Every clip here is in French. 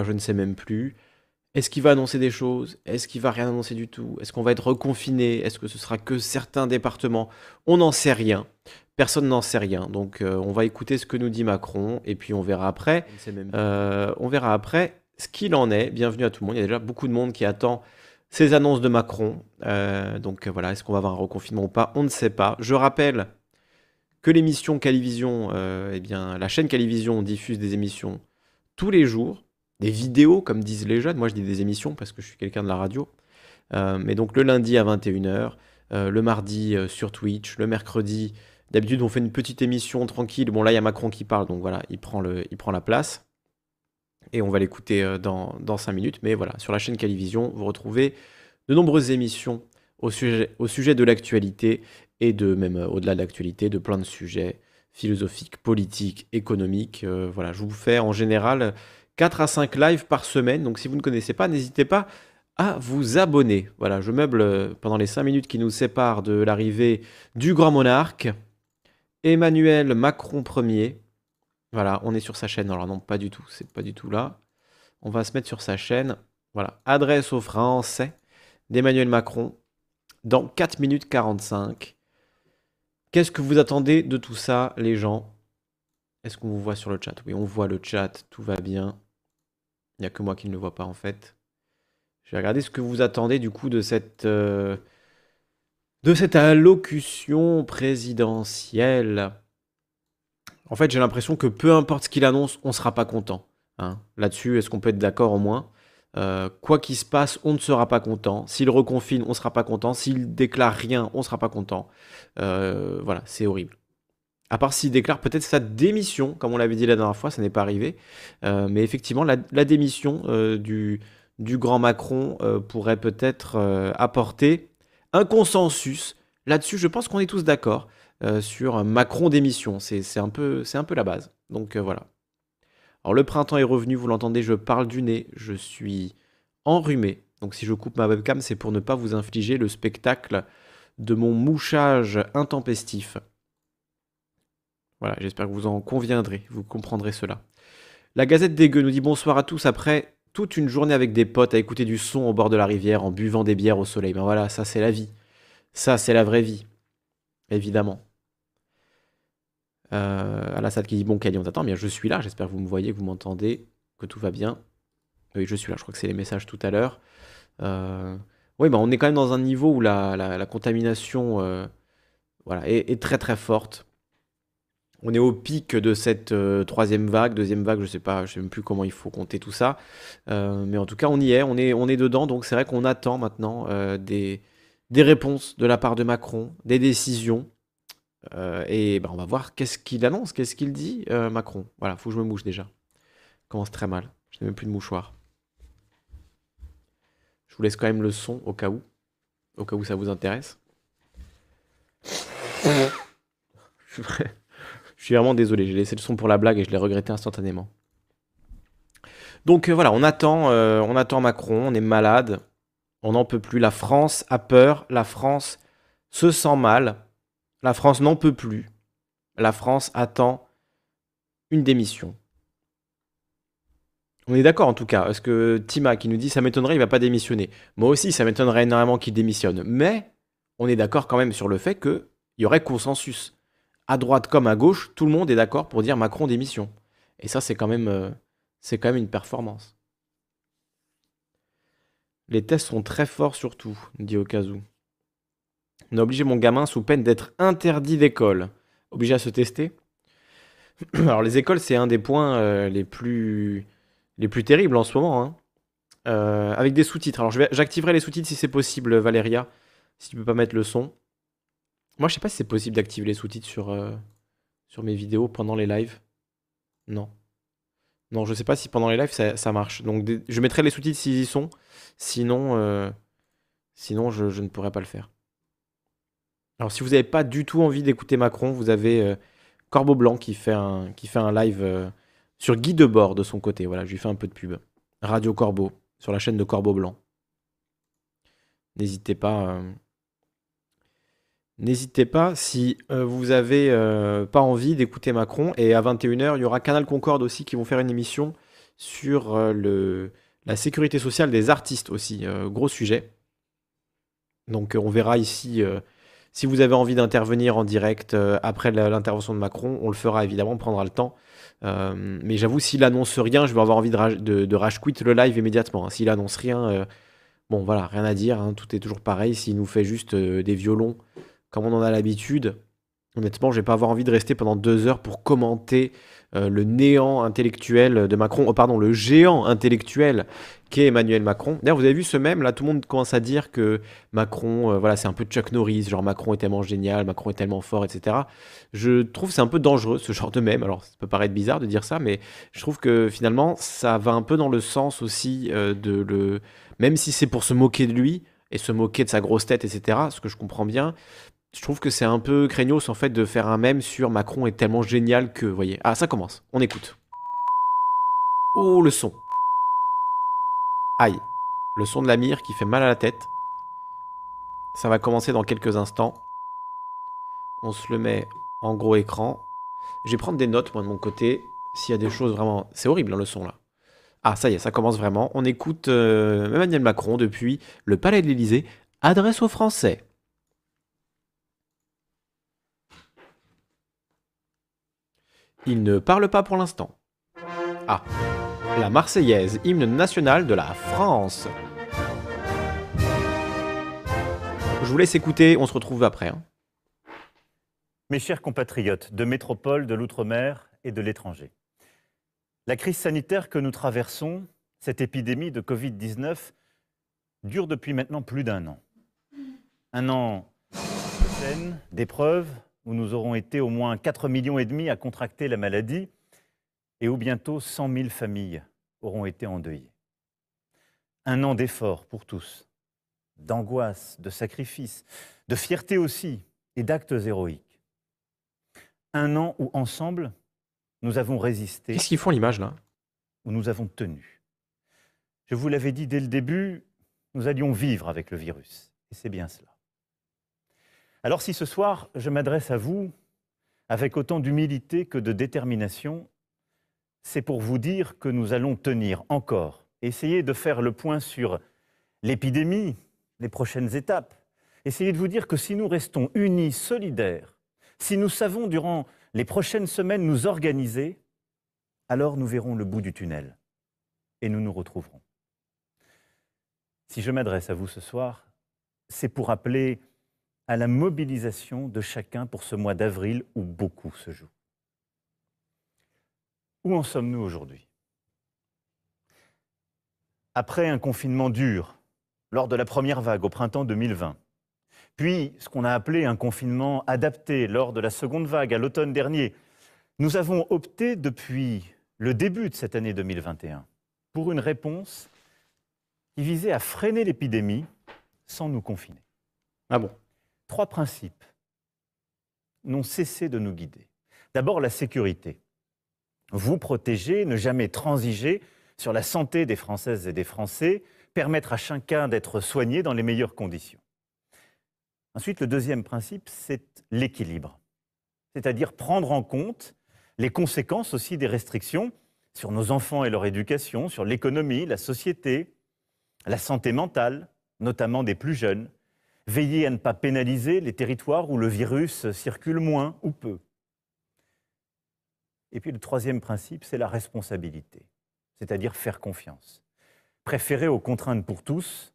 Je ne sais même plus. Est-ce qu'il va annoncer des choses? Est-ce qu'il va rien annoncer du tout? Est-ce qu'on va être reconfiné? Est-ce que ce sera que certains départements? On n'en sait rien. Personne n'en sait rien. Donc euh, on va écouter ce que nous dit Macron et puis on verra après. Euh, on verra après ce qu'il en est. Bienvenue à tout le monde. Il y a déjà beaucoup de monde qui attend ces annonces de Macron. Euh, donc voilà, est-ce qu'on va avoir un reconfinement ou pas? On ne sait pas. Je rappelle que l'émission Calivision, eh bien la chaîne Calivision diffuse des émissions tous les jours des vidéos, comme disent les jeunes. Moi, je dis des émissions parce que je suis quelqu'un de la radio. Euh, mais donc le lundi à 21h, euh, le mardi euh, sur Twitch, le mercredi, d'habitude on fait une petite émission tranquille. Bon là il y a Macron qui parle, donc voilà, il prend, la place. Et on va l'écouter dans, dans 5 minutes. Mais voilà, sur la chaîne Calivision, vous retrouvez de nombreuses émissions au sujet, au sujet de l'actualité et de même au-delà de l'actualité, de plein de sujets philosophiques, politiques, économiques. voilà, je vous fais en général 4 à 5 lives par semaine. Donc si vous ne connaissez pas, n'hésitez pas à vous abonner. Voilà, je meuble euh, pendant les 5 minutes qui nous séparent de l'arrivée du grand monarque. Emmanuel Macron Ier. Voilà, on est sur sa chaîne. Alors non, pas du tout, c'est pas du tout là. On va se mettre sur sa chaîne. Voilà, adresse aux Français d'Emmanuel Macron dans 4 minutes 45. Qu'est-ce que vous attendez de tout ça, les gens? Est-ce qu'on vous voit sur le chat? Oui, on voit le chat, tout va bien. Il n'y a que moi qui ne le vois pas en fait. Je vais regarder ce que vous attendez du coup de cette, euh, allocution présidentielle. En fait, j'ai l'impression que peu importe ce qu'il annonce, on ne sera pas content. Hein. Là-dessus, est-ce qu'on peut être d'accord au moins? Euh, Quoi qu'il se passe, on ne sera pas content. S'il reconfine, on ne sera pas content. S'il déclare rien, on ne sera pas content. Euh, voilà, c'est horrible. À part s'il déclare peut-être sa démission, comme on l'avait dit la dernière fois, ça n'est pas arrivé. Euh, mais effectivement, la, démission euh, du, grand Macron euh, pourrait peut-être apporter un consensus. Là-dessus, je pense qu'on est tous d'accord sur Macron démission. C'est un, peu, un peu la base. Donc voilà. Alors le printemps est revenu, vous l'entendez, je parle du nez, je suis enrhumé. Donc si je coupe ma webcam, c'est pour ne pas vous infliger le spectacle de mon mouchage intempestif. Voilà, j'espère que vous en conviendrez, vous comprendrez cela. La Gazette des Gueux nous dit bonsoir à tous après toute une journée avec des potes à écouter du son au bord de la rivière en buvant des bières au soleil. Ben voilà, ça c'est la vie. Ça c'est la vraie vie. Évidemment. Euh, Alassad qui dit bon Kali, on t'attend. Bien, je suis là. J'espère que vous me voyez, que vous m'entendez, que tout va bien. Oui, je suis là. Je crois que c'est les messages tout à l'heure. Euh, oui, ben on est quand même dans un niveau où la, contamination euh, voilà, est, très très forte on est au pic de cette euh, troisième vague, deuxième vague, je sais pas, je sais même plus comment il faut compter tout ça. Euh, mais en tout cas, on y est, on est, on est dedans. Donc c'est vrai qu'on attend maintenant euh, des, des réponses de la part de Macron, des décisions. et ben, on va voir qu'est-ce qu'il annonce, qu'est-ce qu'il dit, Macron. Voilà, faut que je me mouche déjà. commence très mal. Je n'ai même plus de mouchoir. Je vous laisse quand même le son au cas où, au cas où ça vous intéresse. je suis prêt. Je suis vraiment désolé, j'ai laissé le son pour la blague et je l'ai regretté instantanément. Donc euh, voilà, on attend, euh, on attend Macron, on est malade, on n'en peut plus. La France a peur, la France se sent mal, la France n'en peut plus. La France attend une démission. On est d'accord en tout cas, parce que Tima qui nous dit ça m'étonnerait, il va pas démissionner. Moi aussi, ça m'étonnerait énormément qu'il démissionne. Mais on est d'accord quand même sur le fait qu'il y aurait consensus à droite comme à gauche, tout le monde est d'accord pour dire Macron démission. Et ça, c'est quand même, euh, quand une performance. Les tests sont très forts surtout, dit Okazu. On a obligé mon gamin sous peine d'être interdit d'école. Obligé à se tester Alors les écoles, c'est un des points euh, les, plus, les plus terribles en ce moment. Hein. Euh, avec des sous-titres. Alors j'activerai les sous-titres si c'est possible, Valéria, si tu peux pas mettre le son. Moi, je sais pas si c'est possible d'activer les sous-titres sur, euh, mes vidéos pendant les lives. Non. Non, je sais pas si pendant les lives ça, marche. Donc je mettrai les sous-titres s'ils y sont. Sinon, euh, sinon je, ne pourrais pas le faire. Alors si vous n'avez pas du tout envie d'écouter Macron, vous avez euh, Corbeau Blanc qui fait un, qui fait un live sur Guy Debord de son côté. Voilà, je lui fais un peu de pub. Radio Corbeau, sur la chaîne de Corbeau Blanc. N'hésitez pas. N'hésitez pas si euh, vous avez euh, pas envie d'écouter Macron. Et à 21h, il y aura Canal Concorde aussi qui vont faire une émission sur le, la sécurité sociale des artistes aussi. gros sujet. Donc on verra ici, si vous avez envie d'intervenir en direct après l'intervention de Macron, on le fera évidemment, on prendra le temps. mais j'avoue, s'il annonce rien, je vais avoir envie de, quit le live immédiatement. Hein. S'il annonce rien, bon voilà, rien à dire, hein. tout est toujours pareil. S'il nous fait juste des violons comme on en a l'habitude, honnêtement, je vais pas avoir envie de rester pendant deux heures pour commenter euh, le néant intellectuel de Macron, oh, pardon, le géant intellectuel qu'est Emmanuel Macron. D'ailleurs, vous avez vu ce même, là, tout le monde commence à dire que Macron, euh, voilà, c'est un peu Chuck Norris, genre Macron est tellement génial, Macron est tellement fort, etc. Je trouve c'est un peu dangereux, ce genre de même. Alors, ça peut paraître bizarre de dire ça, mais je trouve que finalement, ça va un peu dans le sens aussi euh, de le... Même si c'est pour se moquer de lui, et se moquer de sa grosse tête, etc., ce que je comprends bien, je trouve que c'est un peu craignos en fait de faire un mème sur Macron est tellement génial que, voyez. Ah, ça commence. On écoute. Oh, le son. Aïe. Le son de la mire qui fait mal à la tête. Ça va commencer dans quelques instants. On se le met en gros écran. Je vais prendre des notes, moi, de mon côté. S'il y a des choses vraiment... C'est horrible, hein, le son, là. Ah, ça y est, ça commence vraiment. On écoute euh, Emmanuel Macron depuis le Palais de l'Élysée. Adresse aux Français. Il ne parle pas pour l'instant. Ah, la Marseillaise, hymne national de la France. Je vous laisse écouter, on se retrouve après. Hein. Mes chers compatriotes de métropole, de l'outre-mer et de l'étranger, la crise sanitaire que nous traversons, cette épidémie de Covid-19, dure depuis maintenant plus d'un an. Un an d'épreuves, où nous aurons été au moins 4 millions et demi à contracter la maladie et où bientôt 100 000 familles auront été endeuillées. Un an d'efforts pour tous, d'angoisse, de sacrifice, de fierté aussi et d'actes héroïques. Un an où ensemble, nous avons résisté. Qu'est-ce qu'ils font l'image là? Où nous avons tenu. Je vous l'avais dit dès le début, nous allions vivre avec le virus. Et c'est bien cela. Alors si ce soir, je m'adresse à vous avec autant d'humilité que de détermination, c'est pour vous dire que nous allons tenir encore, essayer de faire le point sur l'épidémie, les prochaines étapes, essayer de vous dire que si nous restons unis, solidaires, si nous savons durant les prochaines semaines nous organiser, alors nous verrons le bout du tunnel et nous nous retrouverons. Si je m'adresse à vous ce soir, c'est pour appeler à la mobilisation de chacun pour ce mois d'avril où beaucoup se joue. Où en sommes-nous aujourd'hui? Après un confinement dur, lors de la première vague au printemps 2020, puis ce qu'on a appelé un confinement adapté lors de la seconde vague à l'automne dernier, nous avons opté depuis le début de cette année 2021 pour une réponse qui visait à freiner l'épidémie sans nous confiner. Ah bon? Trois principes n'ont cessé de nous guider. D'abord, la sécurité. Vous protéger, ne jamais transiger sur la santé des Françaises et des Français, permettre à chacun d'être soigné dans les meilleures conditions. Ensuite, le deuxième principe, c'est l'équilibre, c'est-à-dire prendre en compte les conséquences aussi des restrictions sur nos enfants et leur éducation, sur l'économie, la société, la santé mentale, notamment des plus jeunes, Veiller à ne pas pénaliser les territoires où le virus circule moins ou peu. Et puis le troisième principe, c'est la responsabilité, c'est-à-dire faire confiance. Préférer aux contraintes pour tous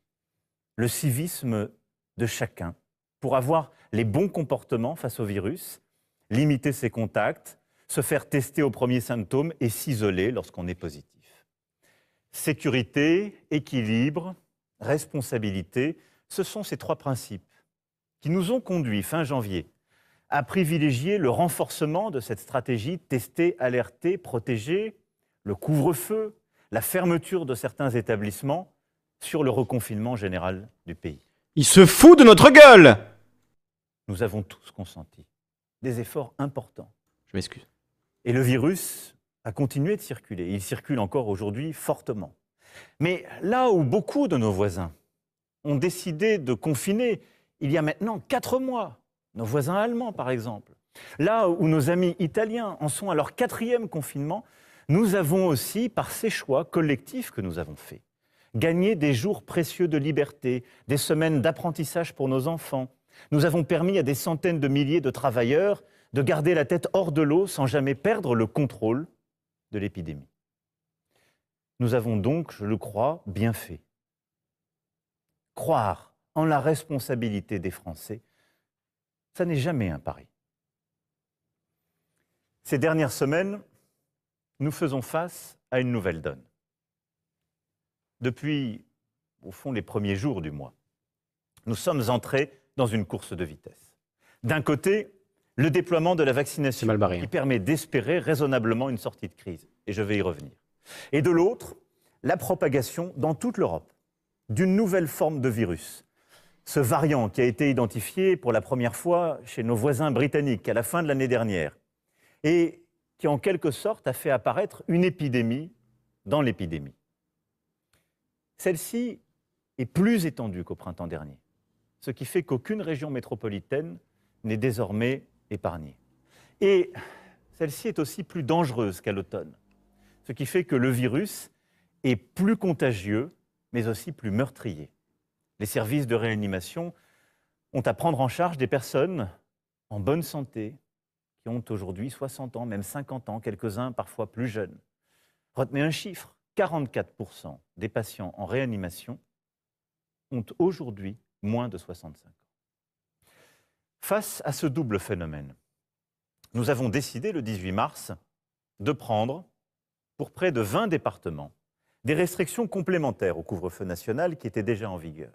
le civisme de chacun pour avoir les bons comportements face au virus, limiter ses contacts, se faire tester aux premiers symptômes et s'isoler lorsqu'on est positif. Sécurité, équilibre, responsabilité, ce sont ces trois principes qui nous ont conduits, fin janvier, à privilégier le renforcement de cette stratégie tester, alerter, protéger, le couvre-feu, la fermeture de certains établissements sur le reconfinement général du pays. Il se fout de notre gueule Nous avons tous consenti des efforts importants. Je m'excuse. Et le virus a continué de circuler. Il circule encore aujourd'hui fortement. Mais là où beaucoup de nos voisins ont décidé de confiner il y a maintenant quatre mois, nos voisins allemands par exemple. Là où nos amis italiens en sont à leur quatrième confinement, nous avons aussi, par ces choix collectifs que nous avons faits, gagné des jours précieux de liberté, des semaines d'apprentissage pour nos enfants. Nous avons permis à des centaines de milliers de travailleurs de garder la tête hors de l'eau sans jamais perdre le contrôle de l'épidémie. Nous avons donc, je le crois, bien fait. Croire en la responsabilité des Français, ça n'est jamais un pari. Ces dernières semaines, nous faisons face à une nouvelle donne. Depuis, au fond, les premiers jours du mois, nous sommes entrés dans une course de vitesse. D'un côté, le déploiement de la vaccination mal qui permet d'espérer raisonnablement une sortie de crise, et je vais y revenir. Et de l'autre, la propagation dans toute l'Europe d'une nouvelle forme de virus. Ce variant qui a été identifié pour la première fois chez nos voisins britanniques à la fin de l'année dernière et qui en quelque sorte a fait apparaître une épidémie dans l'épidémie. Celle-ci est plus étendue qu'au printemps dernier, ce qui fait qu'aucune région métropolitaine n'est désormais épargnée. Et celle-ci est aussi plus dangereuse qu'à l'automne, ce qui fait que le virus est plus contagieux, mais aussi plus meurtrier. Les services de réanimation ont à prendre en charge des personnes en bonne santé, qui ont aujourd'hui 60 ans, même 50 ans, quelques-uns parfois plus jeunes. Retenez un chiffre, 44% des patients en réanimation ont aujourd'hui moins de 65 ans. Face à ce double phénomène, nous avons décidé le 18 mars de prendre, pour près de 20 départements, des restrictions complémentaires au couvre-feu national qui était déjà en vigueur.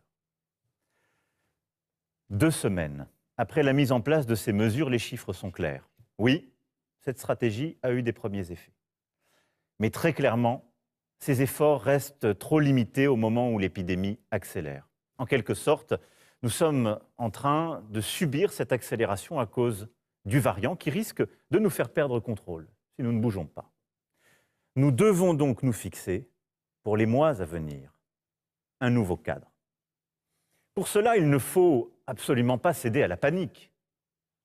Deux semaines après la mise en place de ces mesures, les chiffres sont clairs. Oui, cette stratégie a eu des premiers effets. Mais très clairement, ces efforts restent trop limités au moment où l'épidémie accélère. En quelque sorte, nous sommes en train de subir cette accélération à cause du variant qui risque de nous faire perdre contrôle si nous ne bougeons pas. Nous devons donc nous fixer, pour les mois à venir, un nouveau cadre. Pour cela, il ne faut absolument pas céder à la panique.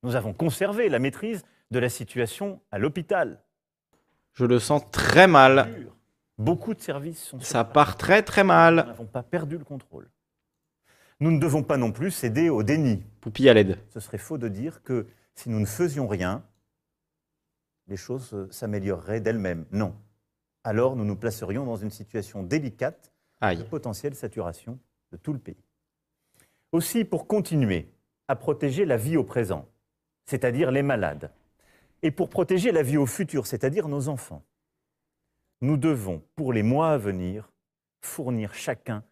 Nous avons conservé la maîtrise de la situation à l'hôpital. Je le sens très mal. Beaucoup de services sont. Ça part très très mal. Nous n'avons pas perdu le contrôle. Nous ne devons pas non plus céder au déni. Poupille à l'aide. Ce serait faux de dire que si nous ne faisions rien, les choses s'amélioreraient d'elles-mêmes. Non. Alors nous nous placerions dans une situation délicate de potentielle saturation de tout le pays. Aussi, pour continuer à protéger la vie au présent, c'est-à-dire les malades, et pour protéger la vie au futur, c'est-à-dire nos enfants, nous devons, pour les mois à venir, fournir chacun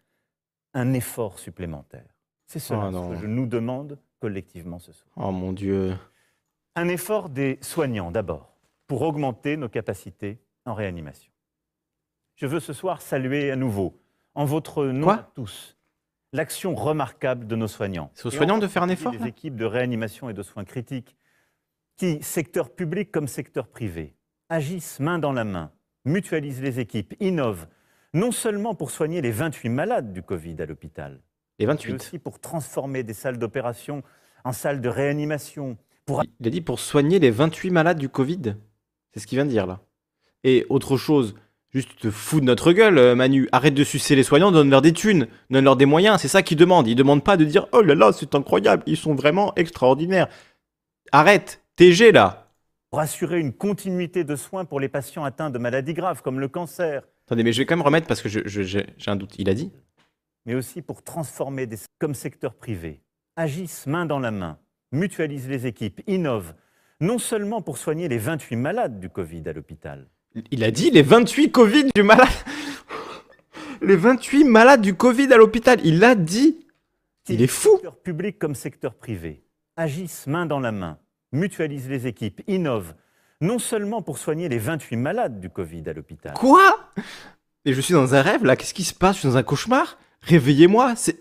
un effort supplémentaire. C'est cela oh que je nous demande collectivement ce soir. Oh mon Dieu. Un effort des soignants d'abord, pour augmenter nos capacités en réanimation. Je veux ce soir saluer à nouveau, en votre nom à tous, l'action remarquable de nos soignants. C'est aux soignants de faire un effort Les équipes de réanimation et de soins critiques, qui, secteur public comme secteur privé, agissent main dans la main, mutualisent les équipes, innovent, non seulement pour soigner les 28 malades du Covid à l'hôpital, mais aussi pour transformer des salles d'opération en salles de réanimation. Pour... Il a dit pour soigner les 28 malades du Covid. C'est ce qu'il vient de dire là. Et autre chose, juste tu te fous de notre gueule, euh, Manu. Arrête de sucer les soignants, donne-leur des thunes, donne-leur des moyens. C'est ça qu'ils demandent. Ils demandent pas de dire oh là là, c'est incroyable, ils sont vraiment extraordinaires. Arrête, TG là. Pour assurer une continuité de soins pour les patients atteints de maladies graves comme le cancer, Attendez, mais je vais quand même remettre parce que j'ai un doute. Il a dit Mais aussi pour transformer des, comme secteur privé, agissent main dans la main, mutualisent les équipes, innovent, non seulement pour soigner les 28 malades du Covid à l'hôpital. Il a dit les 28 Covid du malade Les 28 malades du Covid à l'hôpital, il l'a dit Il est fou Secteur public comme secteur privé agissent main dans la main, mutualisent les équipes, innovent, non seulement pour soigner les 28 malades du Covid à l'hôpital. Quoi? Et je suis dans un rêve là, qu'est-ce qui se passe? Je suis dans un cauchemar Réveillez-moi C'est.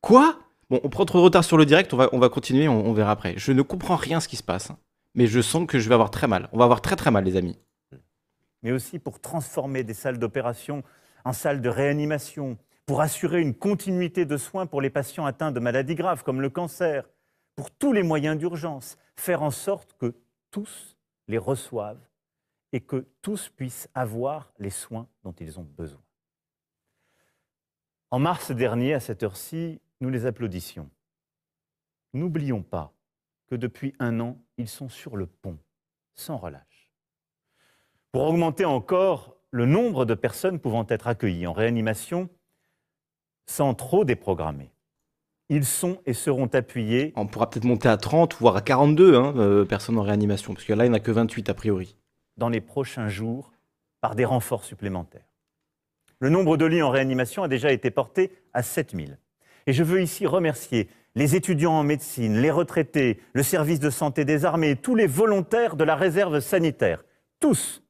Quoi? Bon, on prend trop de retard sur le direct, on va, on va continuer, on, verra après. Je ne comprends rien ce qui se passe, hein. mais je sens que je vais avoir très mal. On va avoir très très mal, les amis. Mais aussi pour transformer des salles d'opération en salles de réanimation, pour assurer une continuité de soins pour les patients atteints de maladies graves comme le cancer, pour tous les moyens d'urgence, faire en sorte que tous les reçoivent et que tous puissent avoir les soins dont ils ont besoin. En mars dernier, à cette heure-ci, nous les applaudissions. N'oublions pas que depuis un an, ils sont sur le pont, sans relâche. Pour augmenter encore le nombre de personnes pouvant être accueillies en réanimation sans trop déprogrammer, ils sont et seront appuyés. On pourra peut-être monter à 30, voire à 42 hein, euh, personnes en réanimation, parce que là, il n'y en a que 28 a priori. Dans les prochains jours, par des renforts supplémentaires. Le nombre de lits en réanimation a déjà été porté à 7000. Et je veux ici remercier les étudiants en médecine, les retraités, le service de santé des armées, tous les volontaires de la réserve sanitaire. Tous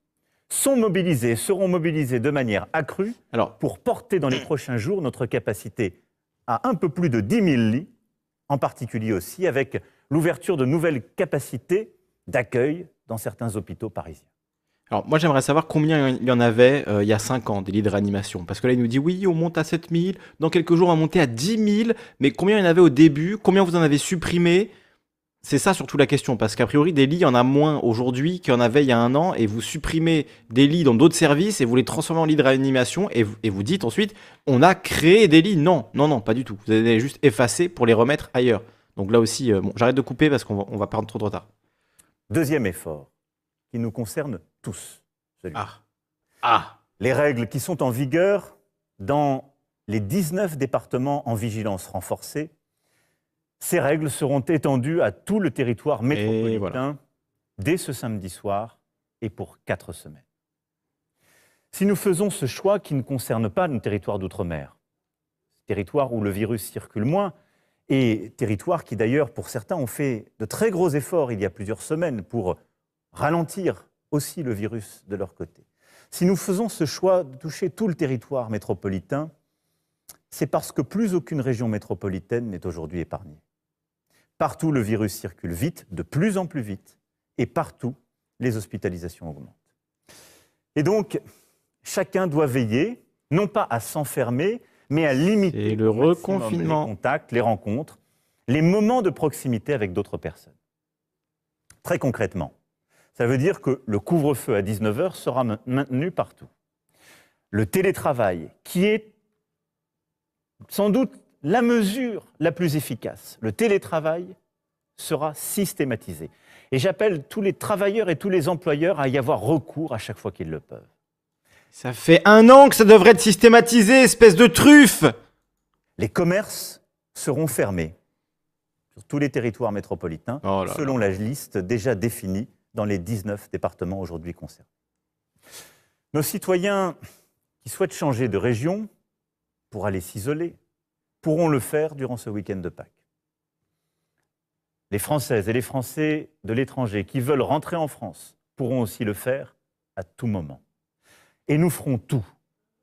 sont mobilisés, seront mobilisés de manière accrue Alors, pour porter dans les prochains jours notre capacité à un peu plus de 10 000 lits, en particulier aussi avec l'ouverture de nouvelles capacités d'accueil dans certains hôpitaux parisiens. Alors moi j'aimerais savoir combien il y en avait euh, il y a 5 ans des lits de réanimation. Parce que là il nous dit oui on monte à 7000, dans quelques jours on va monter à 10 000, mais combien il y en avait au début, combien vous en avez supprimé C'est ça surtout la question, parce qu'a priori des lits il y en a moins aujourd'hui qu'il y en avait il y a un an, et vous supprimez des lits dans d'autres services et vous les transformez en lits de réanimation, et vous, et vous dites ensuite on a créé des lits. Non, non, non, pas du tout. Vous allez juste effacer pour les remettre ailleurs. Donc là aussi, euh, bon, j'arrête de couper parce qu'on va, on va perdre trop de retard. Deuxième effort, qui nous concerne tous. Ah. ah. Les règles qui sont en vigueur dans les 19 départements en vigilance renforcée, ces règles seront étendues à tout le territoire métropolitain dès ce samedi soir et pour quatre semaines. Si nous faisons ce choix qui ne concerne pas nos territoires d'outre-mer, territoire où le virus circule moins, et territoire qui d'ailleurs, pour certains, ont fait de très gros efforts il y a plusieurs semaines pour ralentir aussi le virus de leur côté. Si nous faisons ce choix de toucher tout le territoire métropolitain, c'est parce que plus aucune région métropolitaine n'est aujourd'hui épargnée. Partout, le virus circule vite, de plus en plus vite, et partout, les hospitalisations augmentent. Et donc, chacun doit veiller, non pas à s'enfermer, mais à limiter le reconfinement. les contacts, les rencontres, les moments de proximité avec d'autres personnes. Très concrètement, ça veut dire que le couvre-feu à 19h sera maintenu partout. Le télétravail, qui est sans doute la mesure la plus efficace, le télétravail sera systématisé. Et j'appelle tous les travailleurs et tous les employeurs à y avoir recours à chaque fois qu'ils le peuvent. Ça fait un an que ça devrait être systématisé, espèce de truffe Les commerces seront fermés sur tous les territoires métropolitains, oh selon la liste déjà définie dans les 19 départements aujourd'hui concernés. Nos citoyens qui souhaitent changer de région pour aller s'isoler pourront le faire durant ce week-end de Pâques. Les Françaises et les Français de l'étranger qui veulent rentrer en France pourront aussi le faire à tout moment. Et nous ferons tout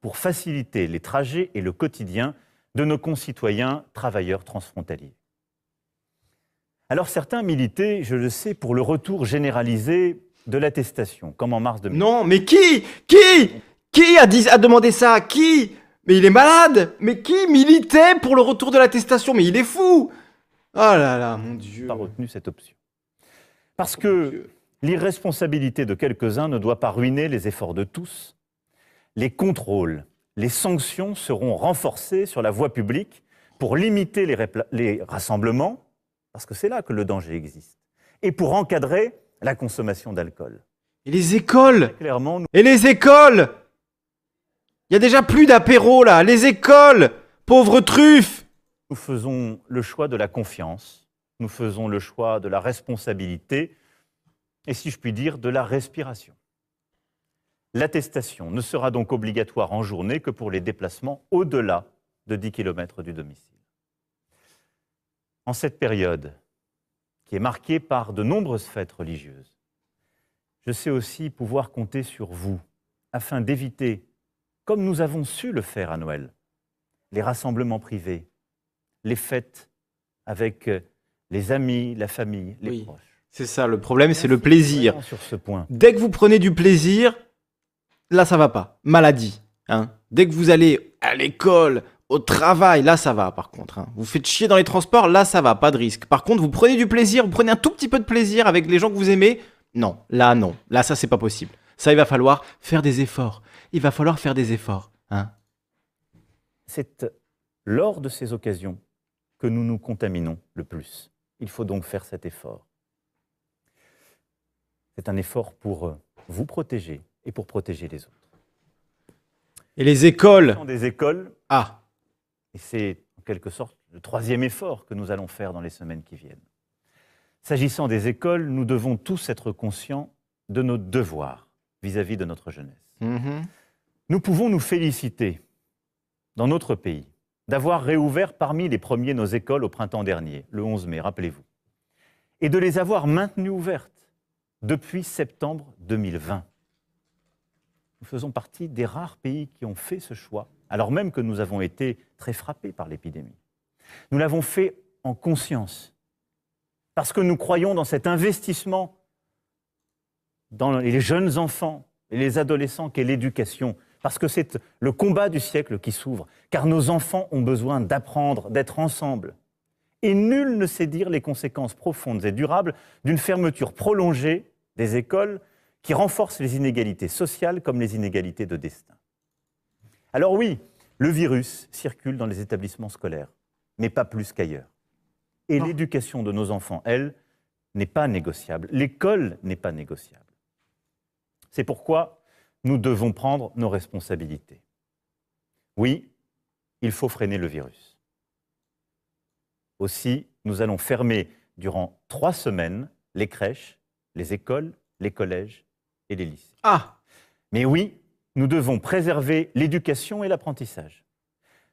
pour faciliter les trajets et le quotidien de nos concitoyens travailleurs transfrontaliers. Alors certains militaient, je le sais, pour le retour généralisé de l'attestation, comme en mars 2000. Non, mais qui? Qui? Qui a, a demandé ça? Qui? Mais il est malade! Mais qui militait pour le retour de l'attestation? Mais il est fou! Oh là là, mon Dieu. Pas retenu cette option. Parce que l'irresponsabilité de quelques-uns ne doit pas ruiner les efforts de tous. Les contrôles, les sanctions seront renforcés sur la voie publique pour limiter les, les rassemblements, parce que c'est là que le danger existe, et pour encadrer la consommation d'alcool. Et les écoles? Clairement, Et les écoles? Il y a déjà plus d'apéro là Les écoles Pauvres truffes Nous faisons le choix de la confiance, nous faisons le choix de la responsabilité, et si je puis dire, de la respiration. L'attestation ne sera donc obligatoire en journée que pour les déplacements au-delà de 10 km du domicile. En cette période qui est marquée par de nombreuses fêtes religieuses, je sais aussi pouvoir compter sur vous afin d'éviter, comme nous avons su le faire à Noël, les rassemblements privés, les fêtes avec les amis, la famille, les proches. C'est ça, le problème, c'est le plaisir. Sur ce point. Dès que vous prenez du plaisir, là, ça va pas. Maladie. Hein. Dès que vous allez à l'école, au travail, là ça va par contre. Hein. Vous faites chier dans les transports, là ça va, pas de risque. Par contre, vous prenez du plaisir, vous prenez un tout petit peu de plaisir avec les gens que vous aimez. Non, là non, là ça c'est pas possible. Ça, il va falloir faire des efforts. Il va falloir faire des efforts. Hein C'est lors de ces occasions que nous nous contaminons le plus. Il faut donc faire cet effort. C'est un effort pour euh, vous protéger et pour protéger les autres. Et les écoles Des écoles. Ah Et c'est en quelque sorte le troisième effort que nous allons faire dans les semaines qui viennent. S'agissant des écoles, nous devons tous être conscients de nos devoirs vis-à-vis de notre jeunesse. Mhm. Nous pouvons nous féliciter dans notre pays d'avoir réouvert parmi les premiers nos écoles au printemps dernier, le 11 mai, rappelez-vous, et de les avoir maintenues ouvertes depuis septembre 2020. Nous faisons partie des rares pays qui ont fait ce choix, alors même que nous avons été très frappés par l'épidémie. Nous l'avons fait en conscience, parce que nous croyons dans cet investissement dans les jeunes enfants et les adolescents qu'est l'éducation, parce que c'est le combat du siècle qui s'ouvre, car nos enfants ont besoin d'apprendre, d'être ensemble. Et nul ne sait dire les conséquences profondes et durables d'une fermeture prolongée des écoles qui renforce les inégalités sociales comme les inégalités de destin. Alors oui, le virus circule dans les établissements scolaires, mais pas plus qu'ailleurs. Et l'éducation de nos enfants, elle, n'est pas négociable. L'école n'est pas négociable. C'est pourquoi nous devons prendre nos responsabilités. Oui, il faut freiner le virus. Aussi, nous allons fermer durant trois semaines les crèches, les écoles, les collèges et les lycées. Ah Mais oui, nous devons préserver l'éducation et l'apprentissage.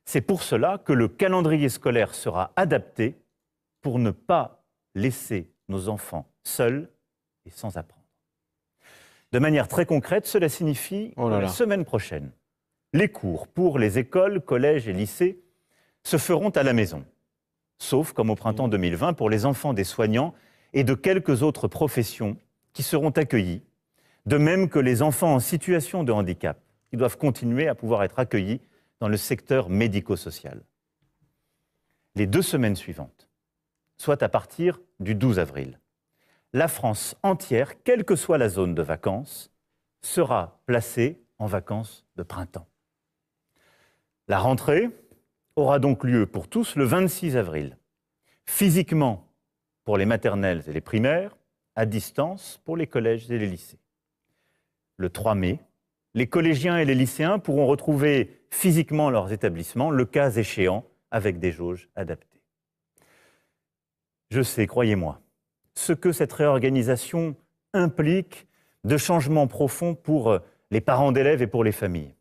C'est pour cela que le calendrier scolaire sera adapté pour ne pas laisser nos enfants seuls et sans apprendre. De manière très concrète, cela signifie Oh là que là. la semaine prochaine, les cours pour les écoles, collèges et lycées se feront à la maison, sauf comme au printemps 2020 pour les enfants des soignants et de quelques autres professions qui seront accueillis, de même que les enfants en situation de handicap, qui doivent continuer à pouvoir être accueillis dans le secteur médico-social. Les deux semaines suivantes, soit à partir du 12 avril, la France entière, quelle que soit la zone de vacances, sera placée en vacances de printemps. La rentrée aura donc lieu pour tous le 26 avril, physiquement pour les maternelles et les primaires, à distance pour les collèges et les lycées. Le 3 mai, les collégiens et les lycéens pourront retrouver physiquement leurs établissements, le cas échéant, avec des jauges adaptées. Je sais, croyez-moi, ce que cette réorganisation implique de changements profonds pour euh, les parents d'élèves et pour les familles.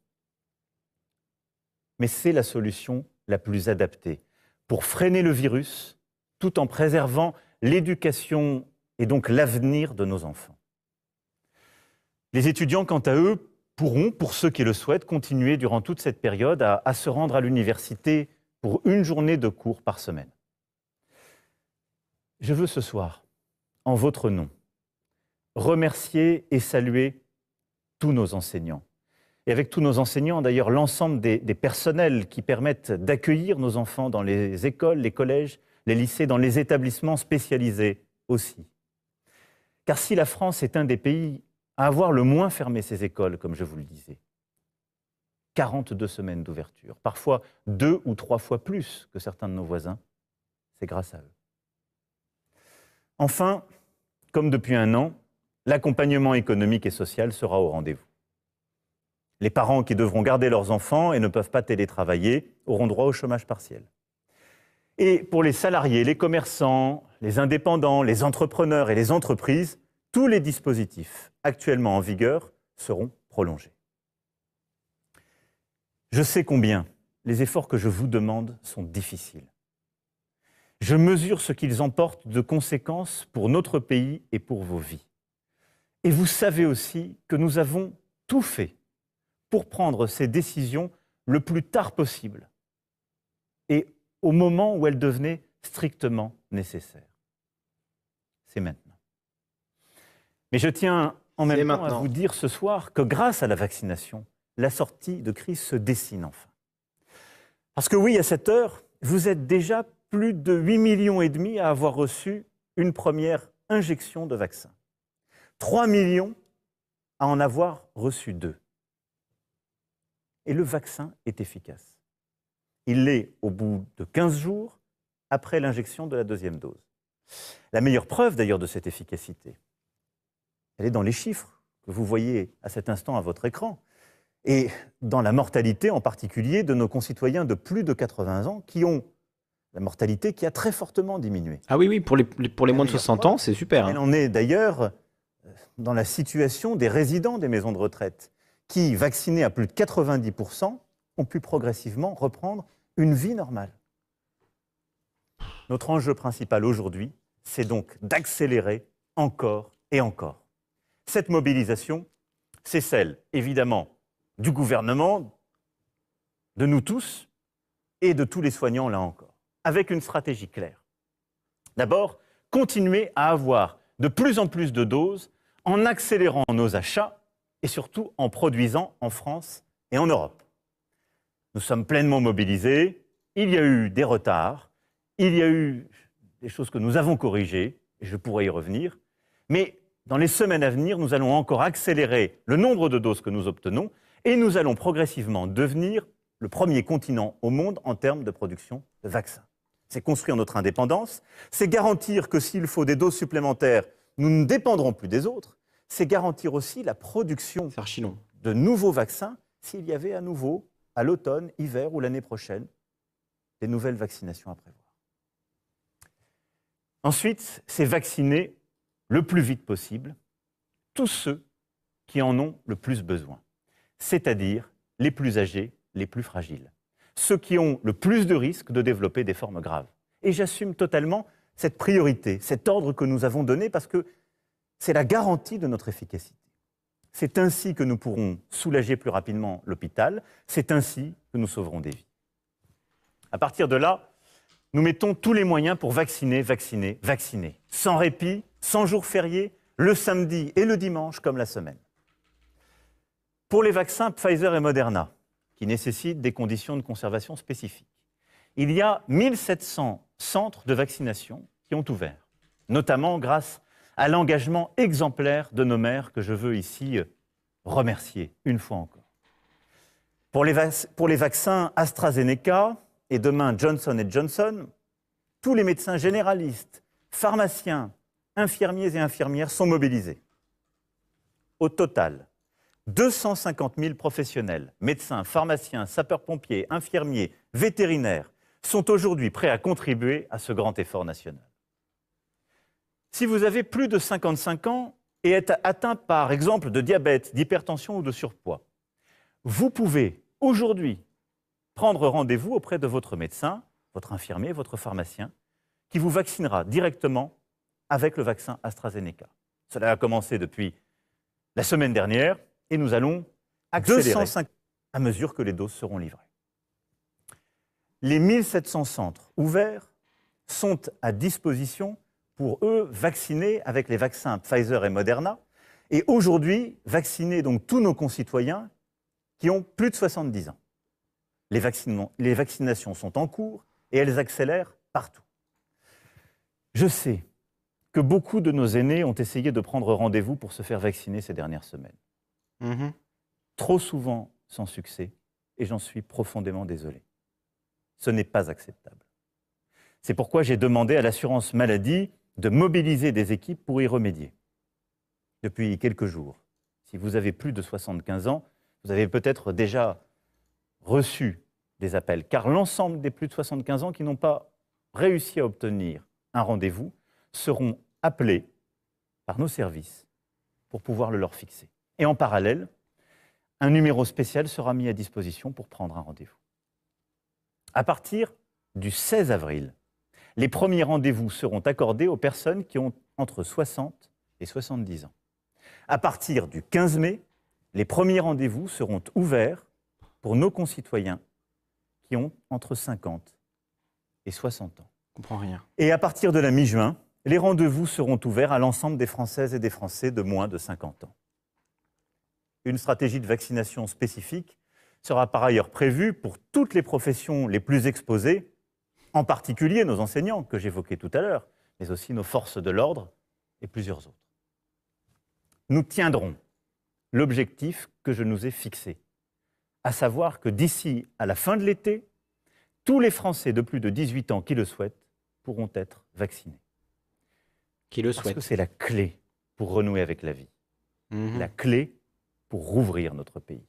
Mais c'est la solution la plus adaptée pour freiner le virus tout en préservant l'éducation et donc l'avenir de nos enfants. Les étudiants, quant à eux, pourront, pour ceux qui le souhaitent, continuer durant toute cette période à, à se rendre à l'université pour une journée de cours par semaine. Je veux ce soir, en votre nom, remercier et saluer tous nos enseignants. Et avec tous nos enseignants, d'ailleurs, l'ensemble des, des personnels qui permettent d'accueillir nos enfants dans les écoles, les collèges, les lycées, dans les établissements spécialisés aussi. Car si la France est un des pays à avoir le moins fermé ses écoles, comme je vous le disais, 42 semaines d'ouverture, parfois deux ou trois fois plus que certains de nos voisins, c'est grâce à eux. Enfin, comme depuis un an, l'accompagnement économique et social sera au rendez-vous. Les parents qui devront garder leurs enfants et ne peuvent pas télétravailler auront droit au chômage partiel. Et pour les salariés, les commerçants, les indépendants, les entrepreneurs et les entreprises, tous les dispositifs actuellement en vigueur seront prolongés. Je sais combien les efforts que je vous demande sont difficiles. Je mesure ce qu'ils emportent de conséquences pour notre pays et pour vos vies. Et vous savez aussi que nous avons tout fait pour prendre ces décisions le plus tard possible et au moment où elles devenaient strictement nécessaires. C'est maintenant. Mais je tiens en même temps à vous dire ce soir que grâce à la vaccination, la sortie de crise se dessine enfin. Parce que oui, à cette heure, vous êtes déjà plus de 8 millions et demi à avoir reçu une première injection de vaccin. 3 millions à en avoir reçu deux. Et le vaccin est efficace. Il l'est au bout de 15 jours après l'injection de la deuxième dose. La meilleure preuve d'ailleurs de cette efficacité, elle est dans les chiffres que vous voyez à cet instant à votre écran, et dans la mortalité en particulier de nos concitoyens de plus de 80 ans qui ont la mortalité qui a très fortement diminué. Ah oui, oui, pour les, pour les moins de 60 ans, c'est super. Elle hein. en est d'ailleurs euh, dans la situation des résidents des maisons de retraite, qui, vaccinés à plus de 90%, ont pu progressivement reprendre une vie normale. Notre enjeu principal aujourd'hui, c'est donc d'accélérer encore et encore. Cette mobilisation, c'est celle, évidemment, du gouvernement, de nous tous et de tous les soignants, là encore avec une stratégie claire. D'abord, continuer à avoir de plus en plus de doses en accélérant nos achats et surtout en produisant en France et en Europe. Nous sommes pleinement mobilisés, il y a eu des retards, il y a eu des choses que nous avons corrigées, et je pourrais y revenir, mais dans les semaines à venir, nous allons encore accélérer le nombre de doses que nous obtenons et nous allons progressivement devenir le premier continent au monde en termes de production de vaccins c'est construire notre indépendance, c'est garantir que s'il faut des doses supplémentaires, nous ne dépendrons plus des autres, c'est garantir aussi la production de nouveaux vaccins s'il y avait à nouveau, à l'automne, hiver ou l'année prochaine, des nouvelles vaccinations à prévoir. Ensuite, c'est vacciner le plus vite possible tous ceux qui en ont le plus besoin, c'est-à-dire les plus âgés, les plus fragiles ceux qui ont le plus de risques de développer des formes graves. Et j'assume totalement cette priorité, cet ordre que nous avons donné parce que c'est la garantie de notre efficacité. C'est ainsi que nous pourrons soulager plus rapidement l'hôpital, c'est ainsi que nous sauverons des vies. À partir de là, nous mettons tous les moyens pour vacciner, vacciner, vacciner, sans répit, sans jours fériés, le samedi et le dimanche comme la semaine. Pour les vaccins Pfizer et Moderna, qui nécessitent des conditions de conservation spécifiques. Il y a 1700 centres de vaccination qui ont ouvert, notamment grâce à l'engagement exemplaire de nos maires que je veux ici euh, remercier une fois encore. Pour les, pour les vaccins AstraZeneca et demain Johnson Johnson, tous les médecins généralistes, pharmaciens, infirmiers et infirmières sont mobilisés. Au total, 250 000 professionnels, médecins, pharmaciens, sapeurs-pompiers, infirmiers, vétérinaires, sont aujourd'hui prêts à contribuer à ce grand effort national. Si vous avez plus de 55 ans et êtes atteint par exemple de diabète, d'hypertension ou de surpoids, vous pouvez aujourd'hui prendre rendez-vous auprès de votre médecin, votre infirmier, votre pharmacien, qui vous vaccinera directement avec le vaccin AstraZeneca. Cela a commencé depuis la semaine dernière et nous allons accélérer à mesure que les doses seront livrées. Les 1700 centres ouverts sont à disposition pour eux vacciner avec les vaccins Pfizer et Moderna et aujourd'hui vacciner donc tous nos concitoyens qui ont plus de 70 ans. Les, les vaccinations sont en cours et elles accélèrent partout. Je sais que beaucoup de nos aînés ont essayé de prendre rendez-vous pour se faire vacciner ces dernières semaines. Mmh Trop souvent sans succès, et j'en suis profondément désolé. Ce n'est pas acceptable. C'est pourquoi j'ai demandé à l'assurance maladie de mobiliser des équipes pour y remédier. Depuis quelques jours, si vous avez plus de 75 ans, vous avez peut-être déjà reçu des appels, car l'ensemble des plus de 75 ans qui n'ont pas réussi à obtenir un rendez-vous seront appelés par nos services pour pouvoir le leur fixer. Et en parallèle, un numéro spécial sera mis à disposition pour prendre un rendez-vous. À partir du 16 avril, les premiers rendez-vous seront accordés aux personnes qui ont entre 60 et 70 ans. À partir du 15 mai, les premiers rendez-vous seront ouverts pour nos concitoyens qui ont entre 50 et 60 ans. Je comprends rien. Et à partir de la mi-juin, les rendez-vous seront ouverts à l'ensemble des Françaises et des Français de moins de 50 ans. Une stratégie de vaccination spécifique sera par ailleurs prévue pour toutes les professions les plus exposées, en particulier nos enseignants que j'évoquais tout à l'heure, mais aussi nos forces de l'ordre et plusieurs autres. Nous tiendrons l'objectif que je nous ai fixé, à savoir que d'ici à la fin de l'été, tous les Français de plus de 18 ans qui le souhaitent pourront être vaccinés. Qui le Parce souhaite. que c'est la clé pour renouer avec la vie, Mhm. la clé pour rouvrir notre pays.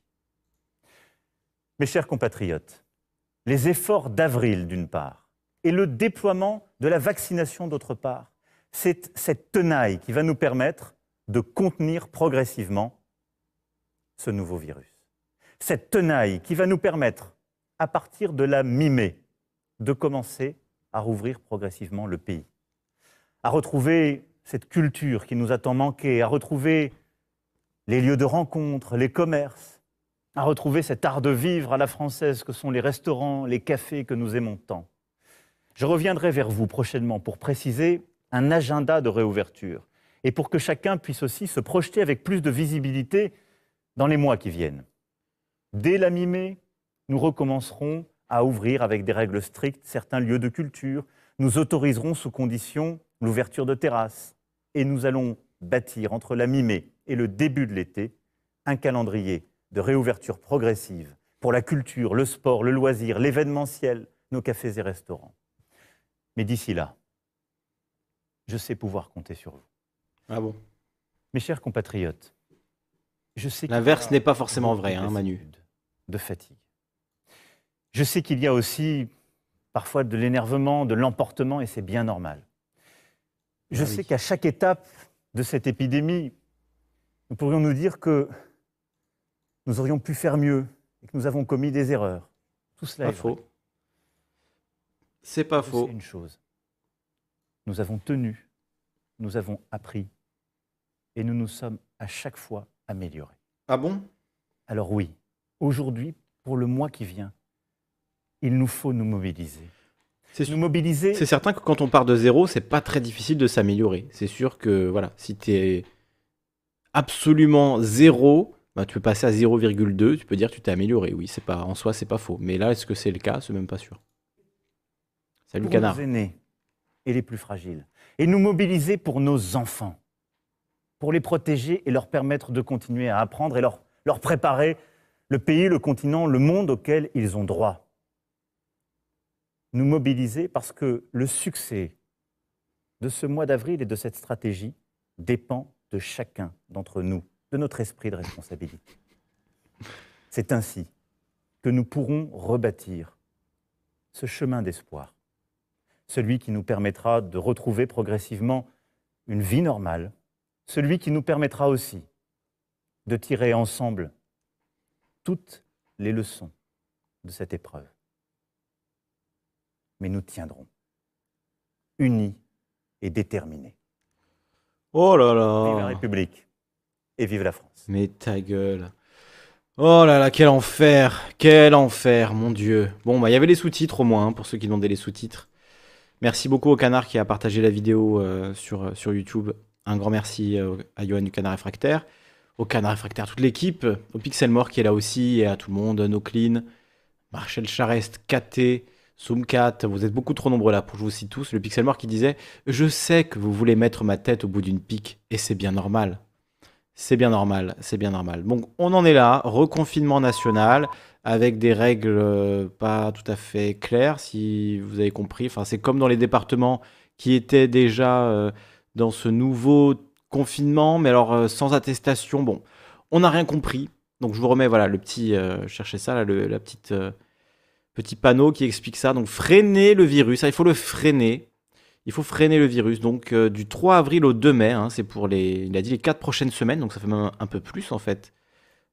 Mes chers compatriotes, les efforts d'avril d'une part et le déploiement de la vaccination d'autre part, c'est cette tenaille qui va nous permettre de contenir progressivement ce nouveau virus. Cette tenaille qui va nous permettre, à partir de la mi-mai, de commencer à rouvrir progressivement le pays, à retrouver cette culture qui nous a tant manqué, à retrouver les lieux de rencontre, les commerces, à retrouver cet art de vivre à la française que sont les restaurants, les cafés que nous aimons tant. Je reviendrai vers vous prochainement pour préciser un agenda de réouverture et pour que chacun puisse aussi se projeter avec plus de visibilité dans les mois qui viennent. Dès la mi-mai, nous recommencerons à ouvrir avec des règles strictes certains lieux de culture. Nous autoriserons sous condition l'ouverture de terrasses. Et nous allons bâtir entre la mi-mai et le début de l'été un calendrier de réouverture progressive pour la culture, le sport, le loisir, l'événementiel, nos cafés et restaurants. Mais d'ici là, je sais pouvoir compter sur vous. Ah bon? Mes chers compatriotes, je sais qu'il y L'inverse a n'est pas forcément vrai, de hein, Manu. De fatigue. Je sais qu'il y a aussi parfois de l'énervement, de l'emportement, et c'est bien normal. Je Ah sais oui. qu'à chaque étape de cette épidémie, nous pourrions nous dire que nous aurions pu faire mieux et que nous avons commis des erreurs. Tout cela Pas est vrai. faux. C'est pas faux. sais une chose. Nous avons tenu, nous avons appris, et nous nous sommes à chaque fois améliorés. Ah bon? Alors oui, aujourd'hui, pour le mois qui vient, il nous faut nous mobiliser. C'est Nous mobiliser, C'est certain que quand on part de zéro, c'est pas très difficile de s'améliorer. C'est sûr que voilà, si tu es absolument zéro, bah, tu peux passer à 0,2, tu peux dire que tu t'es amélioré. Oui, c'est pas en soi, c'est pas faux. Mais là, est-ce que c'est le cas? C'est même pas sûr. Salut pour canard. nos aînés et les plus fragiles. Et nous mobiliser pour nos enfants, pour les protéger et leur permettre de continuer à apprendre et leur, leur préparer le pays, le continent, le monde auquel ils ont droit. Nous mobiliser parce que le succès de ce mois d'avril et de cette stratégie dépend de chacun d'entre nous, de notre esprit de responsabilité. C'est ainsi que nous pourrons rebâtir ce chemin d'espoir celui qui nous permettra de retrouver progressivement une vie normale, celui qui nous permettra aussi de tirer ensemble toutes les leçons de cette épreuve. Mais nous tiendrons, unis et déterminés. Oh là Vive la là. République et vive la France. Mais ta gueule. Oh là là, quel enfer. Quel enfer, mon dieu. Bon, bah il y avait les sous-titres au moins, hein, pour ceux qui demandaient les sous-titres. Merci beaucoup au canard qui a partagé la vidéo euh, sur, sur YouTube. Un grand merci euh, à Johan du Canard Réfractaire, au Canard Réfractaire, toute l'équipe, au Pixel Mort qui est là aussi, et à tout le monde, No Clean, Marcel Charest, KT, Zoomcat. Vous êtes beaucoup trop nombreux là pour que je vous cite tous. Le Pixel Mort qui disait Je sais que vous voulez mettre ma tête au bout d'une pique, et c'est bien normal. C'est bien normal, c'est bien normal. Donc on en est là, reconfinement national, avec des règles euh, pas tout à fait claires, si vous avez compris. Enfin, c'est comme dans les départements qui étaient déjà euh, dans ce nouveau confinement, mais alors euh, sans attestation. Bon, on n'a rien compris. Donc je vous remets voilà le petit, euh, cherchez ça là, le la petite petit panneau qui explique ça. Donc freiner le virus, Ah, il faut le freiner. Il faut freiner le virus. Donc euh, du 3 avril au 2 mai, hein, c'est pour les, il a dit les 4 prochaines semaines, donc ça fait même un, peu plus en fait.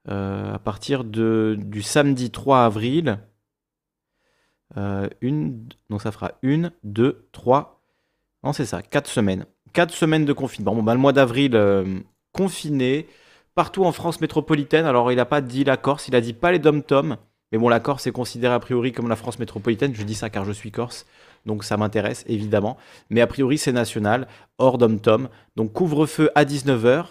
Euh, à partir du samedi 3 avril, euh, une, donc ça fera une, deux, trois, non c'est ça, 4 semaines. 4 semaines de confinement. Bon, bah, le mois d'avril, confiné, partout en France métropolitaine. Alors il n'a pas dit la Corse, il a dit pas les dom-tom. Mais bon, la Corse est considérée a priori comme la France métropolitaine. Je dis ça car je suis corse, donc ça m'intéresse évidemment. Mais a priori, c'est national, hors dom-tom. Donc couvre-feu à 19h.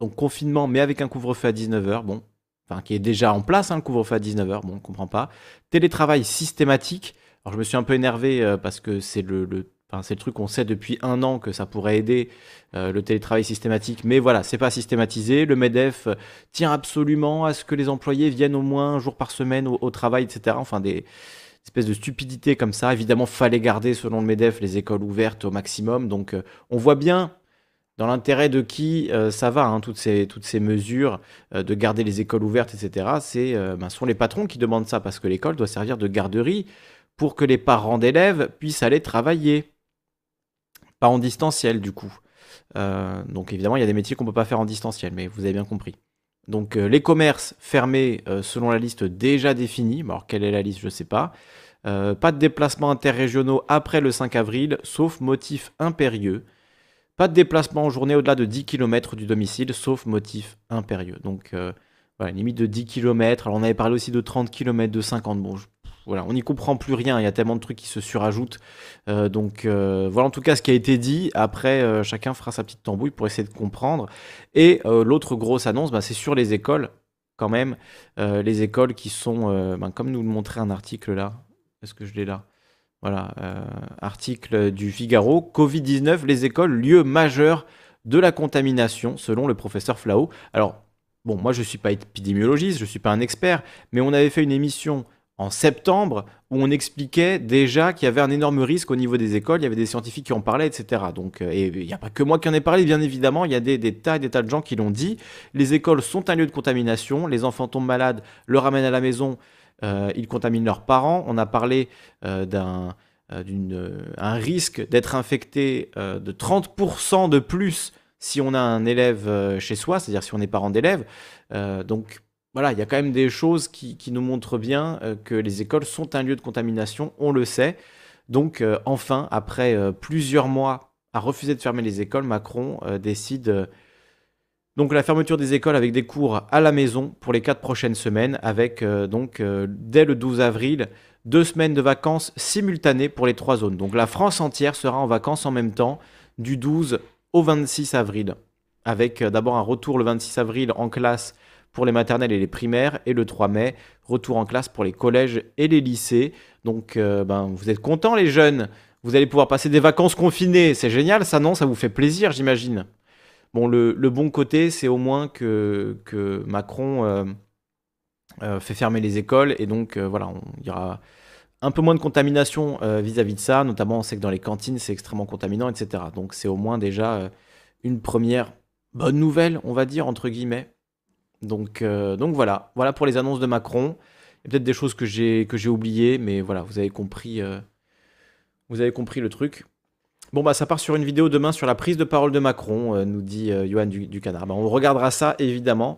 Donc confinement, mais avec un couvre-feu à 19h. Bon, enfin, qui est déjà en place, hein, le couvre-feu à 19h. Bon, on comprend pas. Télétravail systématique. Alors je me suis un peu énervé euh, parce que c'est le Enfin, c'est le truc qu'on sait depuis un an que ça pourrait aider euh, le télétravail systématique, mais voilà, c'est pas systématisé. Le Medef tient absolument à ce que les employés viennent au moins un jour par semaine au, travail, etc. Enfin, des espèces de stupidités comme ça. Évidemment, fallait garder, selon le Medef, les écoles ouvertes au maximum. Donc, on voit bien dans l'intérêt de qui euh, ça va, hein, toutes, ces, toutes ces mesures euh, de garder les écoles ouvertes, etc. C'est, euh, ben, sont les patrons qui demandent ça parce que l'école doit servir de garderie pour que les parents d'élèves puissent aller travailler. Pas en distanciel, du coup. donc évidemment, il y a des métiers qu'on ne peut pas faire en distanciel, mais vous avez bien compris. Donc les commerces fermés selon la liste déjà définie. Alors quelle est la liste, je ne sais pas. pas de déplacements interrégionaux après le 5 avril, sauf motif impérieux. Pas de déplacement en journée au-delà de 10 km du domicile, sauf motif impérieux. Donc, euh, voilà, limite de 10 km. Alors, on avait parlé aussi de 30 km, de 50. Bon, on n'y comprend plus rien. Il y a tellement de trucs qui se surajoutent. Euh, donc, euh, voilà en tout cas ce qui a été dit. Après, chacun fera sa petite tambouille pour essayer de comprendre. Et l'autre grosse annonce, bah, c'est sur les écoles, quand même. les écoles qui sont, ben, comme nous le montrait un article là. Est-ce que je l'ai là? Voilà, euh, article du Figaro. Covid-19, les écoles, lieu majeur de la contamination, selon le professeur Flao. Alors, bon, moi je ne suis pas épidémiologiste, je ne suis pas un expert, mais on avait fait une émission en septembre où on expliquait déjà qu'il y avait un énorme risque au niveau des écoles, il y avait des scientifiques qui en parlaient, etc. Donc, euh, et il n'y a pas que moi qui en ai parlé, bien évidemment, il y a des, tas et des tas de gens qui l'ont dit. Les écoles sont un lieu de contamination, les enfants tombent malades, le ramènent à la maison, euh, ils contaminent leurs parents. On a parlé euh, d'un euh, un risque d'être infecté de 30% de plus si on a un élève chez soi, c'est-à-dire si on est parent d'élève. donc voilà, il y a quand même des choses qui, nous montrent bien que les écoles sont un lieu de contamination, on le sait. Donc enfin, après plusieurs mois à refuser de fermer les écoles, Macron décide donc la fermeture des écoles avec des cours à la maison pour les quatre prochaines semaines, avec euh, donc euh, dès le 12 avril deux semaines de vacances simultanées pour les trois zones. Donc la France entière sera en vacances en même temps du 12 au 26 avril, avec euh, d'abord un retour le 26 avril en classe pour les maternelles et les primaires, et le 3 mai, retour en classe pour les collèges et les lycées. Donc ben, vous êtes contents les jeunes, vous allez pouvoir passer des vacances confinées, c'est génial ça non? Ça vous fait plaisir j'imagine Bon, le, bon côté, c'est au moins que, Macron euh, euh, fait fermer les écoles et donc euh, voilà, il y aura un peu moins de contamination vis-à-vis de ça. Notamment, on sait que dans les cantines, c'est extrêmement contaminant, etc. Donc c'est au moins déjà une première bonne nouvelle, on va dire, entre guillemets. Donc, donc voilà, voilà pour les annonces de Macron. Il y a peut-être des choses que j'ai oubliées, mais voilà, vous avez compris, vous avez compris le truc. Bon, bah, ça part sur une vidéo demain sur la prise de parole de Macron, euh, nous dit euh, Johan du, Canard. Bah, on regardera ça, évidemment.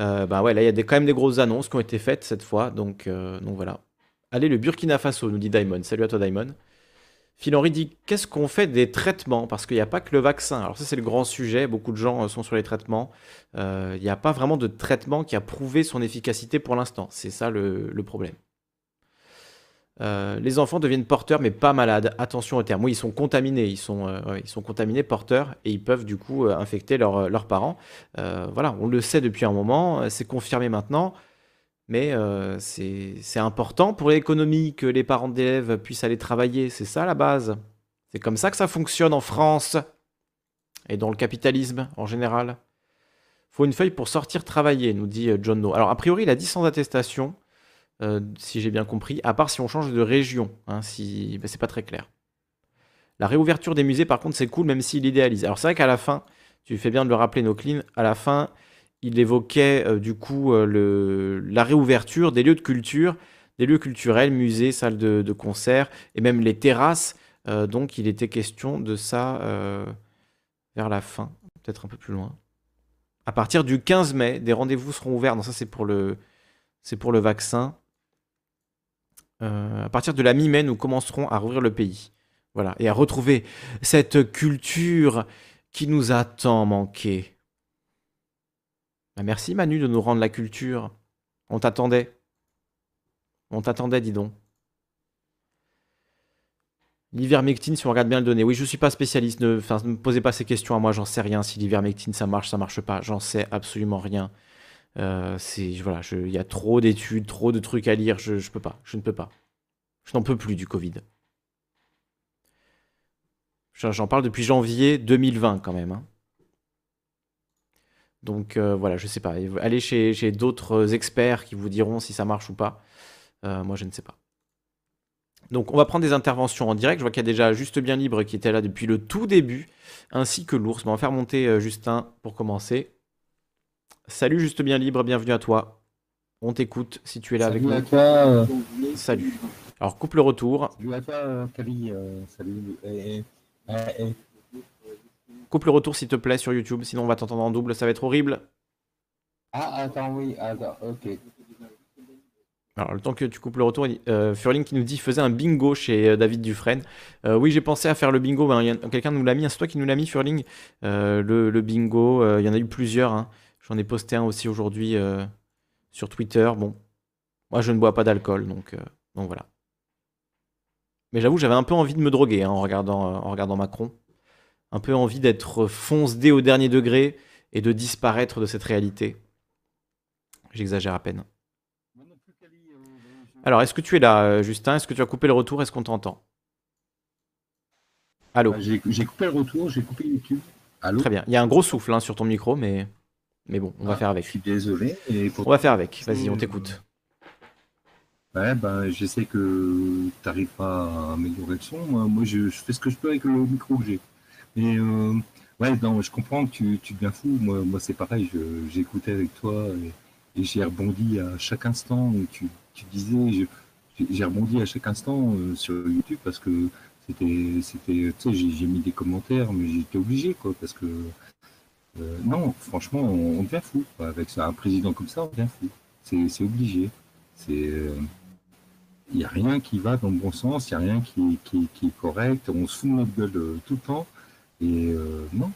Euh, bah ouais, là, il y a quand même des grosses annonces qui ont été faites cette fois. Donc, donc voilà. Allez, le Burkina Faso, nous dit Daimon. Salut à toi, Daimon. Phil Henry dit Qu'est-ce qu'on fait des traitements? Parce qu'il n'y a pas que le vaccin. Alors, ça, c'est le grand sujet. Beaucoup de gens sont sur les traitements. Il n'y a pas vraiment de traitement qui a prouvé son efficacité pour l'instant. C'est ça le problème. Euh, les enfants deviennent porteurs mais pas malades. Attention au terme. Oui, ils sont contaminés. Ils sont, euh, contaminés, porteurs, et ils peuvent du coup euh, infecter leurs parents. voilà, on le sait depuis un moment, c'est confirmé maintenant. Mais c'est important pour l'économie que les parents d'élèves puissent aller travailler. C'est ça la base. C'est comme ça que ça fonctionne en France et dans le capitalisme en général. Faut une feuille pour sortir travailler, nous dit John No. Alors a priori, il a dit sans attestation. Euh, si j'ai bien compris, à part si on change de région, hein, si ben, c'est pas très clair. La réouverture des musées, par contre, c'est cool, même s'il idéalise. Alors c'est vrai qu'à la fin, tu fais bien de le rappeler, Noclin, à la fin, il évoquait euh, du coup euh, le, la réouverture des lieux de culture, des lieux culturels, musées, salles de, concert, et même les terrasses. donc il était question de ça vers la fin, peut-être un peu plus loin. À partir du 15 mai, des rendez-vous seront ouverts. Non, ça c'est pour le, c'est pour le vaccin. Euh, à partir de la mi-mai, nous commencerons à rouvrir le pays. Voilà, et à retrouver cette culture qui nous a tant manqué. Bah, merci Manu de nous rendre la culture. On t'attendait. On t'attendait, dis donc. L'ivermectine, si on regarde bien le donné. Oui, je ne suis pas spécialiste. Ne, me posez pas ces questions à moi. J'en sais rien. Si l'ivermectine, ça marche, ça marche pas. J'en sais absolument rien. Euh, voilà, il y a trop d'études, trop de trucs à lire, je, je peux pas, je ne peux pas. Je n'en peux plus du Covid. J'en parle depuis janvier 2020 quand même. Hein. Donc euh, voilà, je sais pas. Allez chez, d'autres experts qui vous diront si ça marche ou pas. Euh, moi, je ne sais pas. Donc on va prendre des interventions en direct. Je vois qu'il y a déjà Juste Bien Libre qui était là depuis le tout début, ainsi que l'ours. on va faire monter euh, Justin pour commencer. Salut Juste Bien Libre, bienvenue à toi. On t'écoute si tu es là avec nous. toi. Salut. Alors coupe le retour. Salut à toi, Kali. salut. Coupe le retour s'il te plaît sur YouTube, sinon on va t'entendre en double, ça va être horrible. Ah, attends, oui, attends, ok. Alors, le temps que tu coupes le retour, euh, Furling qui nous dit faisait un bingo chez euh, David Dufresne. Euh, oui, j'ai pensé à faire le bingo. Ben, quelqu'un nous l'a mis. C'est toi qui nous l'a mis, Furling le, bingo. Il y en a eu plusieurs. Hein. J'en ai posté un aussi aujourd'hui sur Twitter. Bon, moi, je ne bois pas d'alcool, donc, donc voilà. Mais j'avoue, j'avais un peu envie de me droguer hein, en, regardant, en regardant Macron un peu envie d'être fonce-dé au dernier degré et de disparaître de cette réalité. J'exagère à peine. Alors, est-ce que tu es là, euh, Justin? Est-ce que tu as coupé le retour? Est-ce qu'on t'entend? Allô? Bah, J'ai coupé le retour, j'ai coupé YouTube. Allô? Très bien. Il y a un gros souffle hein, sur ton micro, mais, mais bon, on va ah, faire avec. Je suis désolé. On va faire avec. Vas-y, on t'écoute. Ouais, ben, j'essaie que tu n'arrives pas à améliorer le son. Moi, je, fais ce que je peux avec le micro que j'ai. Mais euh, ouais, non, je comprends que tu, tu deviens fou. Moi, moi c'est pareil, j'écoutais avec toi et, j'ai rebondi à chaque instant. Tu, tu disais, j'ai rebondi à chaque instant euh, sur YouTube parce que c'était, c'était, tu sais, j'ai mis des commentaires, mais j'étais obligé, quoi, parce que euh, non, franchement, on, devient fou. Avec un président comme ça, on devient fou. C'est obligé. C'est il n'y a rien qui va dans le bon sens, il n'y a rien qui, qui, qui, est correct, on se fout de notre gueule tout le temps. Et euh, non,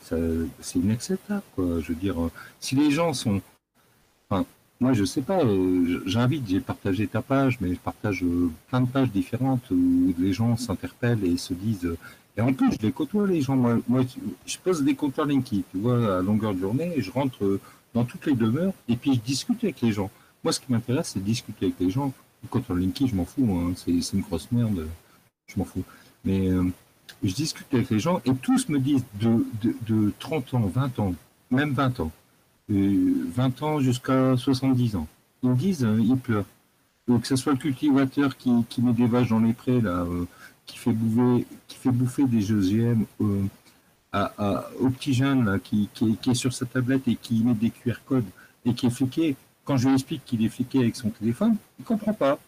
c'est inacceptable. Quoi. Je veux dire, euh, si les gens sont. Enfin, moi, je sais pas, euh, j'invite, j'ai partagé ta page, mais je partage plein de pages différentes où les gens s'interpellent et se disent. Et en plus, je les côtoie, les gens. Moi, moi je pose des compteurs Linky, tu vois, à longueur de journée, et je rentre dans toutes les demeures, et puis je discute avec les gens. Moi, ce qui m'intéresse, c'est discuter avec les gens. Le compteur Linky, je m'en fous, hein, c'est une grosse merde, je m'en fous. Mais je discute avec les gens et tous me disent de, de, 30 ans, 20 ans, même 20 ans, 20 euh, ans jusqu'à 70 ans. Ils me disent, euh, ils pleurent. que ce soit le cultivateur qui, met des vaches dans les prés, là, euh, qui, fait bouffer, qui fait bouffer des GM à, au petit jeune qui, qui, est sur sa tablette et qui met des QR codes et qui est fliqué, quand je lui explique qu'il est fliqué avec son téléphone, il ne comprend pas.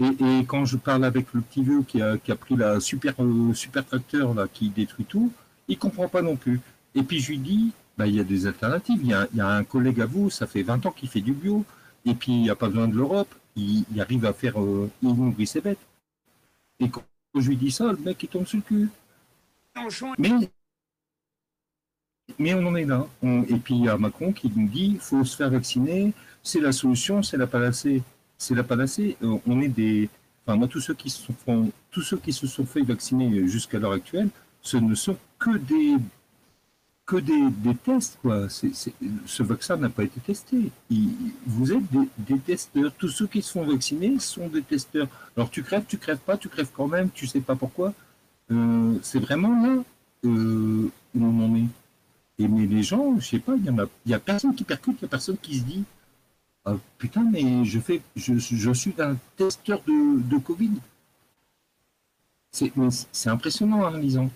Et, quand je parle avec le petit vieux qui a, pris la super, euh, super tracteur là, qui détruit tout, il comprend pas non plus. Et puis je lui dis, bah, il y a des alternatives. Il y a, un collègue à vous, ça fait 20 ans qu'il fait du bio, et puis il n'y a pas besoin de l'Europe. Il, arrive à faire, euh, il nourrit ses bêtes. Et quand je lui dis ça, le mec il tombe sur le cul. Mais, on en est là. et puis il y a Macron qui nous dit, faut se faire vacciner, c'est la solution, c'est la panacée c'est la panacée. Euh, on est des, enfin moi tous ceux qui se sont, tous ceux qui se sont fait vacciner jusqu'à l'heure actuelle, ce ne sont que des que des, tests quoi. ce vaccin n'a pas été testé. vous êtes des, testeurs. Tous ceux qui se font vacciner sont des testeurs. Alors tu crèves, tu crèves pas, tu crèves quand même, tu sais pas pourquoi. Euh, c'est vraiment là euh, où on en est. Et mais les gens, je sais pas, il y a, il y a personne qui percute, il y a personne qui se dit ah, putain, mais je, fais, je, je suis un testeur de, de Covid. C'est impressionnant, hein, lisant.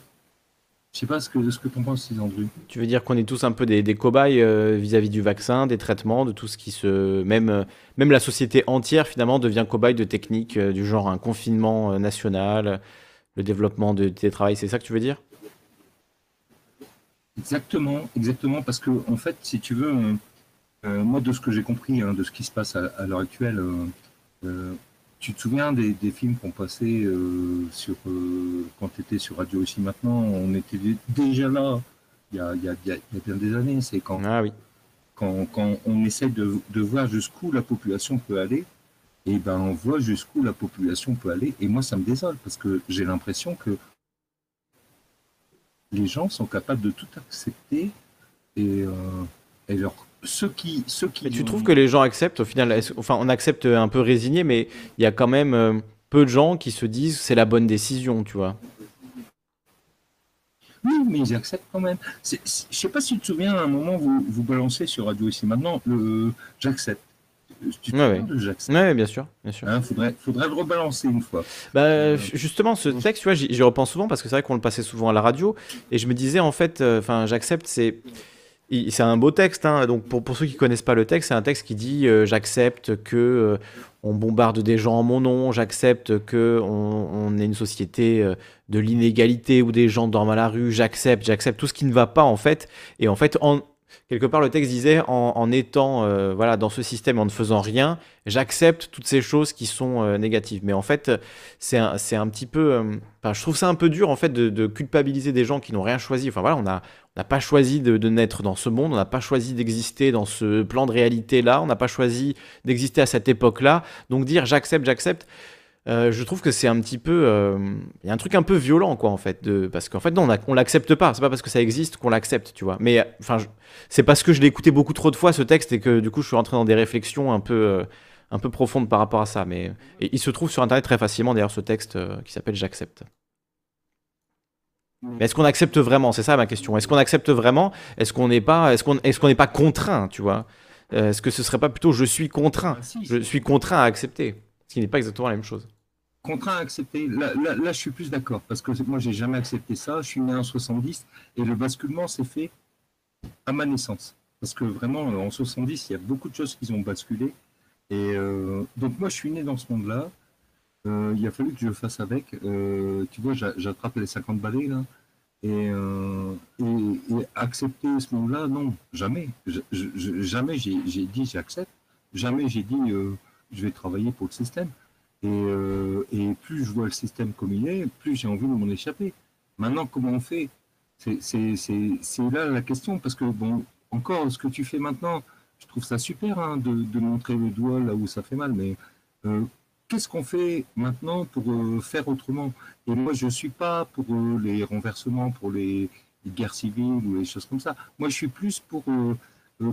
Je sais pas ce que, ce que tu en penses, Andrew. Tu veux dire qu'on est tous un peu des, des cobayes euh, vis-à-vis du vaccin, des traitements, de tout ce qui se. Même, euh, même la société entière, finalement, devient cobaye de techniques euh, du genre un confinement national, le développement de télétravail, c'est ça que tu veux dire? Exactement, exactement, parce que, en fait, si tu veux, euh, moi, de ce que j'ai compris hein, de ce qui se passe à, l'heure actuelle, euh, euh, tu te souviens des, films qu'on passait sur, quand tu étais sur Radio aussi maintenant? On était déjà là il y a, bien des années. C'est quand, ah, oui. quand, quand, on essaie de, de voir jusqu'où la population peut aller, et ben on voit jusqu'où la population peut aller. Et moi, ça me désole parce que j'ai l'impression que les gens sont capables de tout accepter et, et leur ceux qui, ceux qui. Mais tu trouves que les gens acceptent au final Enfin, on accepte un peu résigné, mais il y a quand même euh, peu de gens qui se disent c'est la bonne décision, tu vois. Oui, mais j'accepte quand même. Je ne sais pas si tu te souviens, à un moment, vous, vous balancez sur Radio ici maintenant le j'accepte. Tu te ouais, ouais. bien sûr. Bien sûr. Hein, faudrait, faudrait le rebalancer une fois. Bah, euh, justement, ce texte, tu vois, j'y repense souvent parce que c'est vrai qu'on le passait souvent à la radio. Et je me disais, en fait, euh, j'accepte, c'est. C'est un beau texte, hein. donc pour, pour ceux qui connaissent pas le texte, c'est un texte qui dit euh, j'accepte que on bombarde des gens en mon nom, j'accepte que on, ait une société de l'inégalité où des gens dorment à la rue, j'accepte, j'accepte tout ce qui ne va pas en fait, et en fait en, quelque part, le texte disait en, étant euh, voilà, dans ce système, en ne faisant rien, j'accepte toutes ces choses qui sont euh, négatives. Mais en fait, c'est un, un, petit peu. Euh, je trouve ça un peu dur en fait de, culpabiliser des gens qui n'ont rien choisi. Enfin voilà, on n'a on pas choisi de, naître dans ce monde, on n'a pas choisi d'exister dans ce plan de réalité là, on n'a pas choisi d'exister à cette époque là. Donc dire j'accepte, j'accepte. Euh, je trouve que c'est un petit peu. Euh, il y a un truc un peu violent, quoi, en fait. De, parce qu'en fait, non, on, on l'accepte pas. C'est pas parce que ça existe qu'on l'accepte, tu vois. Mais enfin, c'est parce que je l'ai écouté beaucoup trop de fois, ce texte, et que du coup, je suis rentré dans des réflexions un peu, euh, un peu profondes par rapport à ça. Mais il se trouve sur Internet très facilement, d'ailleurs, ce texte qui s'appelle J'accepte. Mais est-ce qu'on accepte vraiment? C'est ça ma question. Est-ce qu'on accepte vraiment? Est-ce qu'on n'est pas, est-ce qu'on, est-ce qu'on n'est pas contraint, tu vois? Est-ce que ce serait pas plutôt je suis contraint? Ah, Je suis contraint à accepter, ce qui n'est pas exactement la même chose contraint à accepter. Là, là, je suis plus d'accord parce que moi, j'ai jamais accepté ça. Je suis né en 70 et le basculement s'est fait à ma naissance. Parce que vraiment, en 70, il y a beaucoup de choses qui ont basculé. Et euh, donc, moi, je suis né dans ce monde-là. Euh, il a fallu que je fasse avec. Euh, tu vois, j'attrape les 50 balais là. Et, accepter ce monde-là, non, jamais. jamais j'ai dit j'accepte. Jamais j'ai dit je vais travailler pour le système. Euh, et, plus je vois le système comme il est, plus j'ai envie de m'en échapper. Maintenant, comment on fait? C'est là la question, parce que, bon, encore, ce que tu fais maintenant, je trouve ça super hein, de, montrer le doigt là où ça fait mal, mais euh, qu'est-ce qu'on fait maintenant pour euh, faire autrement? Et moi, je ne suis pas pour les renversements, pour les, guerres civiles ou les choses comme ça. Moi, je suis plus pour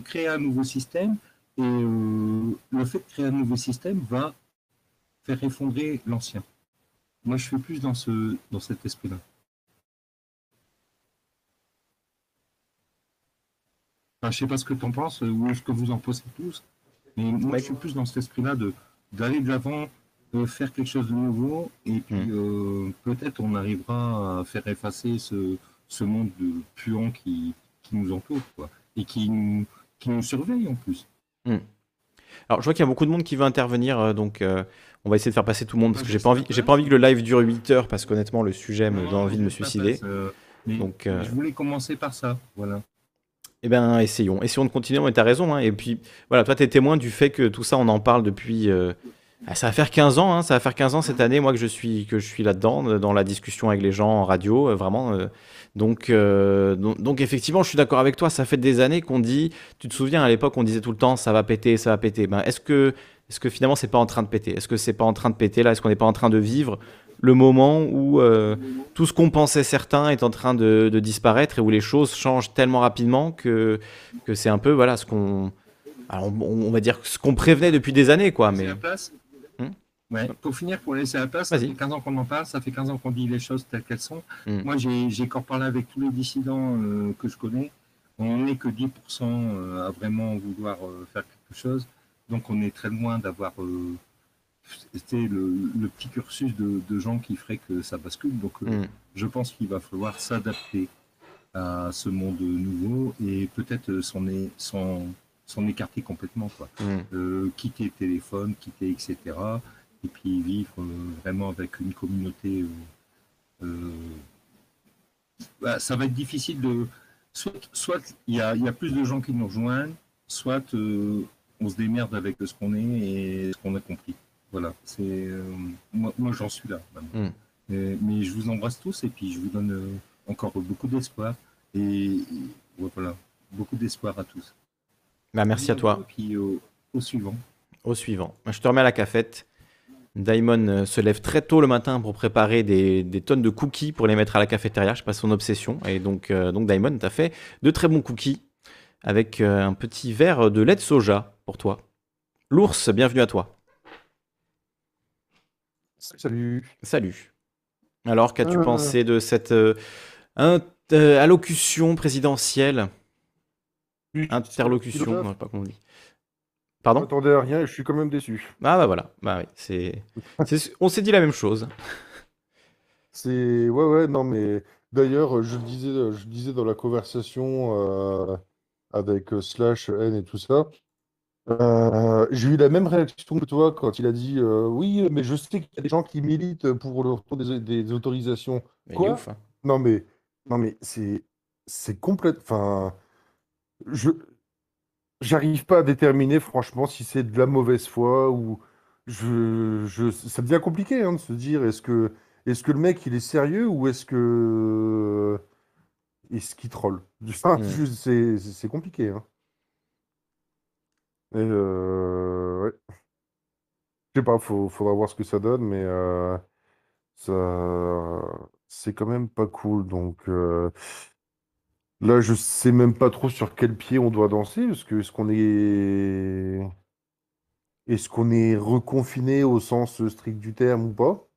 créer un nouveau système, et le fait de créer un nouveau système va faire effondrer l'ancien. Moi, je suis plus dans, ce, dans cet esprit-là. je ne sais pas ce que tu en penses ou ce que vous en pensez tous, mais moi, je suis plus dans cet esprit-là de d'aller de l'avant, de faire quelque chose de nouveau, et puis hmm. euh, peut-être on arrivera à faire effacer ce, ce monde de puants qui, qui nous entoure, quoi, et qui nous, qui nous surveille en plus. Hmm. Alors, je vois qu'il y a beaucoup de monde qui veut intervenir, euh, donc euh, on va essayer de faire passer tout le monde parce que j'ai pas envie, j'ai pas envie que le live dure 8 heures parce qu'honnêtement, le sujet me donne envie de me suicider. Euh, donc, je voulais commencer par ça, voilà. Eh bien, essayons. Essayons de continuer. Mais tu as raison. Hein. Et puis, voilà, toi, tu es témoin du fait que tout ça, on en parle depuis. Ah, ça va faire 15 ans. Hein. Ça va faire 15 ans cette année, moi, que je suis, que je suis là-dedans, dans la discussion avec les gens en radio. Vraiment. Euh, donc, donc, effectivement, je suis d'accord avec toi. Ça fait des années qu'on dit. Tu te souviens à l'époque, on disait tout le temps, ça va péter, ça va péter. Ben, est-ce que, est-ce que finalement, c'est pas en train de péter? Est-ce que c'est pas en train de péter là? Est-ce qu'on n'est pas en train de vivre le moment où euh, tout ce qu'on pensait certain est en train de, disparaître et où les choses changent tellement rapidement que, que c'est un peu voilà ce qu'on, on, va dire ce qu'on prévenait depuis des années quoi. Mais Ouais, pour finir, pour laisser la place, ça fait 15 ans qu'on en parle, ça fait 15 ans qu'on dit les choses telles qu'elles sont. Mm. Moi, j'ai encore parlé avec tous les dissidents euh, que je connais. On n'est que 10% euh, à vraiment vouloir euh, faire quelque chose. Donc, on est très loin d'avoir c'était le, petit cursus de, gens qui ferait que ça bascule. Donc, mm. je pense qu'il va falloir s'adapter à ce monde nouveau et peut-être s'en écarter complètement. Quoi. Mm. quitter le téléphone, quitter, etc et puis vivre euh, vraiment avec une communauté. Euh, euh, bah, ça va être difficile de. Soit il y a, y a, plus de gens qui nous rejoignent, soit on se démerde avec ce qu'on est et ce qu'on a compris. Voilà, c'est moi, moi j'en suis là. Hmm. mais je vous embrasse tous et puis je vous donne encore beaucoup d'espoir et, voilà, beaucoup d'espoir à tous. Bah, merci à toi. Et puis au, au suivant. Au suivant. Je te remets à la cafette. Daimon euh, se lève très tôt le matin pour préparer des, tonnes de cookies pour les mettre à la cafétéria. Je sais pas son obsession. Et donc, euh, donc Daimon, tu as fait de très bons cookies avec euh, un petit verre de lait de soja pour toi. L'ours, bienvenue à toi. Salut. Salut. Alors, qu'as-tu pensé de cette euh, allocution présidentielle? Interlocution, Philosophe. non, je sais pas comment on dit. Pardon? À rien et je suis quand même déçu. Ah bah voilà, bah oui, c'est... On s'est dit la même chose. C'est ouais ouais non mais d'ailleurs je le disais je le disais dans la conversation euh, avec euh, Slash N et tout ça. Euh, j'ai eu la même réaction que toi quand il a dit euh, oui mais je sais qu'il y a des gens qui militent pour le retour des, des autorisations. Mais Quoi ouf, hein. Non mais non mais c'est c'est complète enfin je j'arrive pas à déterminer franchement si c'est de la mauvaise foi ou je, je ça devient compliqué hein, de se dire est-ce que est-ce que le mec il est sérieux ou est-ce que est-ce qu'il troll? Enfin, Mm. c'est compliqué hein. Et euh. Je sais pas, faut, faudra voir ce que ça donne, mais ça, c'est quand même pas cool. Donc là, je sais même pas trop sur quel pied on doit danser, parce que est-ce qu'on est, est-ce qu'on est reconfiné au sens strict du terme ou pas?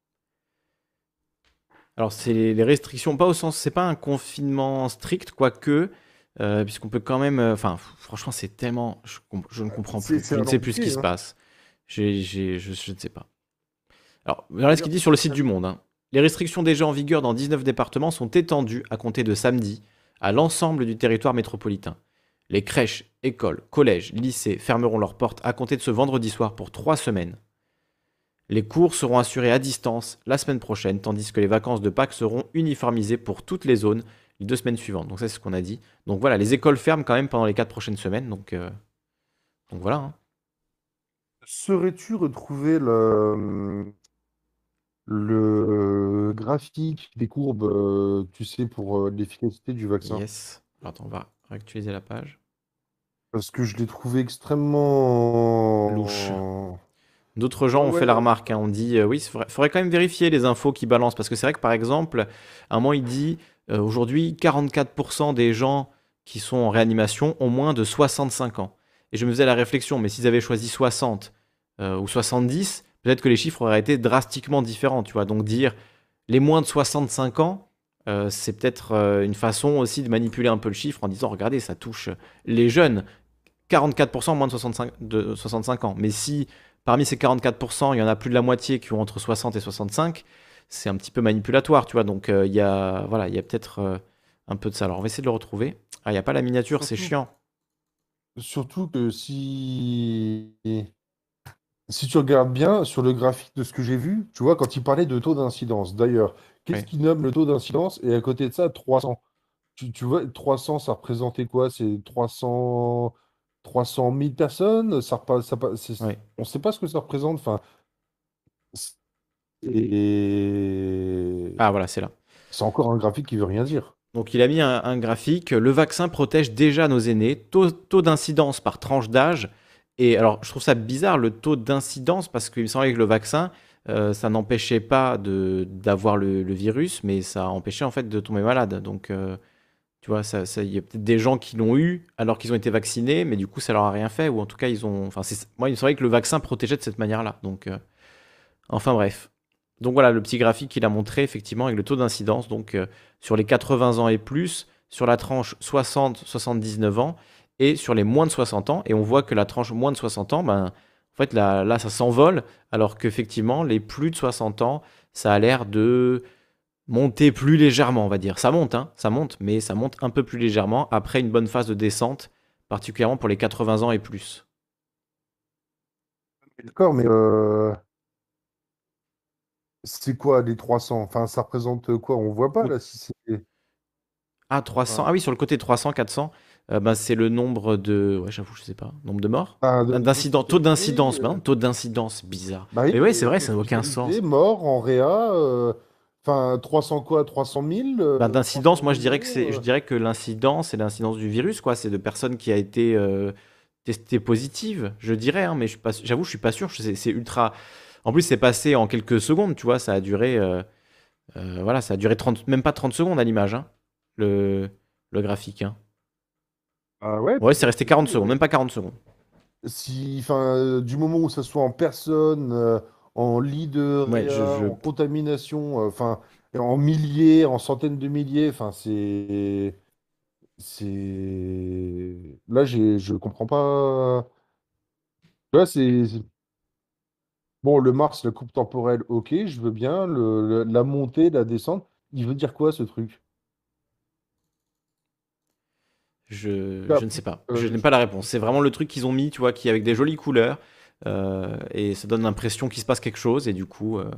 Alors c'est les restrictions, pas au sens, c'est pas un confinement strict, quoique, euh, puisqu'on peut quand même, euh, enfin franchement c'est tellement, je, ne comprends plus, je ne sais plus ce qui se hein. passe. Je ne sais pas. Alors voilà ce qu'il dit sur le site du Monde. hein. Les restrictions déjà en vigueur dans 19 départements sont étendues à compter de samedi à l'ensemble du territoire métropolitain. Les crèches, écoles, collèges, lycées fermeront leurs portes à compter de ce vendredi soir pour trois semaines. Les cours seront assurés à distance la semaine prochaine, tandis que les vacances de Pâques seront uniformisées pour toutes les zones les deux semaines suivantes. Donc ça, c'est ce qu'on a dit. Donc voilà, les écoles ferment quand même pendant les quatre prochaines semaines. Donc, euh, donc voilà. hein. Saurais-tu retrouver le, le graphique des courbes, euh, tu sais, pour euh, l'efficacité du vaccin? Yes. Alors, attends, on va réactualiser la page. Parce que je l'ai trouvé extrêmement Louche. D'autres gens Ah ont ouais, fait la remarque. hein. On dit, euh, oui, il faudrait, faudrait quand même vérifier les infos qui balancent. Parce que c'est vrai que, par exemple, à un moment, il dit, euh, aujourd'hui, 44% des gens qui sont en réanimation ont moins de 65 ans. Et je me faisais la réflexion, mais s'ils avaient choisi 60 euh, ou 70, peut-être que les chiffres auraient été drastiquement différents. Tu vois, donc dire les moins de 65 ans, euh, c'est peut-être une façon aussi de manipuler un peu le chiffre en disant, regardez, ça touche les jeunes. 44% moins de 65, de 65 ans. Mais si parmi ces 44%, il y en a plus de la moitié qui ont entre 60 et 65, c'est un petit peu manipulatoire, tu vois. Donc euh, il y a, voilà, il y a peut-être euh, un peu de ça. Alors on va essayer de le retrouver. Ah, il n'y a pas la miniature, c'est chiant. Surtout que si... si tu regardes bien sur le graphique de ce que j'ai vu, tu vois, quand il parlait de taux d'incidence, d'ailleurs, qu'est-ce Oui. qu'il nomme le taux d'incidence? Et à côté de ça, 300. Tu, tu vois, 300, ça représentait quoi? C'est 300... 300 000 personnes? Ça, Oui. On ne sait pas ce que ça représente. Enfin, et Ah voilà, c'est là. c'est encore un graphique qui veut rien dire. Donc il a mis un, un graphique. Le vaccin protège déjà nos aînés. Taux, taux d'incidence par tranche d'âge. Et alors je trouve ça bizarre le taux d'incidence parce qu'il me semblait que le vaccin, euh, ça n'empêchait pas de d'avoir le, le virus, mais ça empêchait en fait de tomber malade. Donc euh, tu vois, ça, ça- il y a peut-être des gens qui l'ont eu alors qu'ils ont été vaccinés, mais du coup ça leur a rien fait ou en tout cas ils ont. Enfin moi il me semblait que le vaccin protégeait de cette manière-là. Donc euh, enfin bref. Donc voilà le petit graphique qu'il a montré effectivement avec le taux d'incidence. Donc euh, sur les 80 ans et plus, sur la tranche 60-79 ans et sur les moins de 60 ans. Et on voit que la tranche moins de 60 ans, ben, en fait, là, ça s'envole, alors qu'effectivement, les plus de 60 ans, ça a l'air de monter plus légèrement, on va dire. Ça monte, hein, ça monte, mais ça monte un peu plus légèrement après une bonne phase de descente, particulièrement pour les 80 ans et plus. D'accord, mais euh, c'est quoi les 300? Enfin, ça représente quoi? On voit pas là si c'est. Ah, 300, ah oui, sur le côté 300, 400, euh, ben, c'est le nombre de. Ouais, j'avoue, je sais pas. Nombre de morts? Ah, de- taux d'incidence, euh, ben, taux d'incidence, bizarre. bah oui, mais ouais, c'est vrai, ça n'a aucun sens. hospitalisés, morts en réa, euh, enfin 300 quoi? 300 000? euh, Bah, d'incidence, 300 moi je dirais que c'est, je euh, dirais que l'incidence, c'est l'incidence du virus, quoi. C'est de personnes qui a été testée positive, je dirais, hein, mais je suis pas, j'avoue, je suis pas sûr. C'est, c'est ultra. En plus, c'est passé en quelques secondes, tu vois. Ça a duré, euh, euh, voilà, ça a duré 30, même pas 30 secondes à l'image, hein, le, le graphique. hein. Ah ouais, Ouais, c'est resté 40 secondes, même pas 40 secondes. si, enfin, euh, du moment où ça soit en personne, euh, en Ouais, je- je- en contamination, enfin, en milliers, en centaines de milliers. Enfin, c'est. C'est. Là, je comprends pas. Là, c'est. Bon, le Mars, la coupe temporelle, ok, je veux bien. Le, le- la montée, la descente, il veut dire quoi ce truc? Je, Bah, je ne sais pas. euh, Je n'ai pas la réponse. C'est vraiment le truc qu'ils ont mis, tu vois, qui est avec des jolies couleurs. euh, et ça donne l'impression qu'il se passe quelque chose. Et du coup, euh,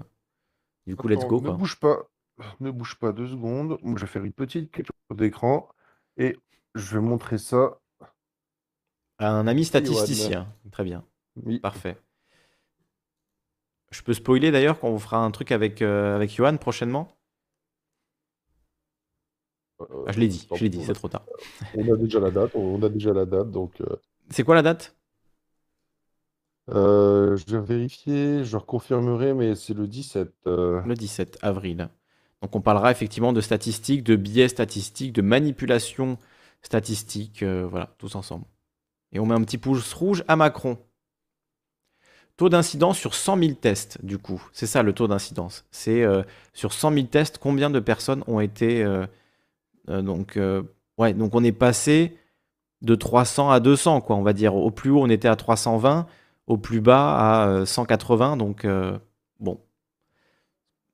du coup, let's go, ne quoi. bouge pas. Ne bouge pas deux secondes. Je vais faire une petite capture d'écran et je vais montrer ça. Un ami statisticien. Très bien. Oui. Parfait. Je peux spoiler d'ailleurs qu'on vous fera un truc avec, euh, avec Johan prochainement Euh, Ah, Je l'ai dit, je l'ai dit, c'est trop tard. On a déjà la date. On a déjà la date. Donc, euh, C'est quoi la date? Euh, je vais vérifier. Je reconfirmerai, mais c'est le 17. euh. Le 17 avril. Donc on parlera effectivement de statistiques, de biais statistiques, de manipulation statistique, euh, voilà, tous ensemble. Et on met un petit pouce rouge à Macron. Taux d'incidence sur 100 000 tests, du coup. C'est ça le taux d'incidence. C'est euh, sur 100 000 tests, combien de personnes ont été... euh, euh, donc, ouais, donc on est passé de 300 à 200, quoi, on va dire. Au plus haut, on était à 320, au plus bas à euh, 180. Donc, bon,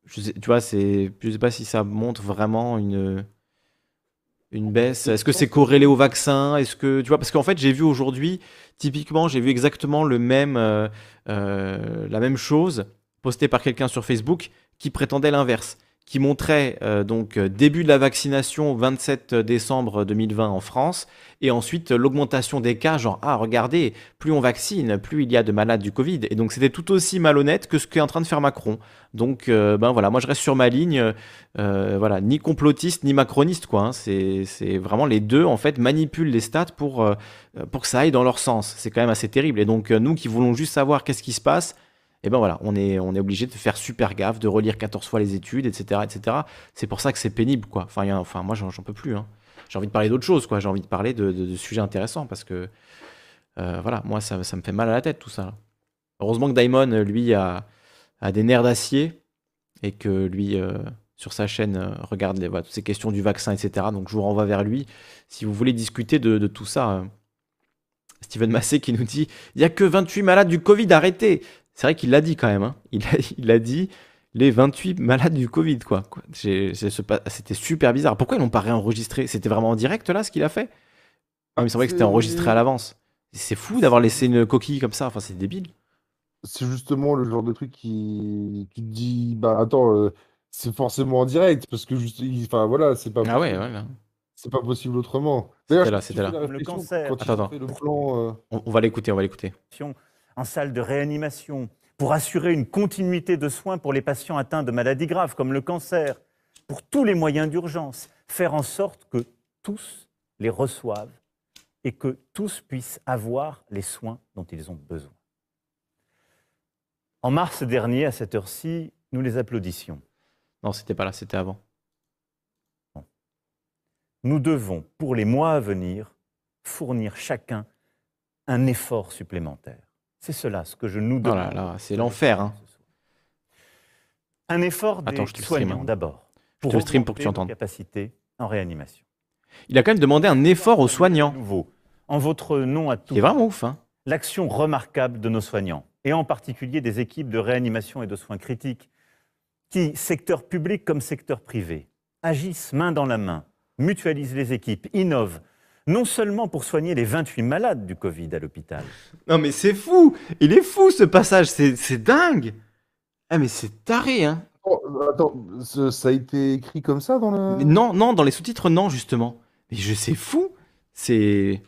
tu vois, je sais pas si ça montre vraiment une, une baisse. Est-ce que c'est corrélé au vaccin? Est-ce que, tu vois, parce qu'en fait, j'ai vu aujourd'hui, typiquement, j'ai vu exactement le même, euh, euh, la même chose postée par quelqu'un sur Facebook qui prétendait l'inverse, qui montrait euh, donc euh, début de la vaccination au 27 décembre 2020 en France, et ensuite euh, l'augmentation des cas, genre ah regardez, plus on vaccine, plus il y a de malades du Covid, et donc c'était tout aussi malhonnête que ce qu'est en train de faire Macron. Donc ben voilà, moi je reste sur ma ligne, voilà, ni complotiste ni macroniste quoi. hein. C'est vraiment les deux en fait manipulent les stats pour pour que ça aille dans leur sens. C'est quand même assez terrible. Et donc nous qui voulons juste savoir qu'est-ce qui se passe, et ben voilà, on est obligé de faire super gaffe, de relire 14 fois les études, etc., etc. C'est pour ça que c'est pénible quoi. Enfin, enfin moi j'en peux plus. hein. J'ai envie de parler d'autre chose quoi. J'ai envie de parler de, sujets intéressants parce que euh, voilà, moi ça, me fait mal à la tête tout ça. Heureusement que Daimon euh, lui a, des nerfs d'acier et que lui euh, sur sa chaîne regarde les, toutes ces questions du vaccin, etc. Donc je vous renvoie vers lui si vous voulez discuter de, tout ça. Steven Massé qui nous dit il n'y a que 28 malades du Covid, arrêtez C'est vrai qu'il l'a dit quand même. hein. Il, a, il a dit les 28 malades du Covid, quoi. C'était super bizarre. Pourquoi ils l'ont pas réenregistré? C'était vraiment en direct là ce qu'il a fait? Ah, mais c'est vrai que c'était enregistré à l'avance. C'est fou d'avoir laissé une coquille comme ça. Enfin, c'est débile. C'est justement le genre de truc qui, qui te dit, bah attends, euh, c'est forcément en direct, parce que juste, il- enfin voilà, c'est pas Ah ouais, possible. ouais. là. C'est pas possible autrement. C'était D'ailleurs, là, me là. Le cancer. quand Attends, le plan. euh, On, on va l'écouter, on va l'écouter. En salle de réanimation pour assurer une continuité de soins pour les patients atteints de maladies graves comme le cancer, pour tous les moyens d'urgence, faire en sorte que tous les reçoivent et que tous puissent avoir les soins dont ils ont besoin. En mars dernier, à cette heure-ci, nous les applaudissions. Non, c'était pas là, c'était avant. Nous devons, pour les mois à venir, fournir chacun un effort supplémentaire. C'est cela ce que je nous Oh demande. là là, c'est l'enfer. Hein. Un effort des Attends, je te stream, soignants hein. d'abord. te le stream pour que tu entendes. capacités en réanimation. Il a quand même demandé un effort aux soignants. Nouveau, en votre nom à tous, C'est vraiment ouf. Hein. l'action remarquable de nos soignants, et en particulier des équipes de réanimation et de soins critiques, qui, secteur public comme secteur privé, agissent main dans la main, mutualisent les équipes, innovent, non seulement pour soigner les 28 malades du Covid à l'hôpital, Non mais c'est fou. Il est fou ce passage, c'est c'est dingue. Ah mais c'est taré, hein. Oh, attends, ça a été écrit comme ça dans le. Mais Non, non, dans les sous-titres, non, justement. Mais je sais fou. C'est...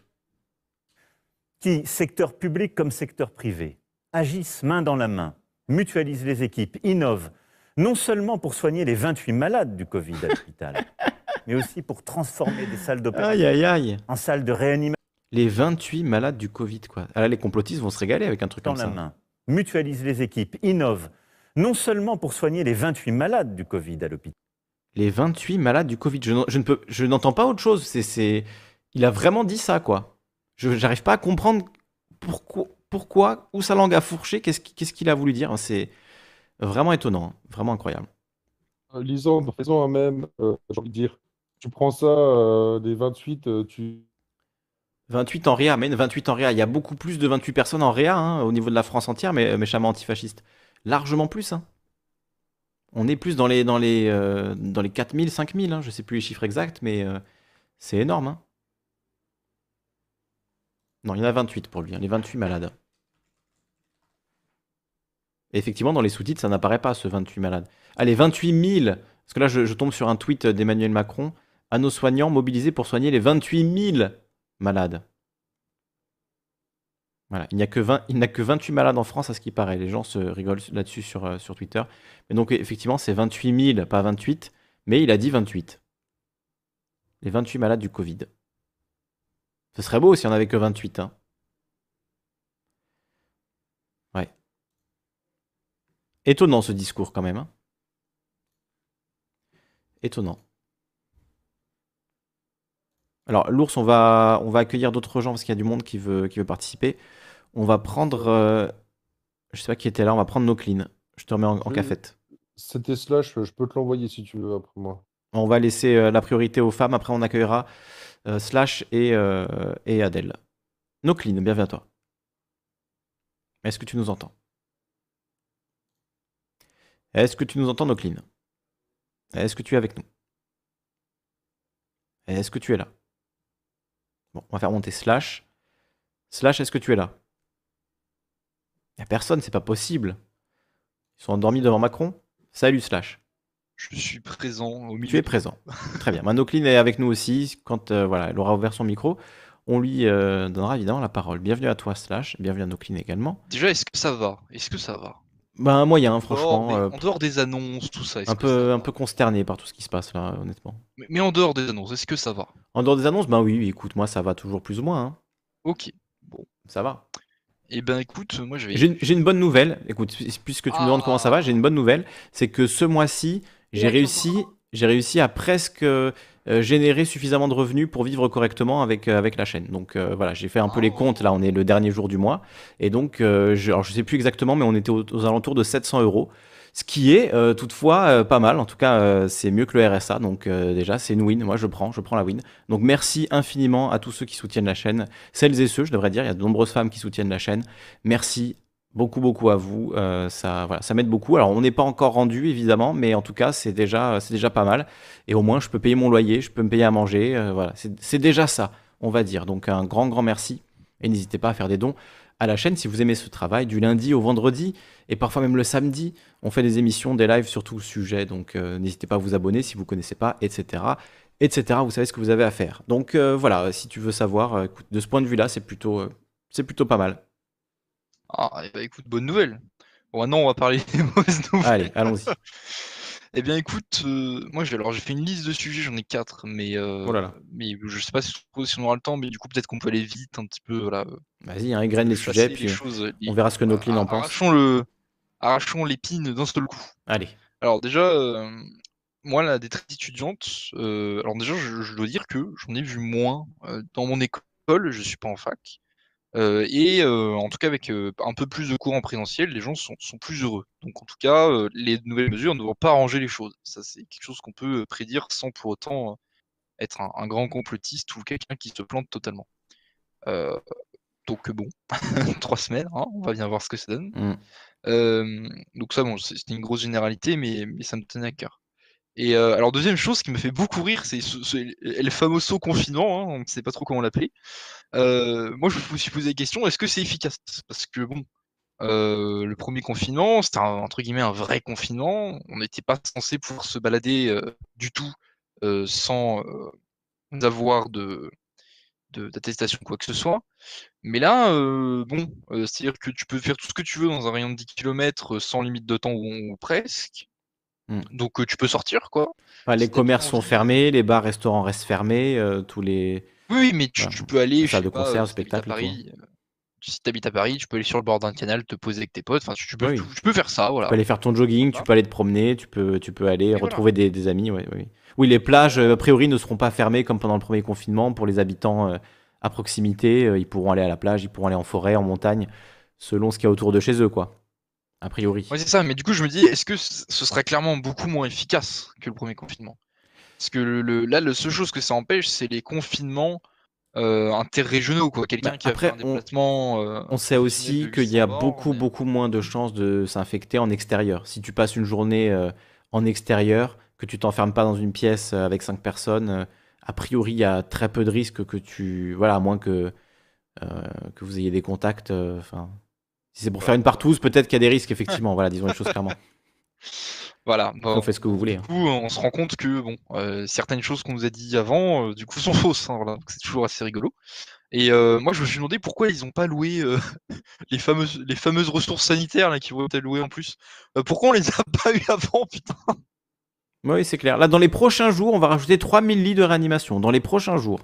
qui, secteur public comme secteur privé, agissent main dans la main, mutualisent les équipes, innovent, non seulement pour soigner les 28 malades du Covid à l'hôpital, mais aussi pour transformer des salles d'opération Aïe, aïe, aïe en salles de réanimation Les 28 malades du Covid, quoi. Ah là, les complotistes vont se régaler avec un truc dans comme la ça. main, mutualisent les équipes, innovent, non seulement pour soigner les 28 malades du Covid à l'hôpital, Les 28 malades du Covid. Je, n'en- je ne peux, je n'entends pas autre chose. C'est, c'est... Il a vraiment dit ça, quoi. Je n'arrive pas à comprendre pourquoi, pourquoi, où sa langue a fourché, qu'est-ce, qui- qu'est-ce qu'il a voulu dire. C'est, Vraiment étonnant, hein. vraiment incroyable. Euh, Lisandre, faisons un même, euh, j'ai envie de dire. Tu prends ça, euh, des 28, euh, tu... 28 en réa, mais 28 en réa. Il y a beaucoup plus de 28 personnes en réa hein, au niveau de la France entière, mais méchamment antifascistes. Largement plus. Hein. On est plus dans les, dans les, euh, dans les 4000, 5000. Hein. Je sais plus les chiffres exacts, mais euh, c'est énorme. Non, il y en a 28 pour lui, les 28 malades. Effectivement, dans les sous-titres, ça n'apparaît pas, ce 28 malades. Allez, 28 000 Parce que là, je tombe sur un tweet d'Emmanuel Macron. À nos soignants mobilisés pour soigner les 28 000 malades. Voilà, il n'y a, que 20 il n'y a que 28 malades en France à ce qui paraît. Les gens se rigolent là-dessus sur, euh, Twitter. Mais donc, effectivement, c'est 28 000, pas 28. Mais il a dit 28. Les 28 malades du Covid. Ce serait beau s'il n'y en avait que 28. Hein. Ouais. Étonnant ce discours quand même. hein. Étonnant. Alors, l'ours, on va, on va accueillir d'autres gens parce qu'il y a du monde qui veut, qui veut participer. On va prendre. euh, je sais pas qui était là, on va prendre Noclin. Je te remets en, en Oui. cafette. C'était slash, je peux te l'envoyer si tu veux après moi. On va laisser euh, la priorité aux femmes, après on accueillera euh, Slash et, euh, et Adèle. Noclin, bienvenue à toi. Est-ce que tu nous entends? Est-ce que tu nous entends, Noclin? Est-ce que tu es avec nous? Est-ce que tu es là? Bon, on va faire monter Slash. Slash, est-ce que tu es là? Il a personne, c'est pas possible. Ils sont endormis devant Macron Salut Slash. Je suis présent au milieu. Tu es présent. Très bien. Manocline est avec nous aussi. Quand euh, voilà, elle aura ouvert son micro, on lui euh, donnera évidemment la parole. Bienvenue à toi, Slash. Bienvenue à Nocline également. Déjà, est-ce que ça va? Est-ce que ça va? Ben, un moyen, dehors, franchement. mais euh, en dehors des annonces, tout ça. un, ça peu, un peu consterné par tout ce qui se passe là, honnêtement. mais, mais en dehors des annonces, est-ce que ça va? En dehors des annonces, ben oui, écoute, moi ça va toujours plus ou moins. hein. Ok. Ça va. Eh ben écoute, moi je vais. J'ai une, j'ai une bonne nouvelle. Écoute, puisque tu me demandes comment ça va, j'ai une bonne nouvelle. C'est que ce mois-ci, j'ai réussi, j'ai réussi à presque générer suffisamment de revenus pour vivre correctement avec, euh, avec la chaîne. Donc euh, voilà, j'ai fait un peu les comptes. Là, on est le dernier jour du mois. Et donc, euh, je, alors, je sais plus exactement, mais on était aux, aux alentours de 700 euros. Ce qui est euh, toutefois euh, pas mal. En tout cas, euh, c'est mieux que le RSA. Donc euh, déjà, c'est une win. Moi, je prends, je prends la win. Donc merci infiniment à tous ceux qui soutiennent la chaîne. Celles et ceux, je devrais dire. Il y a de nombreuses femmes qui soutiennent la chaîne. Merci beaucoup, beaucoup à vous. Euh, ça, m'aide beaucoup. Alors, on n'est pas encore rendu, évidemment, mais en tout cas, c'est déjà, c'est déjà pas mal. Et au moins, je peux payer mon loyer, je peux me payer à manger. euh, voilà, c'est déjà ça, on va dire. Donc, un grand, grand merci. Et n'hésitez pas à faire des dons à la chaîne si vous aimez ce travail, du lundi au vendredi, et parfois même le samedi. On fait des émissions, des lives sur tout le sujet. Donc, euh, n'hésitez pas à vous abonner si vous connaissez pas, etc. etc. Vous savez ce que vous avez à faire. Donc, voilà, si tu veux savoir, de ce point de vue-là, c'est plutôt, c'est plutôt pas mal. Ah, ben écoute, bonne nouvelle. Bon, maintenant on va parler des mauvaises nouvelles. Allez, allons-y. Eh bien écoute, euh, moi j'ai alors j'ai fait une liste de sujets, j'en ai quatre, mais euh, Oh là là. mais je sais pas si, si on aura le temps, mais du coup peut-être qu'on peut aller vite un petit peu, voilà. Vas-y, hein, égrène les sujets, puis choses, on verra ce que nos clients en pensent. Arrachons le, arrachons l'épine d'un seul coup. Allez. Alors déjà, euh, moi la détresse étudiante, euh, alors déjà je, je dois dire que j'en ai vu moins euh, dans mon école, je suis pas en fac, euh, et euh, en tout cas avec euh, un peu plus de cours en présentiel, les gens sont, sont plus heureux. Donc en tout cas, les nouvelles mesures ne vont pas arranger les choses. Ça c'est quelque chose qu'on peut prédire sans pour autant être un, un grand complotiste ou quelqu'un qui se plante totalement. Donc bon, trois semaines, hein, on va bien voir ce que ça donne. Mm. Donc ça, bon, c'est- c'était une grosse généralité, mais, mais ça me tenait à cœur. Et euh, alors deuxième chose qui me fait beaucoup rire, c'est ce, ce- le famoso confinement, hein, on ne sait pas trop comment l'appeler. Euh, moi, je me suis posé la question, est-ce que c'est efficace? Parce que bon, euh, le premier confinement, c'était un- entre guillemets un vrai confinement. On n'était pas censé pouvoir se balader du tout sans avoir de d'attestation quoi que ce soit. Mais là, bon, c'est-à-dire que tu peux faire tout ce que tu veux dans un rayon de 10 km sans limite de temps ou presque. Mm. Donc euh, tu peux sortir quoi. Enfin, les commerces sont fermés, les bars, restaurants restent fermés, euh, tous les. Oui, mais tu, tu peux aller, je Salle de pas, concert, euh, si à spectacle et tout. Paris, euh, si à Paris, tu peux aller sur le bord d'un canal, te poser avec tes potes. Enfin, tu, tu peux, Oui. tu, tu peux faire ça, voilà. Tu peux aller faire ton jogging, tu peux aller te promener, tu peux, tu peux aller Et voilà. retrouver des, des amis. ouais, ouais. Oui, les plages, a priori, ne seront pas fermées comme pendant le premier confinement. Pour les habitants à proximité, ils pourront aller à la plage, ils pourront aller en forêt, en montagne, selon ce qu'il y a autour de chez eux, quoi. A priori. Ouais, c'est ça, mais du coup, je me dis, est-ce que ce serait clairement beaucoup moins efficace que le premier confinement? Parce que le, le- là, la seule chose que ça empêche, c'est les confinements euh, interrégionaux, quoi. Quelqu'un Bah, qui a après, fait un on- déplacement. euh, On sait aussi qu'il y 800 a beaucoup, mais- beaucoup moins de chances de s'infecter en extérieur. Si tu passes une journée euh, en extérieur, que tu t'enfermes pas dans une pièce avec cinq personnes, a priori, il y a très peu de risques que tu... Voilà, à moins que, que vous ayez des contacts. Enfin, si c'est pour faire une partouze, peut-être qu'il y a des risques, effectivement. Voilà, disons les choses clairement. Voilà. Bon, Vous faites ce que vous voulez. hein. du coup, on se rend compte que bon, euh, certaines choses qu'on nous a dit avant, euh, du coup, sont fausses. hein, voilà. C'est toujours assez rigolo. Et euh, moi, je me suis demandé pourquoi ils n'ont pas loué euh, les fameuses les fameuses ressources sanitaires là, qui vont être louées en plus. Euh, pourquoi on les a pas eu avant, putain? Oui, c'est clair. Là, dans les prochains jours, on va rajouter 3000 lits de réanimation. Dans les prochains jours.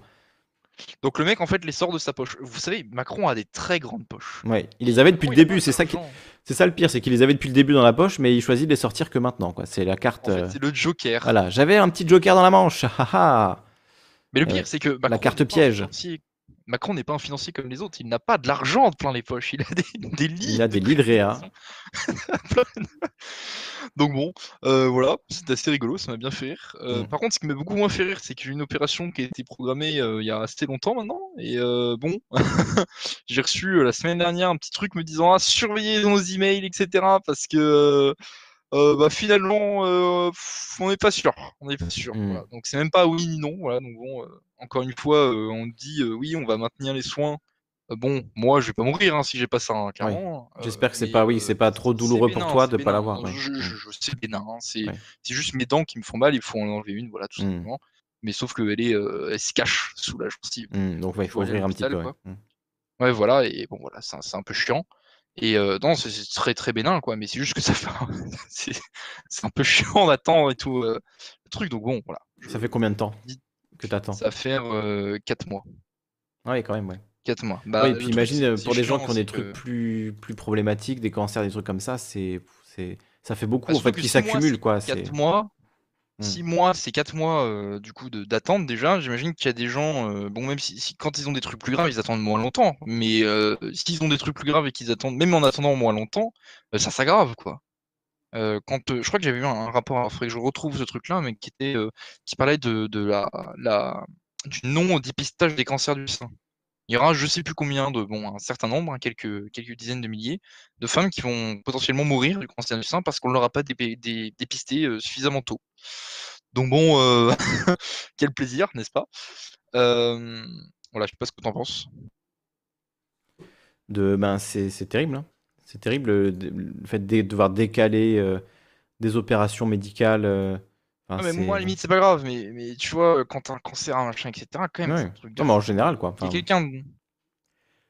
Donc le mec, en fait, les sort de sa poche. Vous savez, Macron a des très grandes poches. Ouais, il les avait depuis le début. C'est ça, qui... c'est ça le pire, c'est qu'il les avait depuis le début dans la poche, mais il choisit de les sortir que maintenant. quoi. C'est la carte. En fait, euh, c'est le Joker. Voilà, j'avais un petit joker dans la manche. ha, ha. Mais le pire, Euh, c'est que Macron carte piège. Macron n'est pas un financier comme les autres. Il n'a pas de l'argent de plein les poches. Il a des, des lits. Il a de des lits de réa. Plein. Donc bon, euh, voilà, c'est assez rigolo, ça m'a bien fait rire. Euh, Mm. Par contre, ce qui m'a beaucoup moins fait rire, c'est que j'ai eu une opération qui a été programmée euh, il y a assez longtemps maintenant. Et bon, j'ai reçu la semaine dernière un petit truc me disant ah, surveillez nos emails, etc. Parce que bah, finalement, pff, on n'est pas sûr. On n'est pas sûr. Mm. voilà. Donc c'est même pas oui ni non. Voilà. Donc bon, encore une fois, euh, on dit euh, oui, on va maintenir les soins. Euh, bon, moi, je vais pas mourir hein, si j'ai pas ça, hein, clairement. Euh, J'espère que c'est pas- oui, c'est pas trop c'est douloureux pour toi c'est de pas bénin. l'avoir, Non, ouais. Je, je, bénin. hein, c'est c'est juste mes dents qui me font mal. Il faut en enlever une, voilà, tout Mm. simplement. Mais sauf qu'elle est, euh, elle se cache sous la gencive. Hmm, donc ouais, il faut ouvrir un petit peu. l'hôpital, ouais. voilà, et bon, voilà, c'est un, c'est peu chiant. Et euh, non, c'est c'est très très bénin, quoi, mais c'est juste que ça fait. un- c'est c'est un peu chiant, on attend et tout. euh, le truc, donc bon, voilà. Ça fait combien de temps? Que t'attends Ça va faire 4 mois. Oui, quand même, ouais. 4 mois. Bah, oui, puis imagine euh, pour des gens qui ont des trucs que- plus, plus problématiques, des cancers, des trucs comme ça, c'est, c'est, ça fait beaucoup Bah, en fait qui s'accumulent quoi. C'est... 4 mois. Hmm. 6 mois, c'est 4 mois euh, du coup de- d'attente déjà. J'imagine qu'il y a des gens, euh, bon, même si, si- quand ils ont des trucs plus graves, ils attendent moins longtemps. Mais euh, s'ils ont des trucs plus graves et qu'ils attendent, même en attendant moins longtemps, euh, ça s'aggrave quoi. Euh, quand euh, je crois que j'avais vu un, rapport, il faudrait que je retrouve ce truc-là, mais qui euh, parlait de, du non dépistage des cancers du sein. Il y aura je sais plus combien de, bon, un certain nombre, hein, quelques, quelques dizaines de milliers, de femmes qui vont potentiellement mourir du cancer du sein parce qu'on ne leur a pas dépisté suffisamment tôt. Donc bon, quel plaisir, n'est-ce pas? Voilà, je sais pas ce que tu en penses. De, ben, c'est terrible. hein. C'est terrible euh, le fait de devoir décaler euh, des opérations médicales. euh, enfin, Ah, mais moi, à la limite, c'est pas grave, mais, mais tu vois, quand t'as un cancer, un machin, etc., quand même, Ouais. c'est un truc de Non, mais en général quoi. Enfin, quelqu'un.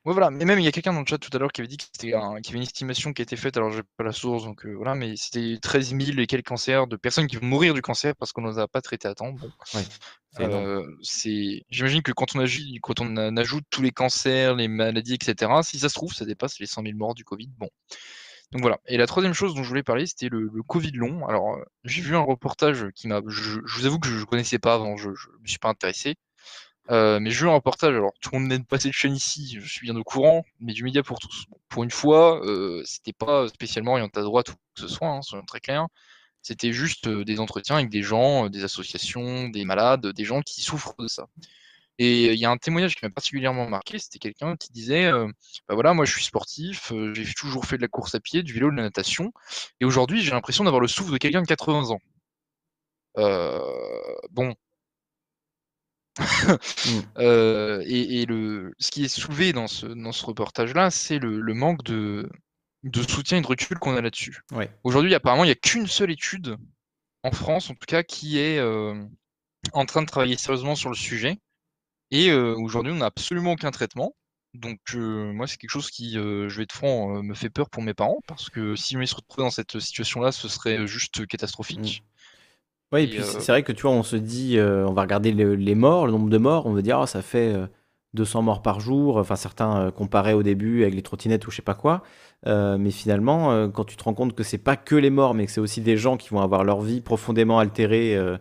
Ouais, voilà, mais même il y a quelqu'un dans le chat tout à l'heure qui avait dit qu'il y avait une estimation qui a été faite, alors j'ai pas la source, donc euh, voilà, mais c'était 13 000 et quelques cancers de personnes qui vont mourir du cancer parce qu'on ne les a pas traités à temps. Bon. Ouais. Euh. J'imagine que quand on, agit, quand on a- ajoute tous les cancers, les maladies, etc., si ça se trouve, ça dépasse les 100 000 morts du Covid. Bon. Donc voilà. Et la troisième chose dont je voulais parler, c'était le, le Covid long. Alors, euh, j'ai vu un reportage qui m'a. Je, je vous avoue que je ne connaissais pas avant, je ne me suis pas intéressé. Euh, mais j'ai vu un reportage, alors tout le monde de passer de chaîne ici, je suis bien au courant, mais du média pour tous. Pour une fois, euh, c'était pas spécialement orienté à droite ou que ce soit, hein, soyons très clairs. C'était juste euh, des entretiens avec des gens, euh, des associations, des malades, des gens qui souffrent de ça. Et il y a un témoignage qui m'a particulièrement marqué, c'était quelqu'un qui disait, bah voilà, moi je suis sportif, j'ai toujours fait de la course à pied, du vélo, de la natation, et aujourd'hui j'ai l'impression d'avoir le souffle de quelqu'un de 80 ans. Bon. Euh, et, et le, ce qui est soulevé dans ce, dans ce reportage-là, c'est le, le manque de, de soutien et de recul qu'on a là-dessus. Ouais. Aujourd'hui, apparemment, il n'y a qu'une seule étude, en France en tout cas, qui est euh, en train de travailler sérieusement sur le sujet. Et euh, aujourd'hui, on n'a absolument aucun traitement. Donc, euh, moi, c'est quelque chose qui, euh, je vais être franc, euh, me fait peur pour mes parents, parce que si ils se retrouvaient dans cette situation-là, ce serait juste catastrophique. Ouais, et puis c'est euh, c'est vrai que tu vois, on se dit, euh, on va regarder le- les morts, le nombre de morts, on va dire, Ah, ça fait euh, 200 morts par jour. Enfin, certains euh, comparaient au début avec les trottinettes ou je sais pas quoi. Euh, mais finalement, euh, quand tu te rends compte que c'est pas que les morts, mais que c'est aussi des gens qui vont avoir leur vie profondément altérée euh,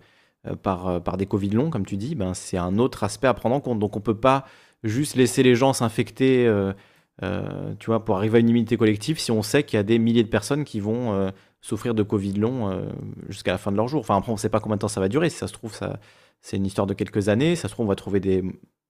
euh, par, euh, par des Covid longs, comme tu dis, ben, c'est un autre aspect à prendre en compte. Donc on peut pas juste laisser les gens s'infecter euh, Euh, tu vois, pour arriver à une immunité collective, si on sait qu'il y a des milliers de personnes qui vont euh, souffrir de Covid long euh, jusqu'à la fin de leur jour. Enfin, après, on ne sait pas combien de temps ça va durer. Si ça se trouve, ça, c'est une histoire de quelques années. Ça se trouve, on va trouver des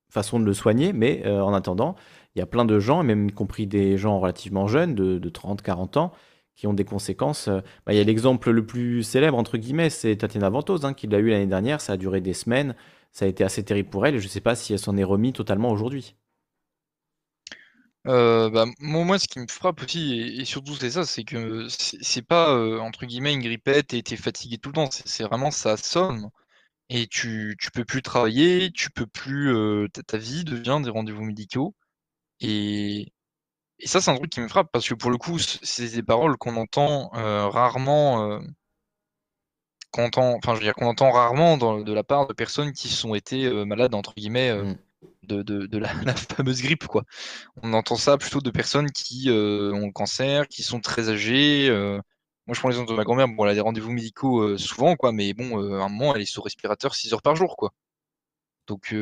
façons de le soigner. Mais en attendant, il y a plein de gens, même y compris des gens relativement jeunes, de, 30, 40 ans, qui ont des conséquences. Bah, il y a l'exemple le plus célèbre, entre guillemets, c'est Tatiana Ventose, hein, qui l'a eu l'année dernière. Ça a duré des semaines. Ça a été assez terrible pour elle. Et je ne sais pas si elle s'en est remis totalement aujourd'hui. Euh, bah, moi, ce qui me frappe aussi, et, surtout c'est ça, c'est que c'est pas euh, entre guillemets une grippette et t'es fatigué tout le temps. C'est vraiment ça somme et tu, tu peux plus travailler, tu peux plus euh, ta, vie devient des rendez-vous médicaux et, et ça c'est un truc qui me frappe parce que pour le coup c'est des paroles qu'on entend rarement qu'on entend, je veux dire qu'on entend rarement de la part de personnes qui sont été malades entre guillemets. Mmh de, la, fameuse grippe. Quoi. On entend ça plutôt de personnes qui euh, ont le cancer, qui sont très âgées. Euh. Moi, je prends l'exemple de ma grand-mère. Bon, elle a des rendez-vous médicaux euh, souvent, quoi, mais bon, à un moment, elle est sous respirateur 6 heures par jour. Quoi. Donc,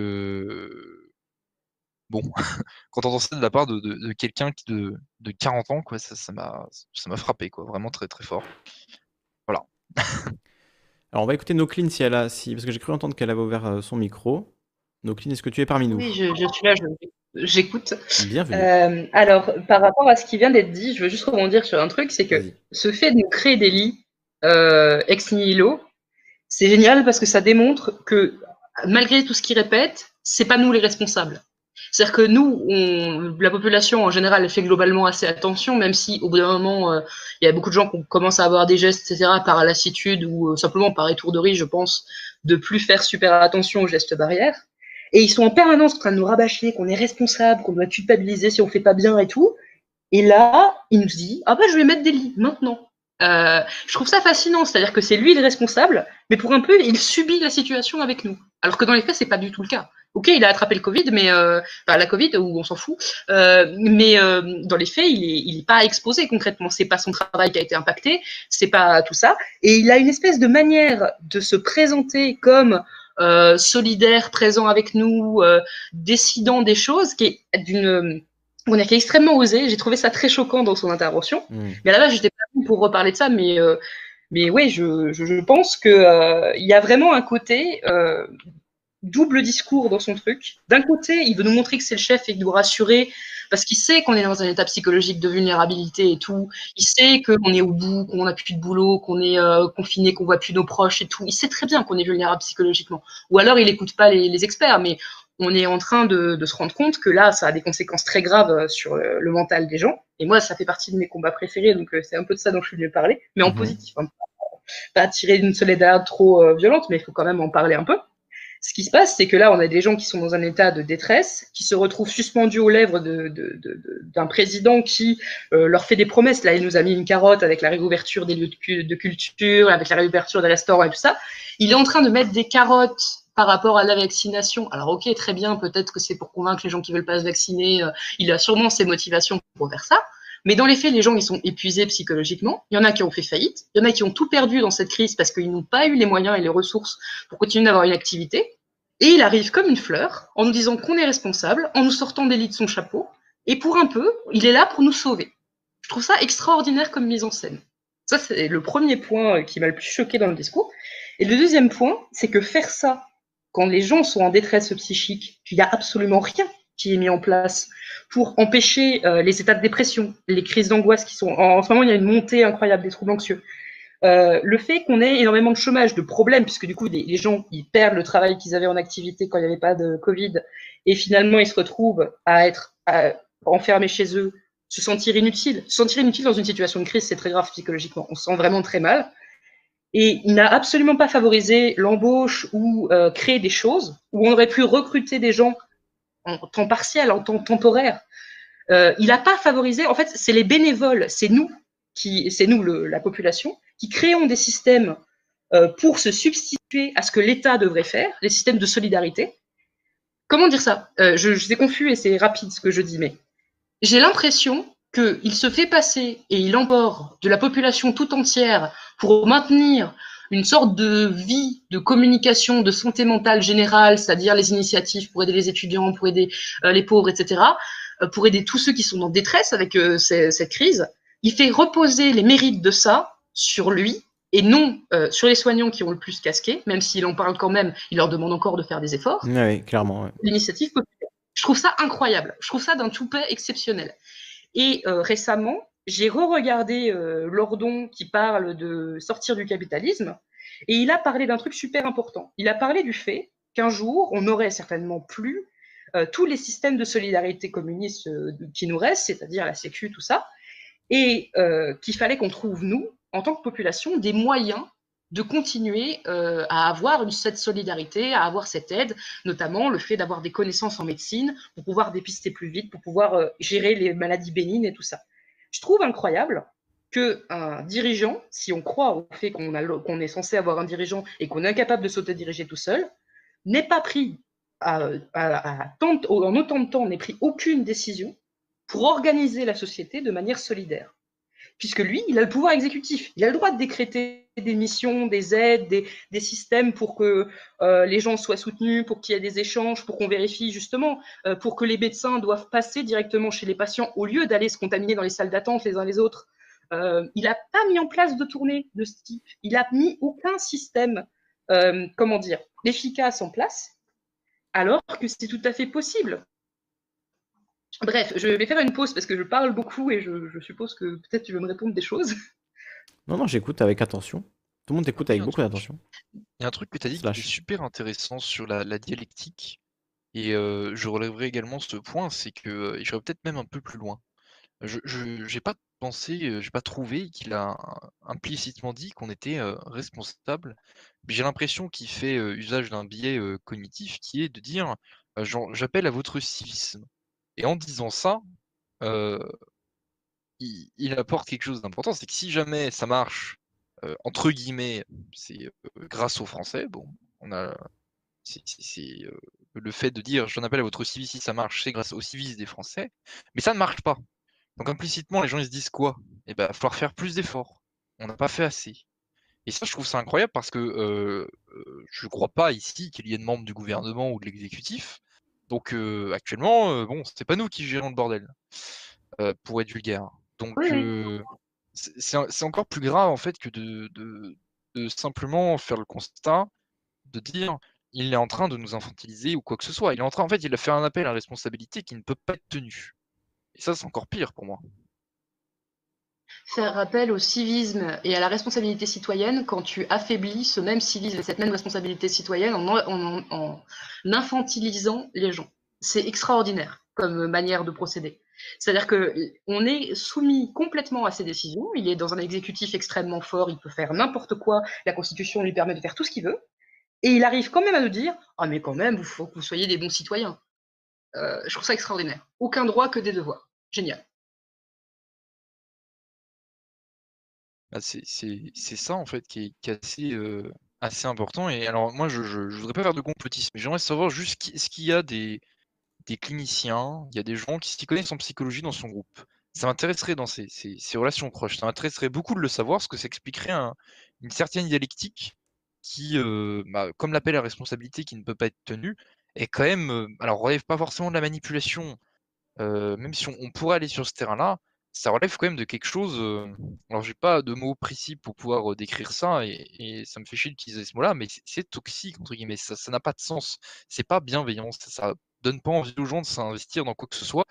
bon, quand on entend ça de la part de, quelqu'un de, de 40 ans, quoi, ça m'a ça m'a frappé, quoi, vraiment très très fort. Voilà. Alors, on va écouter Nocline si elle a, si, parce que j'ai cru entendre qu'elle avait ouvert son micro. Nocline, est-ce que tu es parmi nous? Oui, je, suis là, j'écoute. Bienvenue. Euh, alors, par rapport à ce qui vient d'être dit, je veux juste rebondir sur un truc, c'est que ce fait de créer des lits euh, ex nihilo, c'est génial parce que ça démontre que malgré tout ce qu'ils répètent, c'est pas nous les responsables. C'est-à-dire que nous, on, la population en général, fait globalement assez attention, même si au bout d'un moment, euh, il y a beaucoup de gens qui commencent à avoir des gestes, etc., par lassitude ou simplement par étourderie, je pense, de plus faire super attention aux gestes barrières. Et ils sont en permanence en train de nous rabâcher qu'on est responsable, qu'on doit culpabiliser si on fait pas bien et tout. Et là, il nous dit ah bah je vais mettre des lits maintenant. Euh, je trouve ça fascinant, c'est-à-dire que c'est lui le responsable, mais pour un peu, il subit la situation avec nous. Alors que dans les faits, c'est pas du tout le cas. Ok, il a attrapé le Covid, mais euh, enfin, la Covid, ou on s'en fout. Euh, mais euh, dans les faits, il est, il est pas exposé concrètement. C'est pas son travail qui a été impacté, c'est pas tout ça. Et il a une espèce de manière de se présenter comme euh, solidaire, présent avec nous, euh, décidant des choses, qui est d'une on est extrêmement osé. J'ai trouvé ça très choquant dans son intervention. Hmm. Mais là, j'étais pas pour reparler de ça, mais euh, mais oui, je, je, je pense que il y a vraiment un côté double discours dans son truc. D'un côté, il veut nous montrer que c'est le chef et il nous rassurer parce qu'il sait qu'on est dans un état psychologique de vulnérabilité et tout. Il sait qu'on est au bout, qu'on n'a plus de boulot, qu'on est euh, confiné, qu'on voit plus nos proches et tout. Il sait très bien qu'on est vulnérable psychologiquement. Ou alors il n'écoute pas les, experts, mais on est en train de, se rendre compte que là, ça a des conséquences très graves euh, sur le, mental des gens. Et moi, ça fait partie de mes combats préférés, donc euh, c'est un peu de ça dont je suis venu parler, mais en mhm. positif. Hein. Pas tirer d'une solidarité trop violente, mais il faut quand même en parler un peu. Ce qui se passe, c'est que là, on a des gens qui sont dans un état de détresse, qui se retrouvent suspendus aux lèvres d'un président qui euh, leur fait des promesses. Là, il nous a mis une carotte avec la réouverture des lieux de, culture, avec la réouverture des restaurants et tout ça. Il est en train de mettre des carottes par rapport à la vaccination. Alors ok, très bien, peut-être que c'est pour convaincre les gens qui veulent pas se vacciner. Euh, il a sûrement ses motivations pour faire ça. Mais dans les faits, les gens, ils sont épuisés psychologiquement. Il y en a qui ont fait faillite. Il y en a qui ont tout perdu dans cette crise parce qu'ils n'ont pas eu les moyens et les ressources pour continuer d'avoir une activité. Et il arrive comme une fleur en nous disant qu'on est responsable, en nous sortant des lits de son chapeau. Et pour un peu, il est là pour nous sauver. Je trouve ça extraordinaire comme mise en scène. Ça, c'est le premier point qui m'a le plus choqué dans le discours. Et le deuxième point, c'est que faire ça quand les gens sont en détresse psychique, il n'y a absolument rien qui est mis en place pour empêcher euh, les états de dépression, les crises d'angoisse qui sont. En, ce moment, il y a une montée incroyable des troubles anxieux. Euh, le fait qu'on ait énormément de chômage, de problèmes, puisque du coup, les, gens ils perdent le travail qu'ils avaient en activité quand il n'y avait pas de Covid, et finalement, ils se retrouvent à être enfermés chez eux, se sentir inutiles. Se sentir inutile dans une situation de crise, c'est très grave psychologiquement. On se sent vraiment très mal. Et il n'a absolument pas favorisé l'embauche ou euh, créé des choses où on aurait pu recruter des gens en temps partiel, en temps temporaire. Euh, il n'a pas favorisé, en fait, c'est les bénévoles, c'est nous, qui, c'est nous, la population, qui créons des systèmes euh, pour se substituer à ce que l'État devrait faire, les systèmes de solidarité. Comment dire ça? Euh, je, je confus et c'est rapide ce que je dis, mais j'ai l'impression qu'il se fait passer et il emborde de la population tout entière pour maintenir une sorte de vie de communication, de santé mentale générale, c'est-à-dire les initiatives pour aider les étudiants, pour aider euh, les pauvres, etc., pour aider tous ceux qui sont en détresse avec cette crise. Il fait reposer les mérites de ça sur lui et non sur les soignants qui ont le plus casqué, même s'il en parle quand même, il leur demande encore de faire des efforts. Oui, clairement. L'initiative populaire. Je trouve ça incroyable. Je trouve ça d'un toupet exceptionnel. Et récemment, j'ai re-regardé Lordon qui parle de sortir du capitalisme, et il a parlé d'un truc super important. Il a parlé du fait qu'un jour, on n'aurait certainement plus tous les systèmes de solidarité communiste qui nous restent, c'est-à-dire la Sécu, tout ça, et qu'il fallait qu'on trouve, nous, en tant que population, des moyens de continuer euh, à avoir cette solidarité, à avoir cette aide, notamment le fait d'avoir des connaissances en médecine pour pouvoir dépister plus vite, pour pouvoir euh, gérer les maladies bénignes et tout ça. Je trouve incroyable qu'un dirigeant, si on croit au fait qu'on est censé avoir un dirigeant et qu'on est incapable de s'autodiriger tout seul, n'ait pas pris, en autant de temps, n'ait pris aucune décision pour organiser la société de manière solidaire puisque lui, il a le pouvoir exécutif. Il a le droit de décréter des missions, des aides, des, systèmes pour que euh, les gens soient soutenus, pour qu'il y ait des échanges, pour qu'on vérifie justement, euh, pour que les médecins doivent passer directement chez les patients au lieu d'aller se contaminer dans les salles d'attente les uns les autres. Euh, il n'a pas mis en place de tournée de ce type. Il n'a mis aucun système, comment dire, efficace en place, alors que c'est tout à fait possible. Bref, je vais faire une pause parce que je parle beaucoup et je, suppose que peut-être tu veux me répondre des choses. Non, non, j'écoute avec attention. Tout le monde écoute avec beaucoup d'attention. Il y a un truc que tu as dit qui est super intéressant sur la, dialectique. Et euh, je relèverai également ce point, c'est que euh, j'irai peut-être même un peu plus loin. Je n'ai pas pensé, euh, j'ai pas trouvé qu'il a implicitement dit qu'on était responsable. Mais j'ai l'impression qu'il fait usage d'un biais cognitif qui est de dire j'appelle à votre civisme. Et en disant ça, il, apporte quelque chose d'important, c'est que si jamais ça marche, entre guillemets, c'est grâce aux Français, bon, on a. C'est le fait de dire j'en appelle à votre civis si ça marche, c'est grâce au civis des Français, mais ça ne marche pas. Donc implicitement, les gens se disent quoi? Eh ben, il va falloir faire plus d'efforts. On n'a pas fait assez. Et ça, je trouve ça incroyable parce que je ne crois pas ici qu'il y ait de membres du gouvernement ou de l'exécutif donc actuellement, bon, c'est pas nous qui gérons le bordel, pour être vulgaire. Donc c'est encore plus grave en fait que de, de, simplement faire le constat de dire il est en train de nous infantiliser ou quoi que ce soit. Il est en train, en fait, il a fait un appel à responsabilité qui ne peut pas être tenu. Et ça, c'est encore pire pour moi. Faire rappel au civisme et à la responsabilité citoyenne quand tu affaiblis ce même civisme et cette même responsabilité citoyenne en, infantilisant les gens. C'est extraordinaire comme manière de procéder. C'est-à-dire qu'on est soumis complètement à ces décisions. Il est dans un exécutif extrêmement fort, il peut faire n'importe quoi. La Constitution lui permet de faire tout ce qu'il veut. Et il arrive quand même à nous dire Ah, mais quand même, il faut que vous soyez des bons citoyens. Euh, je trouve ça extraordinaire. Aucun droit que des devoirs. Génial. Bah, c'est ça en fait qui est, assez, assez important. Et alors moi je, je, voudrais pas faire de complotisme, mais j'aimerais savoir juste est-ce qu'il y a des, cliniciens, il y a des gens qui s'y connaissent en psychologie dans son groupe. Ça m'intéresserait dans ces, relations proches. Ça m'intéresserait beaucoup de le savoir, parce que ça expliquerait une certaine dialectique qui, bah, comme l'appel à responsabilité qui ne peut pas être tenu, est quand même, alors relève pas forcément de la manipulation, même si on pourrait aller sur ce terrain-là, ça relève quand même de quelque chose. alors, j'ai pas de mots précis pour pouvoir décrire ça, et, ça me fait chier d'utiliser ce mot-là, mais c'est toxique, entre guillemets. Ça n'a pas de sens. C'est pas bienveillant. Ça, donne pas envie aux gens de s'investir dans quoi que ce soit.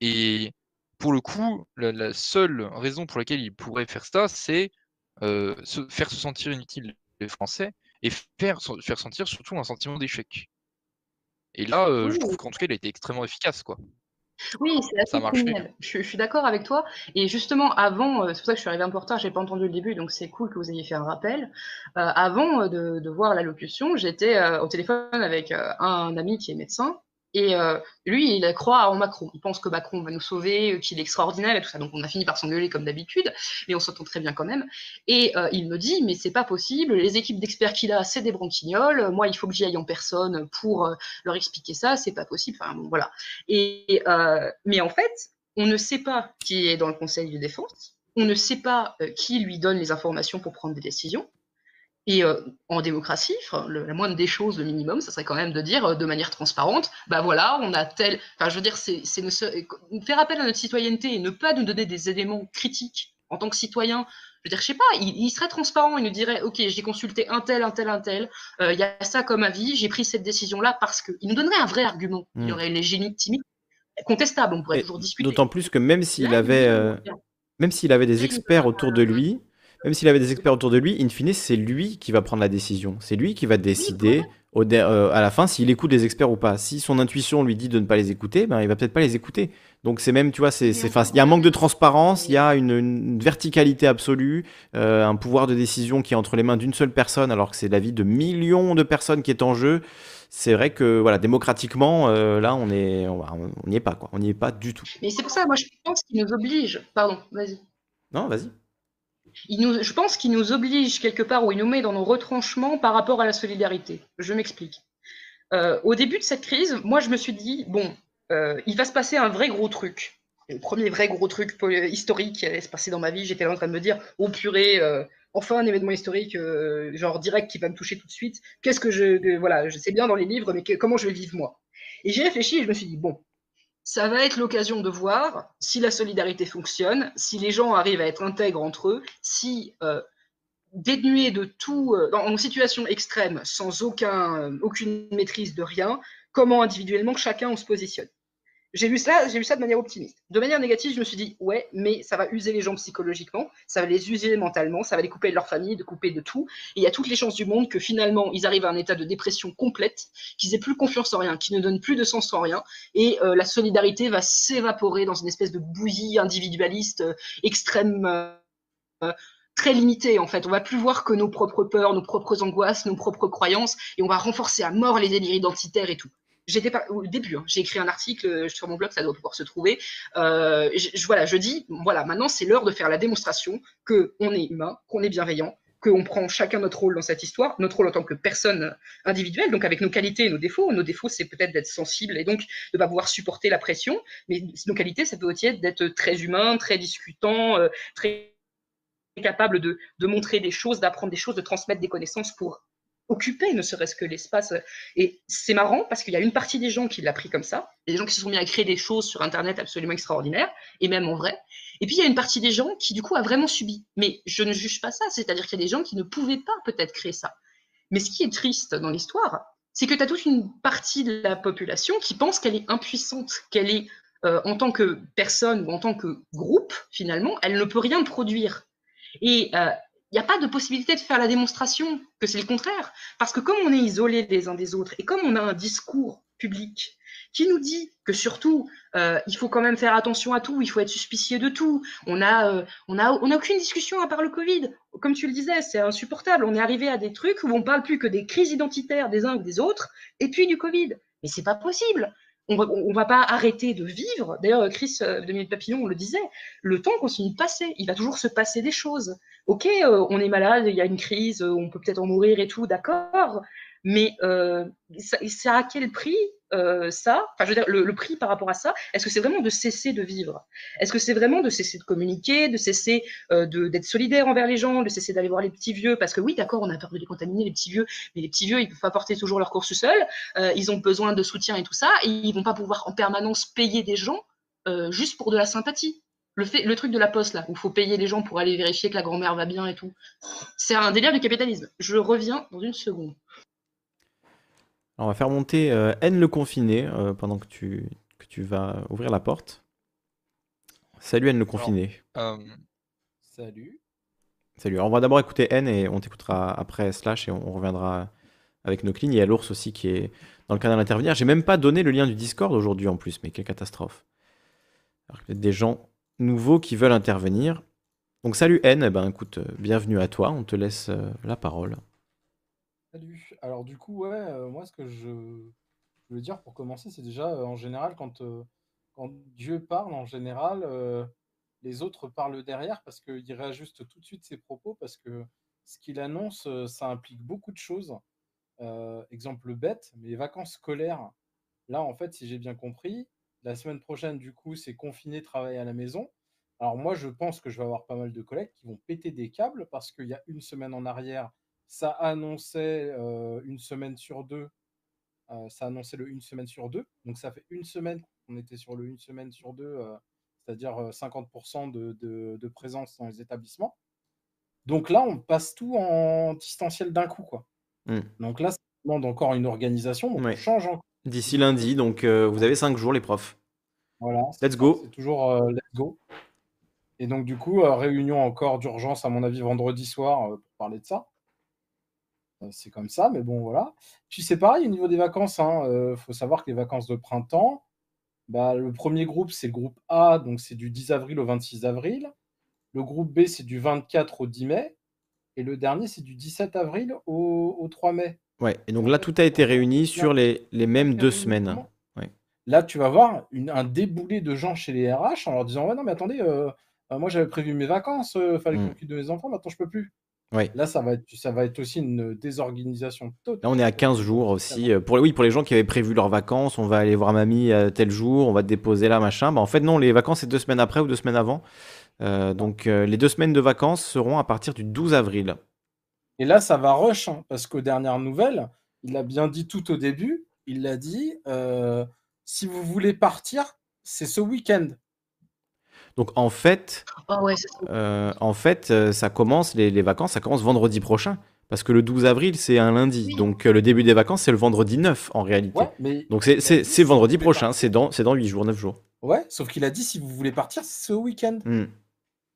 Et pour le coup, la, seule raison pour laquelle ils pourraient faire ça, c'est se, faire se sentir inutile les Français et faire, faire sentir surtout un sentiment d'échec. Et là, je trouve qu'en tout cas, il a été extrêmement efficace, quoi. Oui, c'est assez criminel. Je, suis d'accord avec toi. Et justement, avant, euh, c'est pour ça que je suis arrivée un peu en retard, j'ai pas entendu le début, donc c'est cool que vous ayez fait un rappel. Euh, avant euh, de, de voir l'allocution, j'étais au téléphone avec un ami qui est médecin et euh, lui, il croit en Macron. Il pense que Macron va nous sauver, euh, qu'il est extraordinaire et tout ça. Donc on a fini par s'engueuler comme d'habitude, mais on s'entend très bien quand même. Et euh, il me dit, mais c'est pas possible. Les équipes d'experts qu'il a, c'est des branquignoles. Moi, il faut que j'y aille en personne pour leur expliquer ça. C'est pas possible. Enfin voilà. Et mais en fait, on ne sait pas qui est dans le Conseil de défense. On ne sait pas qui lui donne les informations pour prendre des décisions. Et euh, en démocratie, la moindre des choses, le minimum, ça serait quand même de dire euh, de manière transparente, bah voilà, on a tel, enfin je veux dire, c'est faire appel à notre citoyenneté et ne pas nous donner des éléments critiques en tant que citoyen. Je veux dire, je sais pas, il, serait transparent, il nous dirait, ok, j'ai consulté un tel, un tel, un tel, euh, il y a ça comme avis, j'ai pris cette décision-là parce que, il nous donnerait un vrai argument. Il y hmm. aurait les génies timides, contestables, on pourrait toujours discuter. D'autant plus que même s'il avait, même s'il avait des experts autour de lui même s'il avait des experts autour de lui, in fine, c'est lui qui va prendre la décision. C'est lui qui va décider au euh, à la fin s'il écoute les experts ou pas. Si son intuition lui dit de ne pas les écouter, ben, il va peut-être pas les écouter. Donc c'est même, tu vois, c'est, il y a un manque de transparence, il y a une, verticalité absolue, euh, un pouvoir de décision qui est entre les mains d'une seule personne, alors que c'est la vie de millions de personnes qui est en jeu. C'est vrai que voilà, démocratiquement, euh, là, on est, on n'y est pas quoi, on n'y est pas du tout. Mais c'est pour ça, moi, je pense qu'il nous oblige. Pardon, vas-y. Non, vas-y je pense qu'il nous oblige quelque part ou il nous met dans nos retranchements par rapport à la solidarité. Je m'explique. Euh, au début de cette crise, moi je me suis dit, bon, euh, il va se passer un vrai gros truc. Le premier vrai gros truc historique qui allait se passer dans ma vie, j'étais en train de me dire, oh purée, euh, enfin un événement historique, genre direct qui va me toucher tout de suite. Qu'est-ce que je. voilà, je sais bien dans les livres, mais comment je vais vivre moi? Et j'ai réfléchi et je me suis dit, bon, ça va être l'occasion de voir si la solidarité fonctionne, si les gens arrivent à être intègres entre eux, si euh, dénués de tout, euh, en situation extrême, sans aucun, euh, aucune maîtrise de rien, comment individuellement chacun on se positionne. J'ai vu ça, vu ça de manière optimiste. De manière négative, je me suis dit ouais, mais ça va user les gens psychologiquement, ça va les user mentalement, ça va les couper de leur famille, de couper de tout. Et il y a toutes les chances du monde que finalement ils arrivent à un état de dépression complète, qu'ils aient plus confiance en rien, qu'ils ne donnent plus de sens en rien, et euh, la solidarité va s'évaporer dans une espèce de bouillie individualiste euh, extrême. Euh, très limitée en fait. On va plus voir que nos propres peurs, nos propres angoisses, nos propres croyances, et on va renforcer à mort les délires identitaires et tout au début, hein, j'ai écrit un article euh, sur mon blog, ça doit pouvoir se trouver. Euh, je, voilà, je dis, voilà, maintenant c'est l'heure de faire la démonstration que on est humain, qu'on est bienveillant, qu'on prend chacun notre rôle dans cette histoire, notre rôle en tant que personne individuelle, donc avec nos qualités et nos défauts. Nos défauts, c'est peut-être d'être sensible et donc de pas pouvoir supporter la pression, mais nos qualités, ça peut aussi être d'être très humain, très discutant, euh, très capable de montrer des choses, d'apprendre des choses, de transmettre des connaissances pour occuper ne serait-ce que l'espace. Et c'est marrant parce qu'il y a une partie des gens qui l'a pris comme ça, des gens qui se sont mis à créer des choses sur Internet absolument extraordinaires, et même en vrai. Et puis il y a une partie des gens qui du coup a vraiment subi. Mais je ne juge pas ça, c'est-à-dire qu'il y a des gens qui ne pouvaient pas peut-être créer ça. Mais ce qui est triste dans l'histoire, c'est que tu as toute une partie de la population qui pense qu'elle est impuissante, qu'elle est euh, en tant que personne ou en tant que groupe, finalement, elle ne peut rien produire. Et euh, n'y a pas de possibilité de faire la démonstration que c'est le contraire. Parce que comme on est isolés les uns des autres et comme on a un discours public qui nous dit que surtout, euh, il faut quand même faire attention à tout, il faut être suspicieux de tout. On a, euh, on a, on a aucune discussion à part le Covid. Comme tu le disais, c'est insupportable. On est arrivé à des trucs où on parle plus que des crises identitaires des uns ou des autres, et puis du Covid. Mais c'est pas possible on ne va pas arrêter de vivre. D'ailleurs, Chris euh, de Papillon, on le disait, le temps continue de passer. Il va toujours se passer des choses. Ok, euh, on est malade, il y a une crise, euh, on peut peut-être en mourir et tout, d'accord. Mais c'est à quel prix euh, ça, enfin, je veux dire, le, prix par rapport à ça, est-ce que c'est vraiment de cesser de vivre? Est-ce que c'est vraiment de cesser de communiquer, de cesser euh, d'être solidaire envers les gens, de cesser d'aller voir les petits vieux? Parce que oui, d'accord, on a peur de les contaminer, les petits vieux, mais les petits vieux, ils peuvent pas porter toujours leur course seuls, euh, ils ont besoin de soutien et tout ça, et ils vont pas pouvoir en permanence payer des gens juste pour de la sympathie. Le, le truc de la poste, là, où il faut payer les gens pour aller vérifier que la grand-mère va bien et tout, c'est un délire du capitalisme. Je reviens dans une seconde on va faire monter euh, N le confiné euh, pendant que tu, que tu vas ouvrir la porte. Salut N le confiné. Euh, salut. Salut. on va d'abord écouter N et on t'écoutera après Slash et on, reviendra avec nos cleans. Il y a l'ours aussi qui est dans le canal intervenir. J'ai même pas donné le lien du Discord aujourd'hui en plus, mais quelle catastrophe. Alors il y a des gens nouveaux qui veulent intervenir. Donc salut N, eh ben écoute, bienvenue à toi, on te laisse la parole. Alors du coup, ouais, euh, moi ce que je veux dire pour commencer, c'est déjà, euh, en général, quand, euh, quand Dieu parle, en général, les autres parlent derrière parce qu'il réajuste tout de suite ses propos parce que ce qu'il annonce, ça implique beaucoup de choses. exemple bête, mais les vacances scolaires, là, en fait, si j'ai bien compris, la semaine prochaine, du coup, c'est confiné, travail à la maison. Alors moi, je pense que je vais avoir pas mal de collègues qui vont péter des câbles parce qu'il y a une semaine en arrière, ça annonçait une semaine sur deux. ça annonçait le une semaine sur deux. Donc ça fait une semaine qu'on était sur le une semaine sur deux, c'est-à-dire 50% de, de, présence dans les établissements. Donc là, on passe tout en distanciel d'un coup. Quoi. Mmh. Donc là, ça demande encore une organisation. Donc on change D'ici lundi, donc vous avez cinq jours, les profs. Voilà. Let's go. C'est toujours let's go. Et donc, du coup, réunion encore d'urgence, à mon avis, vendredi soir pour parler de ça. C'est comme ça, mais bon, voilà. Puis c'est pareil au niveau des vacances. Il hein, faut savoir que les vacances de printemps, bah, le premier groupe, c'est le groupe A, donc c'est du 10 avril au 26 avril. Le groupe B, c'est du 24 au 10 mai. Et le dernier, c'est du 17 avril au, 3 mai. Ouais, et donc là, tout a été réuni sur les, les mêmes deux semaines. Là, tu vas voir un déboulé de gens chez les RH en leur disant Ouais, non, mais attendez, euh, euh, moi j'avais prévu mes vacances, il euh, fallait que je mmh. de mes enfants, maintenant je peux plus. Ouais. Là, ça va être, ça va être aussi une désorganisation totale. Là, on est à 15 jours aussi. Pour, oui, pour les gens qui avaient prévu leurs vacances, on va aller voir mamie tel jour, on va te déposer là, machin. Bah, en fait, non, les vacances, c'est deux semaines après ou deux semaines avant. donc, les deux semaines de vacances seront à partir du 12 avril. Et là, ça va rush, hein, parce qu'aux dernières nouvelles, il a bien dit tout au début, il l'a dit, si vous voulez partir, c'est ce week-end. Donc en fait, oh euh, en fait, euh, ça commence les, vacances, ça commence vendredi prochain. Parce que le 12 avril, c'est un lundi. Donc euh, le début des vacances, c'est le vendredi 9 en réalité. Donc c'est vendredi prochain, c'est dans, dans 8 jours, 9 jours. Ouais, sauf qu'il a dit si vous voulez partir, c'est ce week-end. Mmh.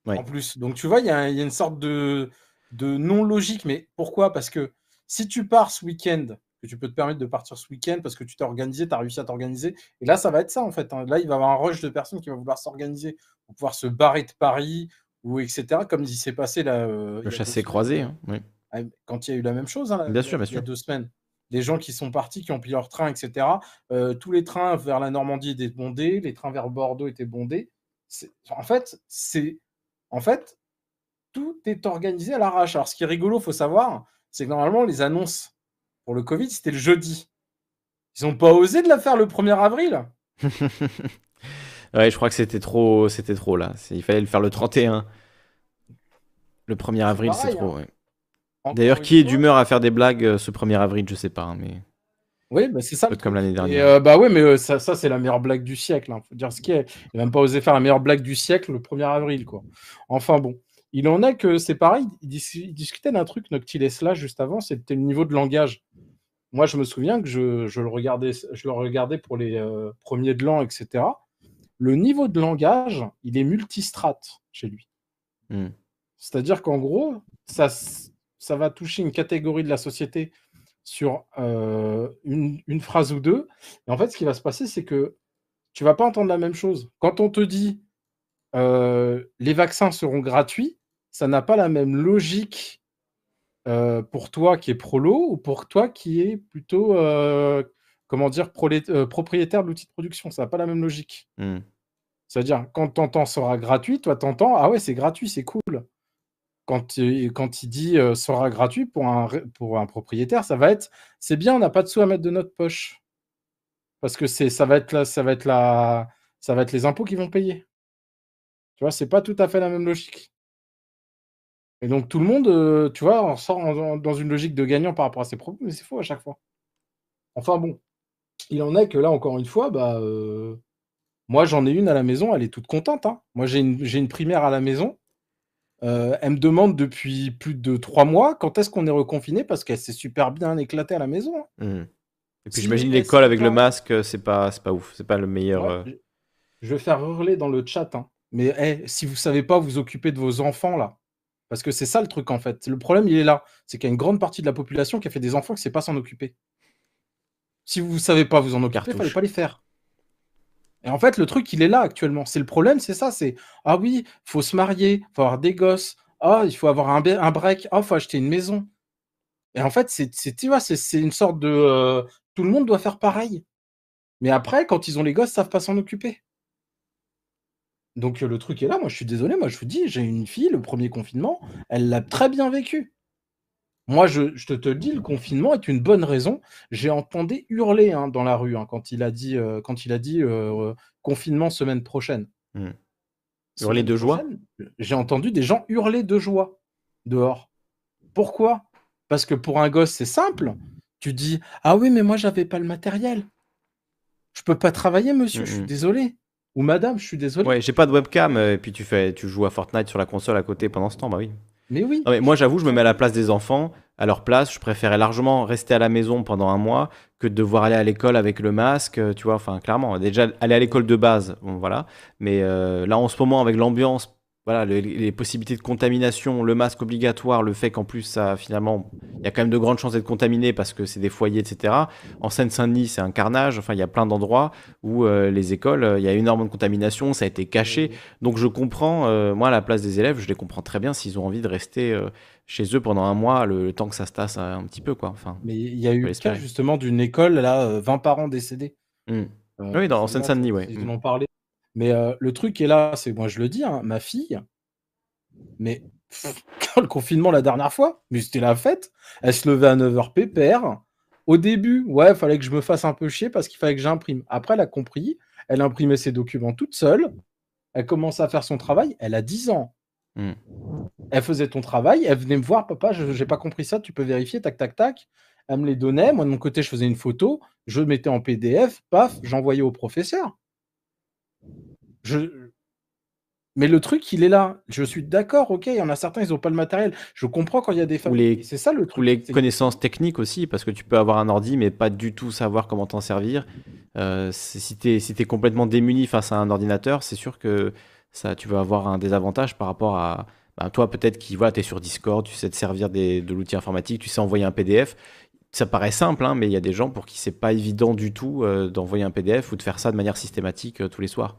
En plus. Donc tu vois, il y, a une sorte de, de non-logique. Mais pourquoi? Parce que si tu pars ce week-end que tu peux te permettre de partir ce week-end parce que tu t'es organisé, tu as réussi à t'organiser. Et là, ça va être ça, en fait. Hein. Là, il va y avoir un rush de personnes qui vont vouloir s'organiser pour pouvoir se barrer de Paris, ou etc. Comme il s'est passé là. Euh, le chassé croisé, hein, oui. Ah, quand il y a eu la même chose, hein, bien sûr, bien il y a deux semaines. Les gens qui sont partis, qui ont pris leur train, etc. Euh, tous les trains vers la Normandie étaient bondés, les trains vers Bordeaux étaient bondés. En fait, c'est. En fait, tout est organisé à l'arrache. Alors, ce qui est rigolo, il faut savoir, c'est que normalement, les annonces pour le Covid, c'était le jeudi. Ils n'ont pas osé de la faire le 1er avril. ouais, je crois que c'était trop, c'était trop là. Il fallait le faire le 31. Le 1er avril, c'est trop. Hein. D'ailleurs, qui est d'humeur à faire des blagues euh, ce 1er avril, je sais pas, hein, mais. Oui, bah c'est ça. Comme l'année dernière. Euh, bah ouais, mais euh, ça, ça c'est la meilleure blague du siècle. Hein. Faut dire ce qui est. Il n'a même pas osé faire la meilleure blague du siècle le 1er avril, quoi. Enfin bon. Il en est que c'est pareil. Il, discutait d'un truc, Noctil là, juste avant, c'était le niveau de langage. Moi, je me souviens que je, le, regardais, je le regardais pour les euh, premiers de l'an, etc. Le niveau de langage, il est multistrate chez lui. Hmm. C'est-à-dire qu'en gros, ça, ça va toucher une catégorie de la société sur euh, une, phrase ou deux. Et en fait, ce qui va se passer, c'est que tu vas pas entendre la même chose. Quand on te dit euh, les vaccins seront gratuits, ça n'a pas la même logique euh, pour toi qui est prolo ou pour toi qui est plutôt, euh, comment dire, euh, propriétaire de l'outil de production? Ça n'a pas la même logique. Mmh. C'est-à-dire, quand t'entends sera gratuit, toi t'entends, ah ouais, c'est gratuit, c'est cool. Quand, quand il dit sera gratuit pour un, pour un propriétaire, ça va être, c'est bien, on n'a pas de sous à mettre de notre poche. Parce que c'est, ça va être là, ça va être la, ça va être les impôts qui vont payer. Tu vois, c'est pas tout à fait la même logique. Et donc tout le monde, euh, tu vois, on sort dans une logique de gagnant par rapport à ses propos, mais c'est faux à chaque fois. Enfin bon, il en est que là, encore une fois, bah, euh, moi j'en ai une à la maison, elle est toute contente. Hein. Moi j'ai une, primaire à la maison. Euh, elle me demande depuis plus de trois mois quand est-ce qu'on est reconfiné? Parce qu'elle s'est super bien éclatée à la maison. Hein. Mmh. Et puis j'imagine l'école avec le masque, c'est pas, pas ouf, c'est pas le meilleur. je vais faire hurler dans le chat, hein. mais eh, si vous savez pas vous occuper de vos enfants là, parce que c'est ça le truc en fait. Le problème, il est là. C'est qu'il y a une grande partie de la population qui a fait des enfants qui ne sait pas s'en occuper. Si vous ne savez pas vous en occuper, il ne fallait pas les faire. Et en fait, le truc, il est là actuellement. C'est le problème, c'est ça. C'est ah oui, il faut se marier, il faut avoir des gosses. Ah, il faut avoir un, un break. Ah, il faut acheter une maison. Et en fait, c'est tu vois, c'est une sorte de euh, tout le monde doit faire pareil. Mais après, quand ils ont les gosses, ils savent pas s'en occuper. Donc le truc est là, moi je suis désolé, moi je vous dis, j'ai une fille, le premier confinement, elle l'a très bien vécu. Moi, je, te, te le dis, le confinement est une bonne raison. J'ai entendu hurler hein, dans la rue hein, quand il a dit, quand il a dit confinement semaine prochaine. Mmh. Hurler de joie? J'ai entendu des gens hurler de joie dehors. Pourquoi? Parce que pour un gosse, c'est simple. Tu dis Ah oui, mais moi, j'avais pas le matériel. Je peux pas travailler, monsieur, je suis Mhm. désolé. Ou madame, je suis désolé. Ouais, j'ai pas de webcam, euh, et puis tu fais, tu joues à Fortnite sur la console à côté pendant ce temps, bah oui. Mais oui. Non, mais moi, j'avoue, je me mets à la place des enfants. À leur place, je préférais largement rester à la maison pendant un mois que de devoir aller à l'école avec le masque, euh, tu vois. Enfin, clairement, déjà aller à l'école de base, bon, voilà. Mais euh, là, en ce moment, avec l'ambiance, voilà, le- les possibilités de contamination, le masque obligatoire, le fait qu'en plus, ça, finalement, il y a quand même de grandes chances d'être contaminé parce que c'est des foyers, etc. En Seine-Saint-Denis, c'est un carnage. Enfin, il y a plein d'endroits où euh, les écoles, euh, il y a énormément de contamination, ça a été caché. Donc je comprends, euh, moi à la place des élèves, je les comprends très bien s'ils ont envie de rester euh, chez eux pendant un mois, le, le temps que ça se tasse un petit peu, quoi. Enfin, Mais il y a eu le cas justement d'une école, là, euh, 20 parents décédés. Mm. Euh, Oui, dans- en Seine-Saint-Denis, ouais. Ils Mm. en ont parlé. Mais euh, le truc est là, c'est moi je le dis, hein, ma fille, mais pff, quand le confinement la dernière fois, mais c'était la fête, elle se levait à 9h pépère. Au début, ouais, il fallait que je me fasse un peu chier parce qu'il fallait que j'imprime. Après, elle a compris, elle imprimait ses documents toute seule, elle commence à faire son travail, elle a 10 ans. Mm. Elle faisait ton travail, elle venait me voir, papa, je j'ai pas compris ça, tu peux vérifier, tac, tac, tac. Elle me les donnait, moi de mon côté, je faisais une photo, je mettais en PDF, paf, j'envoyais au professeur. Je... Mais le truc, il est là. Je suis d'accord, ok, il y en a certains, ils n'ont pas le matériel. Je comprends quand il y a des familles. les, C'est ça le ou truc. les connaissances techniques aussi, parce que tu peux avoir un ordi, mais pas du tout savoir comment t'en servir. Euh, si si t'es complètement démuni face à un ordinateur, c'est sûr que ça, tu vas avoir un désavantage par rapport à ben, toi, peut-être qui voilà, tu es sur Discord, tu sais te servir des- de l'outil informatique, tu sais envoyer un PDF. Ça paraît simple, hein, mais il y a des gens pour qui c'est pas évident du tout euh, d'envoyer un PDF ou de faire ça de manière systématique euh, tous les soirs.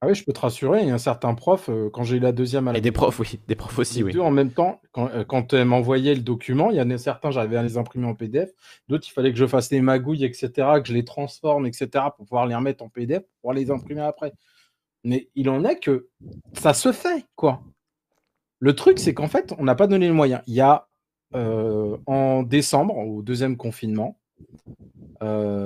Ah oui, je peux te rassurer, il y a un certain prof, euh, quand j'ai eu la deuxième à la Et des profs, oui, des profs aussi, Les oui. deux en même temps, quand, euh, quand elle m'envoyait le document, il y en a certains, j'arrivais à les imprimer en PDF, d'autres, il fallait que je fasse les magouilles, etc., que je les transforme, etc., pour pouvoir les remettre en PDF, pour pouvoir les imprimer après. Mais il en est que ça se fait, quoi. Le truc, c'est qu'en fait, on n'a pas donné les moyens. Il y a, euh, en décembre, au deuxième confinement,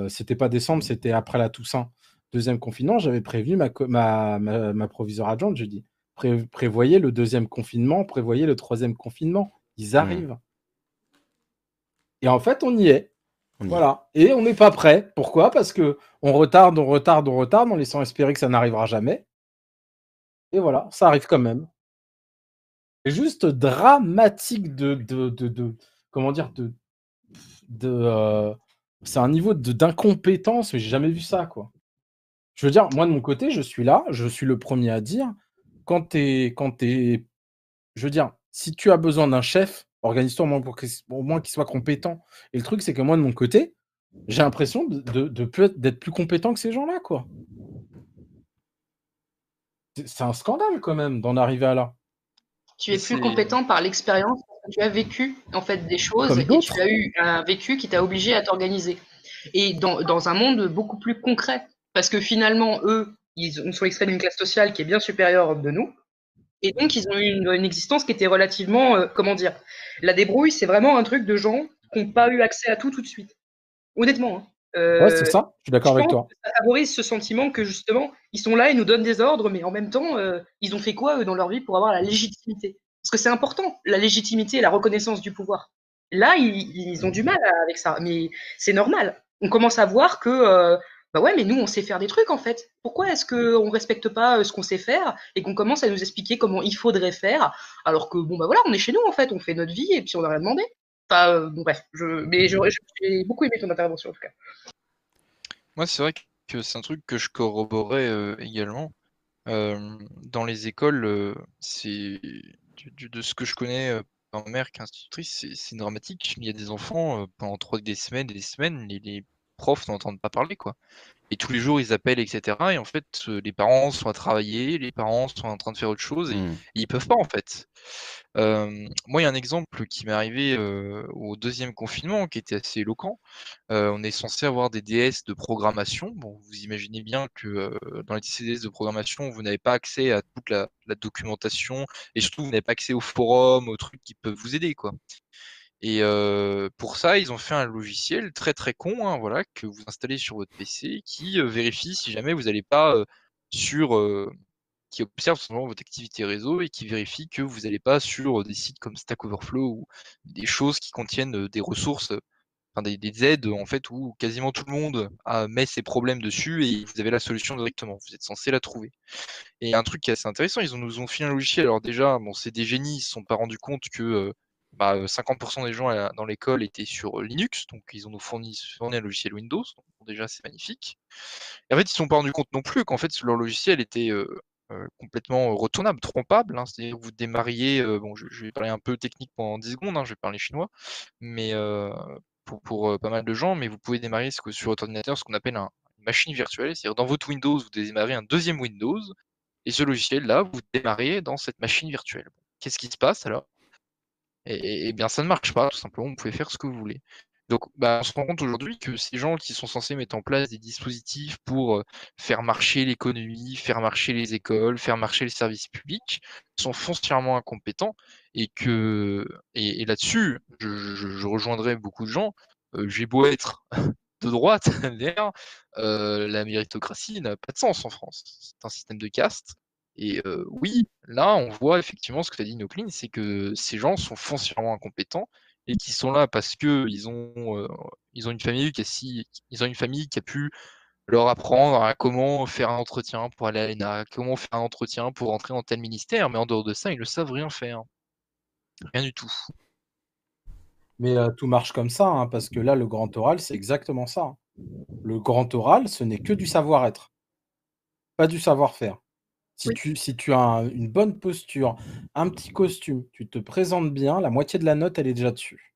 c'était pas décembre, c'était après la Toussaint, deuxième confinement, j'avais prévenu ma, ma, ma, ma proviseure adjointe, je dis, Pré- prévoyez le deuxième confinement, prévoyez le troisième confinement. Ils arrivent. Et en fait, on y est. On y est. Voilà. Et on n'est pas prêt. Pourquoi? Parce que on retarde, on retarde, on retarde, en laissant espérer que ça n'arrivera jamais. Et voilà, ça arrive quand même. C'est juste dramatique de, de, de, de- comment dire, de, de, euh, c'est un niveau d'incompétence, mais j'ai jamais vu ça, quoi. Je veux dire, moi de mon côté, je suis là, je suis le premier à dire, quand t'es, quand t'es, je veux dire, si tu as besoin d'un chef, organise-toi au moins pour qu'il au moins qu'il soit compétent. Et le truc, c'est que moi de mon côté, j'ai l'impression de, de, de plus être- d'être plus compétent que ces gens-là, quoi. C'est un scandale quand même d'en arriver à là. Tu es C'est- plus compétent par l'expérience parce que tu as vécu en fait des choses et tu as eu un vécu qui t'a obligé à t'organiser. Et dans, dans un monde beaucoup plus concret. Parce que finalement, eux, ils ont- sont extraits d'une classe sociale qui est bien supérieure de nous. Et donc, ils ont eu une, une existence qui était relativement, euh, comment dire, la débrouille, c'est vraiment un truc de gens qui n'ont pas eu accès à tout tout de suite. Honnêtement. hein. Euh, Ouais, c'est ça, je suis d'accord avec toi. ça favorise ce sentiment que justement, ils sont là, ils nous donnent des ordres, mais en même temps, euh, ils ont fait quoi eux dans leur vie pour avoir la légitimité? Parce que c'est important, la légitimité et la reconnaissance du pouvoir. Là, ils, ils ont du mal avec ça, mais c'est normal. On commence à voir que, bah ouais, mais nous, on sait faire des trucs en fait. Pourquoi est-ce qu'on respecte pas euh, ce qu'on sait faire et qu'on commence à nous expliquer comment il faudrait faire, alors que bon bah voilà, on est chez nous en fait, on fait notre vie et puis on n'a rien demandé. Enfin, euh, bon bref, je, mais j'ai beaucoup aimé ton intervention en tout cas. Moi, c'est vrai que c'est un truc que je corroborais euh, également. Euh, dans les écoles, c'est de ce que je connais ma mère qui est institutrice, c'est dramatique. Il y a des enfants pendant trois des semaines et des semaines, les, les profs n'entendent pas parler quoi. Et tous les jours ils appellent etc. Et en fait, euh, les parents sont à travailler, les parents sont en train de faire autre chose et, Mm. et ils peuvent pas en fait. Euh, moi, il y a un exemple qui m'est arrivé euh, au deuxième confinement qui était assez éloquent. Euh, on est censé avoir des DS de programmation. Bon, vous imaginez bien que dans les DS de programmation, vous n'avez pas accès à toute la, la documentation et surtout vous n'avez pas accès aux forums, aux trucs qui peuvent vous aider, quoi. Et euh, pour ça, ils ont fait un logiciel très très con, hein, voilà, que vous installez sur votre PC, qui vérifie si jamais vous n'allez pas euh, sur qui observe simplement votre activité réseau et qui vérifie que vous n'allez pas sur des sites comme Stack Overflow ou des choses qui contiennent des ressources, enfin des, des aides en fait où quasiment tout le monde met ses problèmes dessus et vous avez la solution directement. Vous êtes censé la trouver. Et un truc qui est assez intéressant, ils nous ont fait un logiciel. Alors déjà, bon, c'est des génies, ils ne se sont pas rendus compte que bah, 50% des gens dans l'école étaient sur Linux, donc ils ont fourni, fourni un logiciel Windows, donc déjà c'est magnifique. Et en fait, ils ne se sont pas rendus compte non plus qu'en fait leur logiciel était complètement retournable, trompable. Hein. C'est-à-dire vous démarriez, bon, je, vais parler un peu technique pendant 10 secondes, hein, je vais parler chinois, mais pour, pas mal de gens, mais vous pouvez démarrer sur votre ordinateur ce qu'on appelle un, une machine virtuelle, c'est-à-dire dans votre Windows, vous démarrez un deuxième Windows, et ce logiciel-là, vous démarrez dans cette machine virtuelle. Qu'est-ce qui se passe alors? Et, bien ça ne marche pas, tout simplement, vous pouvez faire ce que vous voulez. Donc bah, on se rend compte aujourd'hui que ces gens qui sont censés mettre en place des dispositifs pour faire marcher l'économie, faire marcher les écoles, faire marcher les services publics, sont foncièrement incompétents et que et, là-dessus, je, rejoindrai beaucoup de gens. J'ai beau être de droite, d'ailleurs, la méritocratie n'a pas de sens en France. C'est un système de caste. Et oui, là, on voit effectivement ce que as dit, Noclin, c'est que ces gens sont foncièrement incompétents et qui sont là parce qu'ils ont, ils ont une famille qui a si, ils ont une famille qui a pu leur apprendre à comment faire un entretien pour aller à l'ENA, comment faire un entretien pour entrer dans tel ministère, mais en dehors de ça, ils ne savent rien faire. Rien du tout. Mais tout marche comme ça, hein, parce que là, le grand oral, c'est exactement ça. Le grand oral, ce n'est que du savoir-être, pas du savoir-faire. Si, tu, si tu as une bonne posture, un petit costume, tu te présentes bien, la moitié de la note, elle est déjà dessus.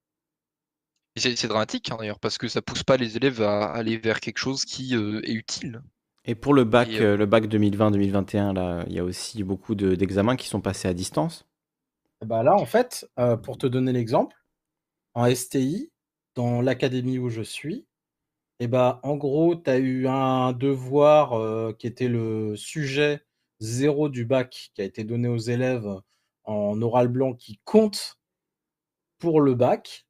C'est dramatique hein, d'ailleurs, parce que ça pousse pas les élèves à aller vers quelque chose qui euh, est utile. Et pour le bac, euh, le bac 2020-2021, là, il y a aussi beaucoup d'examens qui sont passés à distance. Bah là, en fait, euh, pour te donner l'exemple, en STI, dans l'académie où je suis, et bah, en gros, tu as eu un devoir qui était le sujet zéro du bac qui a été donné aux élèves en oral blanc qui compte pour le bac.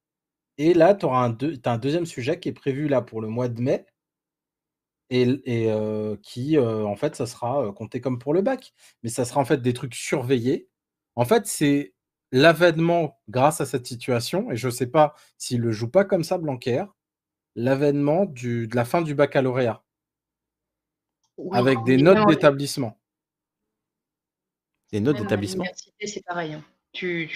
Et là, tu auras un, un, deuxième sujet qui est prévu là pour le mois de mai et, et qui, en fait, ça sera compté comme pour le bac. Mais ça sera en fait des trucs surveillés. En fait, c'est l'avènement grâce à cette situation, et je ne sais pas s'il ne le joue pas comme ça, Blanquer, l'avènement de la fin du baccalauréat. avec des notes d'établissement. Des notes d'établissement c'est pareil. Hein. Tu,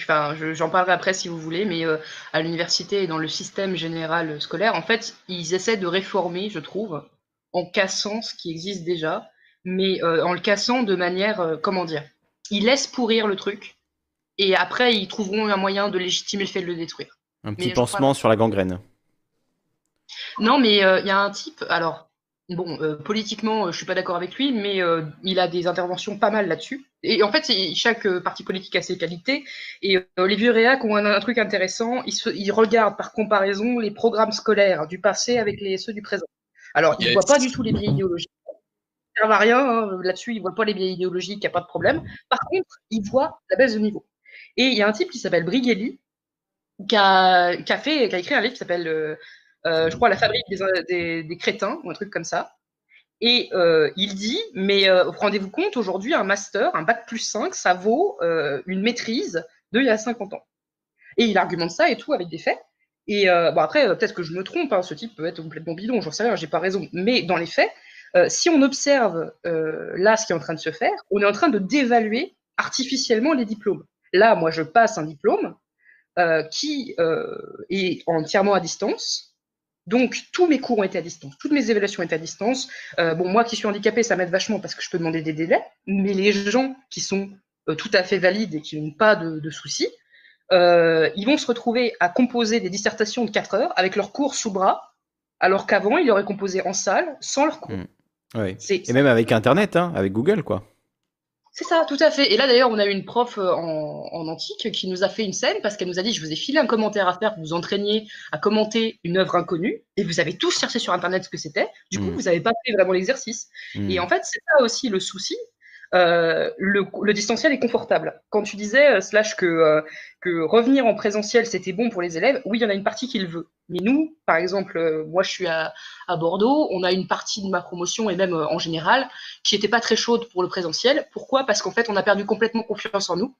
j'en parlerai après si vous voulez, mais euh, à l'université et dans le système général scolaire, en fait, ils essaient de réformer, je trouve, en cassant ce qui existe déjà, mais euh, en le cassant de manière, euh, comment dire, ils laissent pourrir le truc, et après, ils trouveront un moyen de légitimer le fait de le détruire. Un petit pansement sur la gangrène. Non, mais il y a un type, alors, Bon, euh, politiquement, euh, je suis pas d'accord avec lui, mais euh, il a des interventions pas mal là-dessus. Et en fait, chaque parti politique a ses qualités. Et Olivier Réac ont un, truc intéressant. Il, se, regarde par comparaison les programmes scolaires du passé avec les, ceux du présent. Alors, il ne voit pas du tout les biais idéologiques. Ça ne à rien hein, là-dessus. Il voit pas les biais idéologiques, il n'y a pas de problème. Par contre, il voit la baisse de niveau. Et il y a un type qui s'appelle Brigelli, qui a, fait, qui a écrit un livre qui s'appelle euh, je crois, la fabrique des, crétins, ou un truc comme ça. Et euh, il dit, mais euh, rendez-vous compte, aujourd'hui, un master, un bac plus 5, ça vaut une maîtrise de il y a 50 ans. Et il argumente ça et tout avec des faits. Et bon, après, peut-être que je me trompe, hein, ce type peut être complètement bidon, j'en sais rien, j'ai pas raison. Mais dans les faits, si on observe là ce qui est en train de se faire, on est en train de dévaluer artificiellement les diplômes. Là, moi, je passe un diplôme qui est entièrement à distance, donc, tous mes cours ont été à distance, toutes mes évaluations ont été à distance. Euh, bon, moi qui suis handicapé, ça m'aide vachement parce que je peux demander des délais, mais les gens qui sont euh, tout à fait valides et qui n'ont pas de, soucis, euh, ils vont se retrouver à composer des dissertations de 4 heures avec leurs cours sous bras, alors qu'avant, ils auraient composé en salle sans leurs cours. Mmh. Et même avec Internet, hein, avec Google, quoi. C'est ça, tout à fait. Et là, d'ailleurs, on a eu une prof euh, en, antique qui nous a fait une scène parce qu'elle nous a dit Je vous ai filé un commentaire à faire pour vous entraîner à commenter une œuvre inconnue et vous avez tous cherché sur Internet ce que c'était. Du coup, mm. vous n'avez pas fait vraiment l'exercice. Mm. Et en fait, c'est ça aussi le souci. Euh, le, distanciel est confortable. Quand tu disais, euh, Slash, que, euh, que revenir en présentiel, c'était bon pour les élèves, oui, il y en a une partie qui le veut. Mais nous, par exemple, moi, je suis à, Bordeaux, on a une partie de ma promotion, et même en général, qui n'était pas très chaude pour le présentiel. Pourquoi? Parce qu'en fait, on a perdu complètement confiance en nous.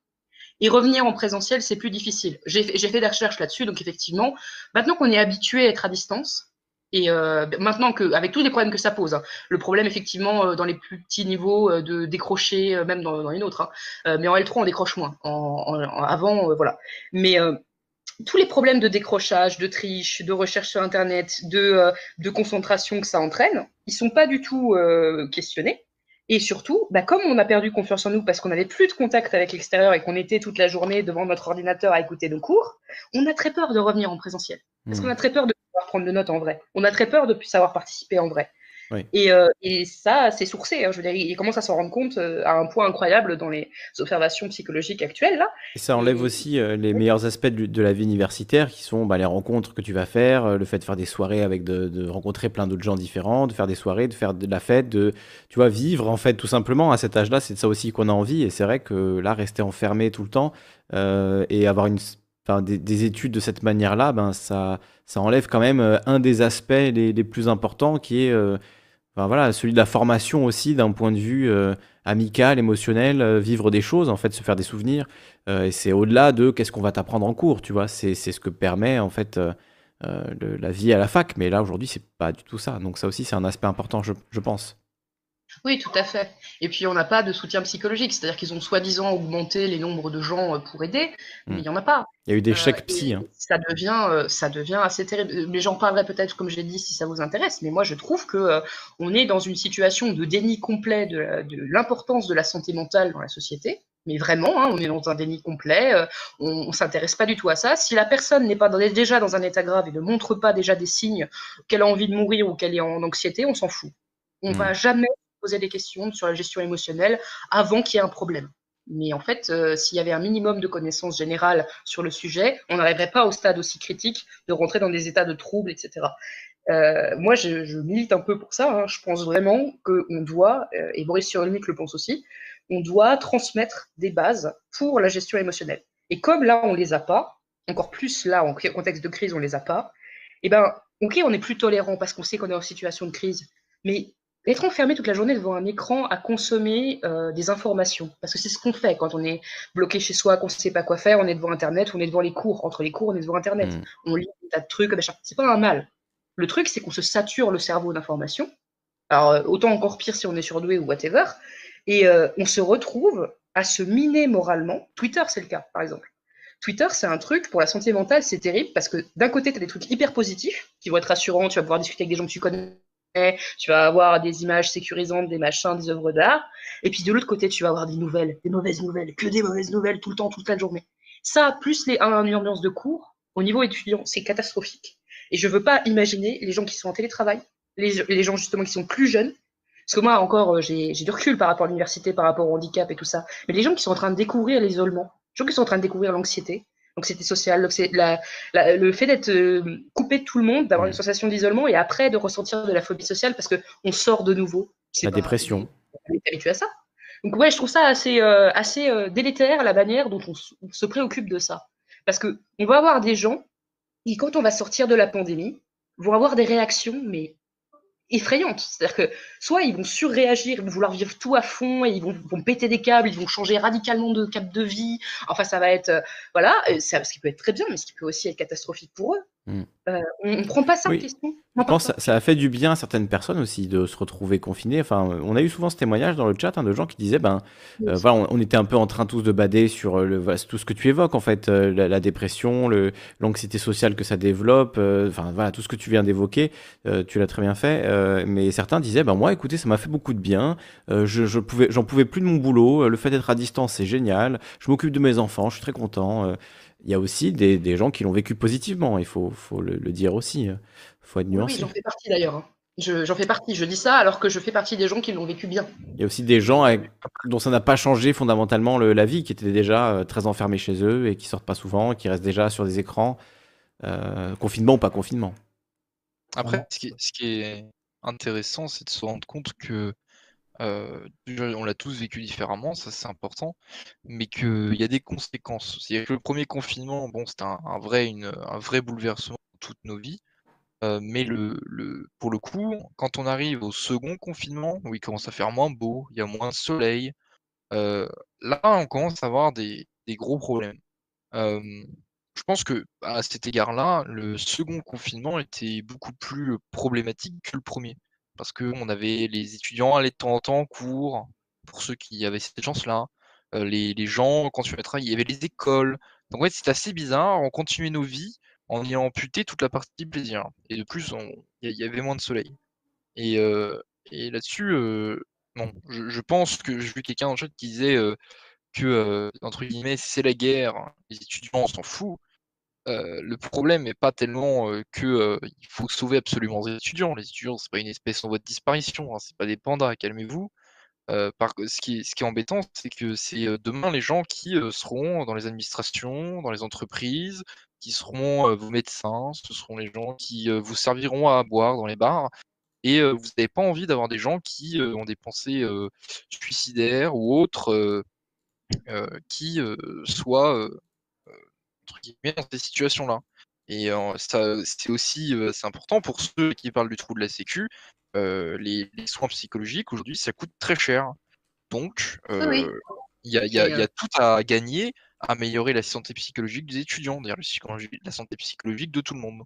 Et revenir en présentiel, c'est plus difficile. J'ai fait des recherches là-dessus, donc effectivement, maintenant qu'on est habitué à être à distance, et euh, maintenant que, avec tous les problèmes que ça pose, hein, le problème effectivement euh, dans les plus petits niveaux euh, de décrocher, euh, même dans, dans les nôtres, hein, mais en L3 on décroche moins. En, avant, voilà. Mais tous les problèmes de décrochage, de triche, de recherche sur Internet, de, de concentration que ça entraîne, ils sont pas du tout questionnés. Et surtout, bah, comme on a perdu confiance en nous parce qu'on n'avait plus de contact avec l'extérieur et qu'on était toute la journée devant notre ordinateur à écouter nos cours, on a très peur de revenir en présentiel. Parce mmh. qu'on a très peur de prendre de notes en vrai. On a très peur de savoir participer en vrai. Euh, et, ça, c'est sourcé. Hein, je veux dire, il commence à s'en rendre compte euh, à un point incroyable dans les observations psychologiques actuelles. Là. Et ça enlève aussi euh, les meilleurs aspects de, la vie universitaire, qui sont bah, les rencontres que tu vas faire, le fait de faire des soirées avec de, rencontrer plein d'autres gens différents, de faire des soirées, de faire de la fête, de tu vois vivre en fait tout simplement à cet âge-là. C'est de ça aussi qu'on a envie. Et c'est vrai que là, rester enfermé tout le temps et avoir une des, études de cette manière-là, ben, ça, ça enlève quand même euh, un des aspects les, plus importants qui est euh, voilà, celui de la formation aussi d'un point de vue euh, amical, émotionnel, vivre des choses, en fait, se faire des souvenirs. et c'est au-delà de qu'est-ce qu'on va t'apprendre en cours, tu vois. C'est ce que permet en fait la vie à la fac. Mais là, aujourd'hui, c'est pas du tout ça. Donc ça aussi, c'est un aspect important, je pense. Oui, tout à fait. Et puis on n'a pas de soutien psychologique, c'est-à-dire qu'ils ont soi-disant augmenté les nombres de gens euh, pour aider, mais hmm. il n'y en a pas. Il y a eu des euh, chèques psy. Hein. Ça devient, euh, ça devient assez terrible. Les gens parleraient peut-être, comme j'ai dit, si ça vous intéresse, mais moi je trouve que on est dans une situation de déni complet de, l'importance de la santé mentale dans la société. Mais vraiment, hein, on est dans un déni complet, on, ne s'intéresse pas du tout à ça. Si la personne n'est pas déjà dans un état grave et ne montre pas déjà des signes qu'elle a envie de mourir ou qu'elle est en anxiété, on s'en fout. On ne hmm. va jamais poser des questions sur la gestion émotionnelle avant qu'il y ait un problème. Mais en fait, euh, s'il y avait un minimum de connaissances générales sur le sujet, on n'arriverait pas au stade aussi critique de rentrer dans des états de troubles, etc. Euh, moi, je, milite un peu pour ça. Hein. Je pense vraiment qu'on doit, euh, et Boris Cyrulnik le pense aussi, on doit transmettre des bases pour la gestion émotionnelle. Et comme là, on les a pas, encore plus là, en contexte de crise, on les a pas, eh ben, ok, on est plus tolérant parce qu'on sait qu'on est en situation de crise, mais être enfermé toute la journée devant un écran à consommer euh, des informations, parce que c'est ce qu'on fait quand on est bloqué chez soi, qu'on ne sait pas quoi faire, on est devant Internet, on est devant les cours, entre les cours, on est devant Internet, mm. on lit des tas de trucs, c'est pas un mal. Le truc, c'est qu'on se sature le cerveau d'informations. Alors, euh, autant encore pire si on est surdoué ou whatever, et euh, on se retrouve à se miner moralement. Twitter, c'est le cas, par exemple. Twitter, c'est un truc pour la santé mentale, c'est terrible parce que d'un côté, tu as des trucs hyper positifs qui vont être rassurants, tu vas pouvoir discuter avec des gens que tu connais tu vas avoir des images sécurisantes, des machins, des œuvres d'art. Et puis de l'autre côté, tu vas avoir des nouvelles, des mauvaises nouvelles, que des mauvaises nouvelles tout le temps, toute la journée. Ça, plus les, une ambiance de cours, au niveau étudiant, c'est catastrophique. Et je veux pas imaginer les gens qui sont en télétravail, les, les gens justement qui sont plus jeunes. Parce que moi, encore, euh, j'ai du recul par rapport à l'université, par rapport au handicap et tout ça. Mais les gens qui sont en train de découvrir l'isolement, les gens qui sont en train de découvrir l'anxiété, l'anxiété sociale, la, le fait d'être euh, coupé de tout le monde, d'avoir une sensation d'isolement et après de ressentir de la phobie sociale parce qu'on sort de nouveau. La dépression. On est habitué à ça. Donc ouais, je trouve ça assez, euh, assez euh, délétère la manière dont on, se préoccupe de ça. Parce que on va avoir des gens qui, quand on va sortir de la pandémie, vont avoir des réactions, mais effrayantes. C'est-à-dire que soit ils vont surréagir, ils vont vouloir vivre tout à fond et ils vont, vont, péter des câbles, ils vont changer radicalement de cap de vie. Enfin, ça va être, euh, voilà, ça, ce qui peut être très bien, mais ce qui peut aussi être catastrophique pour eux. Mm. Euh, on ne prend pas ça en question. Je pense que ça, a fait du bien à certaines personnes aussi de se retrouver confinées. Enfin, on a eu souvent ce témoignage dans le chat hein, de gens qui disaient ben, euh, voilà, on, était un peu en train tous de bader sur euh, le, tout ce que tu évoques, en fait, la, dépression, l'anxiété sociale que ça développe, enfin, voilà, tout ce que tu viens d'évoquer, tu l'as très bien fait. mais certains disaient ben, moi, écoutez, ça m'a fait beaucoup de bien. je, je pouvais, j'en pouvais plus de mon boulot. le fait d'être à distance, c'est génial. Je m'occupe de mes enfants, je suis très content il y a aussi des, des gens qui l'ont vécu positivement, il faut, faut le, dire aussi. Il hein. faut être nuancé. Oui, j'en fais partie d'ailleurs. Hein. J'en fais partie, je dis ça alors que je fais partie des gens qui l'ont vécu bien. Il y a aussi des gens dont ça n'a pas changé fondamentalement le, la vie, qui étaient déjà euh, très enfermés chez eux et qui sortent pas souvent, qui restent déjà sur des écrans, euh, confinement ou pas confinement. Après, ce qui, ce qui est intéressant, c'est de se rendre compte que on l'a tous vécu différemment, ça c'est important, mais qu'il y a des conséquences. Le premier confinement, bon, c'était un, vrai, un vrai bouleversement de toutes nos vies. mais le, le, pour le coup, quand on arrive au second confinement, où il commence à faire moins beau, il y a moins de soleil, là on commence à avoir des, des gros problèmes. je pense que à cet égard-là, le second confinement était beaucoup plus problématique que le premier parce qu'on avait les étudiants allaient de temps en temps en cours, pour ceux qui avaient cette chance-là. Euh, les, gens, quand tu vas travailler, il y avait les écoles. Donc, en fait, c'est assez bizarre. On continuait nos vies en ayant amputé toute la partie plaisir. Et de plus, il y, avait moins de soleil. Et, euh, là-dessus, euh, je, pense que j'ai vu quelqu'un le chat qui disait que, entre guillemets, c'est la guerre, les étudiants, s'en fout. Euh, le problème n'est pas tellement qu'il il faut sauver absolument les étudiants. Les étudiants, c'est pas une espèce en voie de disparition, hein, c'est pas des pandas, calmez-vous. par, ce, ce qui est embêtant, c'est que c'est demain les gens qui seront dans les administrations, dans les entreprises, qui seront vos médecins, ce seront les gens qui vous serviront à boire dans les bars. Et vous n'avez pas envie d'avoir des gens qui ont des pensées suicidaires ou autres qui soient dans ces situations-là. Et ça, c'est aussi c'est important pour ceux qui parlent du trou de la Sécu. les, soins psychologiques aujourd'hui, ça coûte très cher. Donc, il y, a, tout à gagner à améliorer la santé psychologique des étudiants, d'ailleurs la santé psychologique de tout le monde.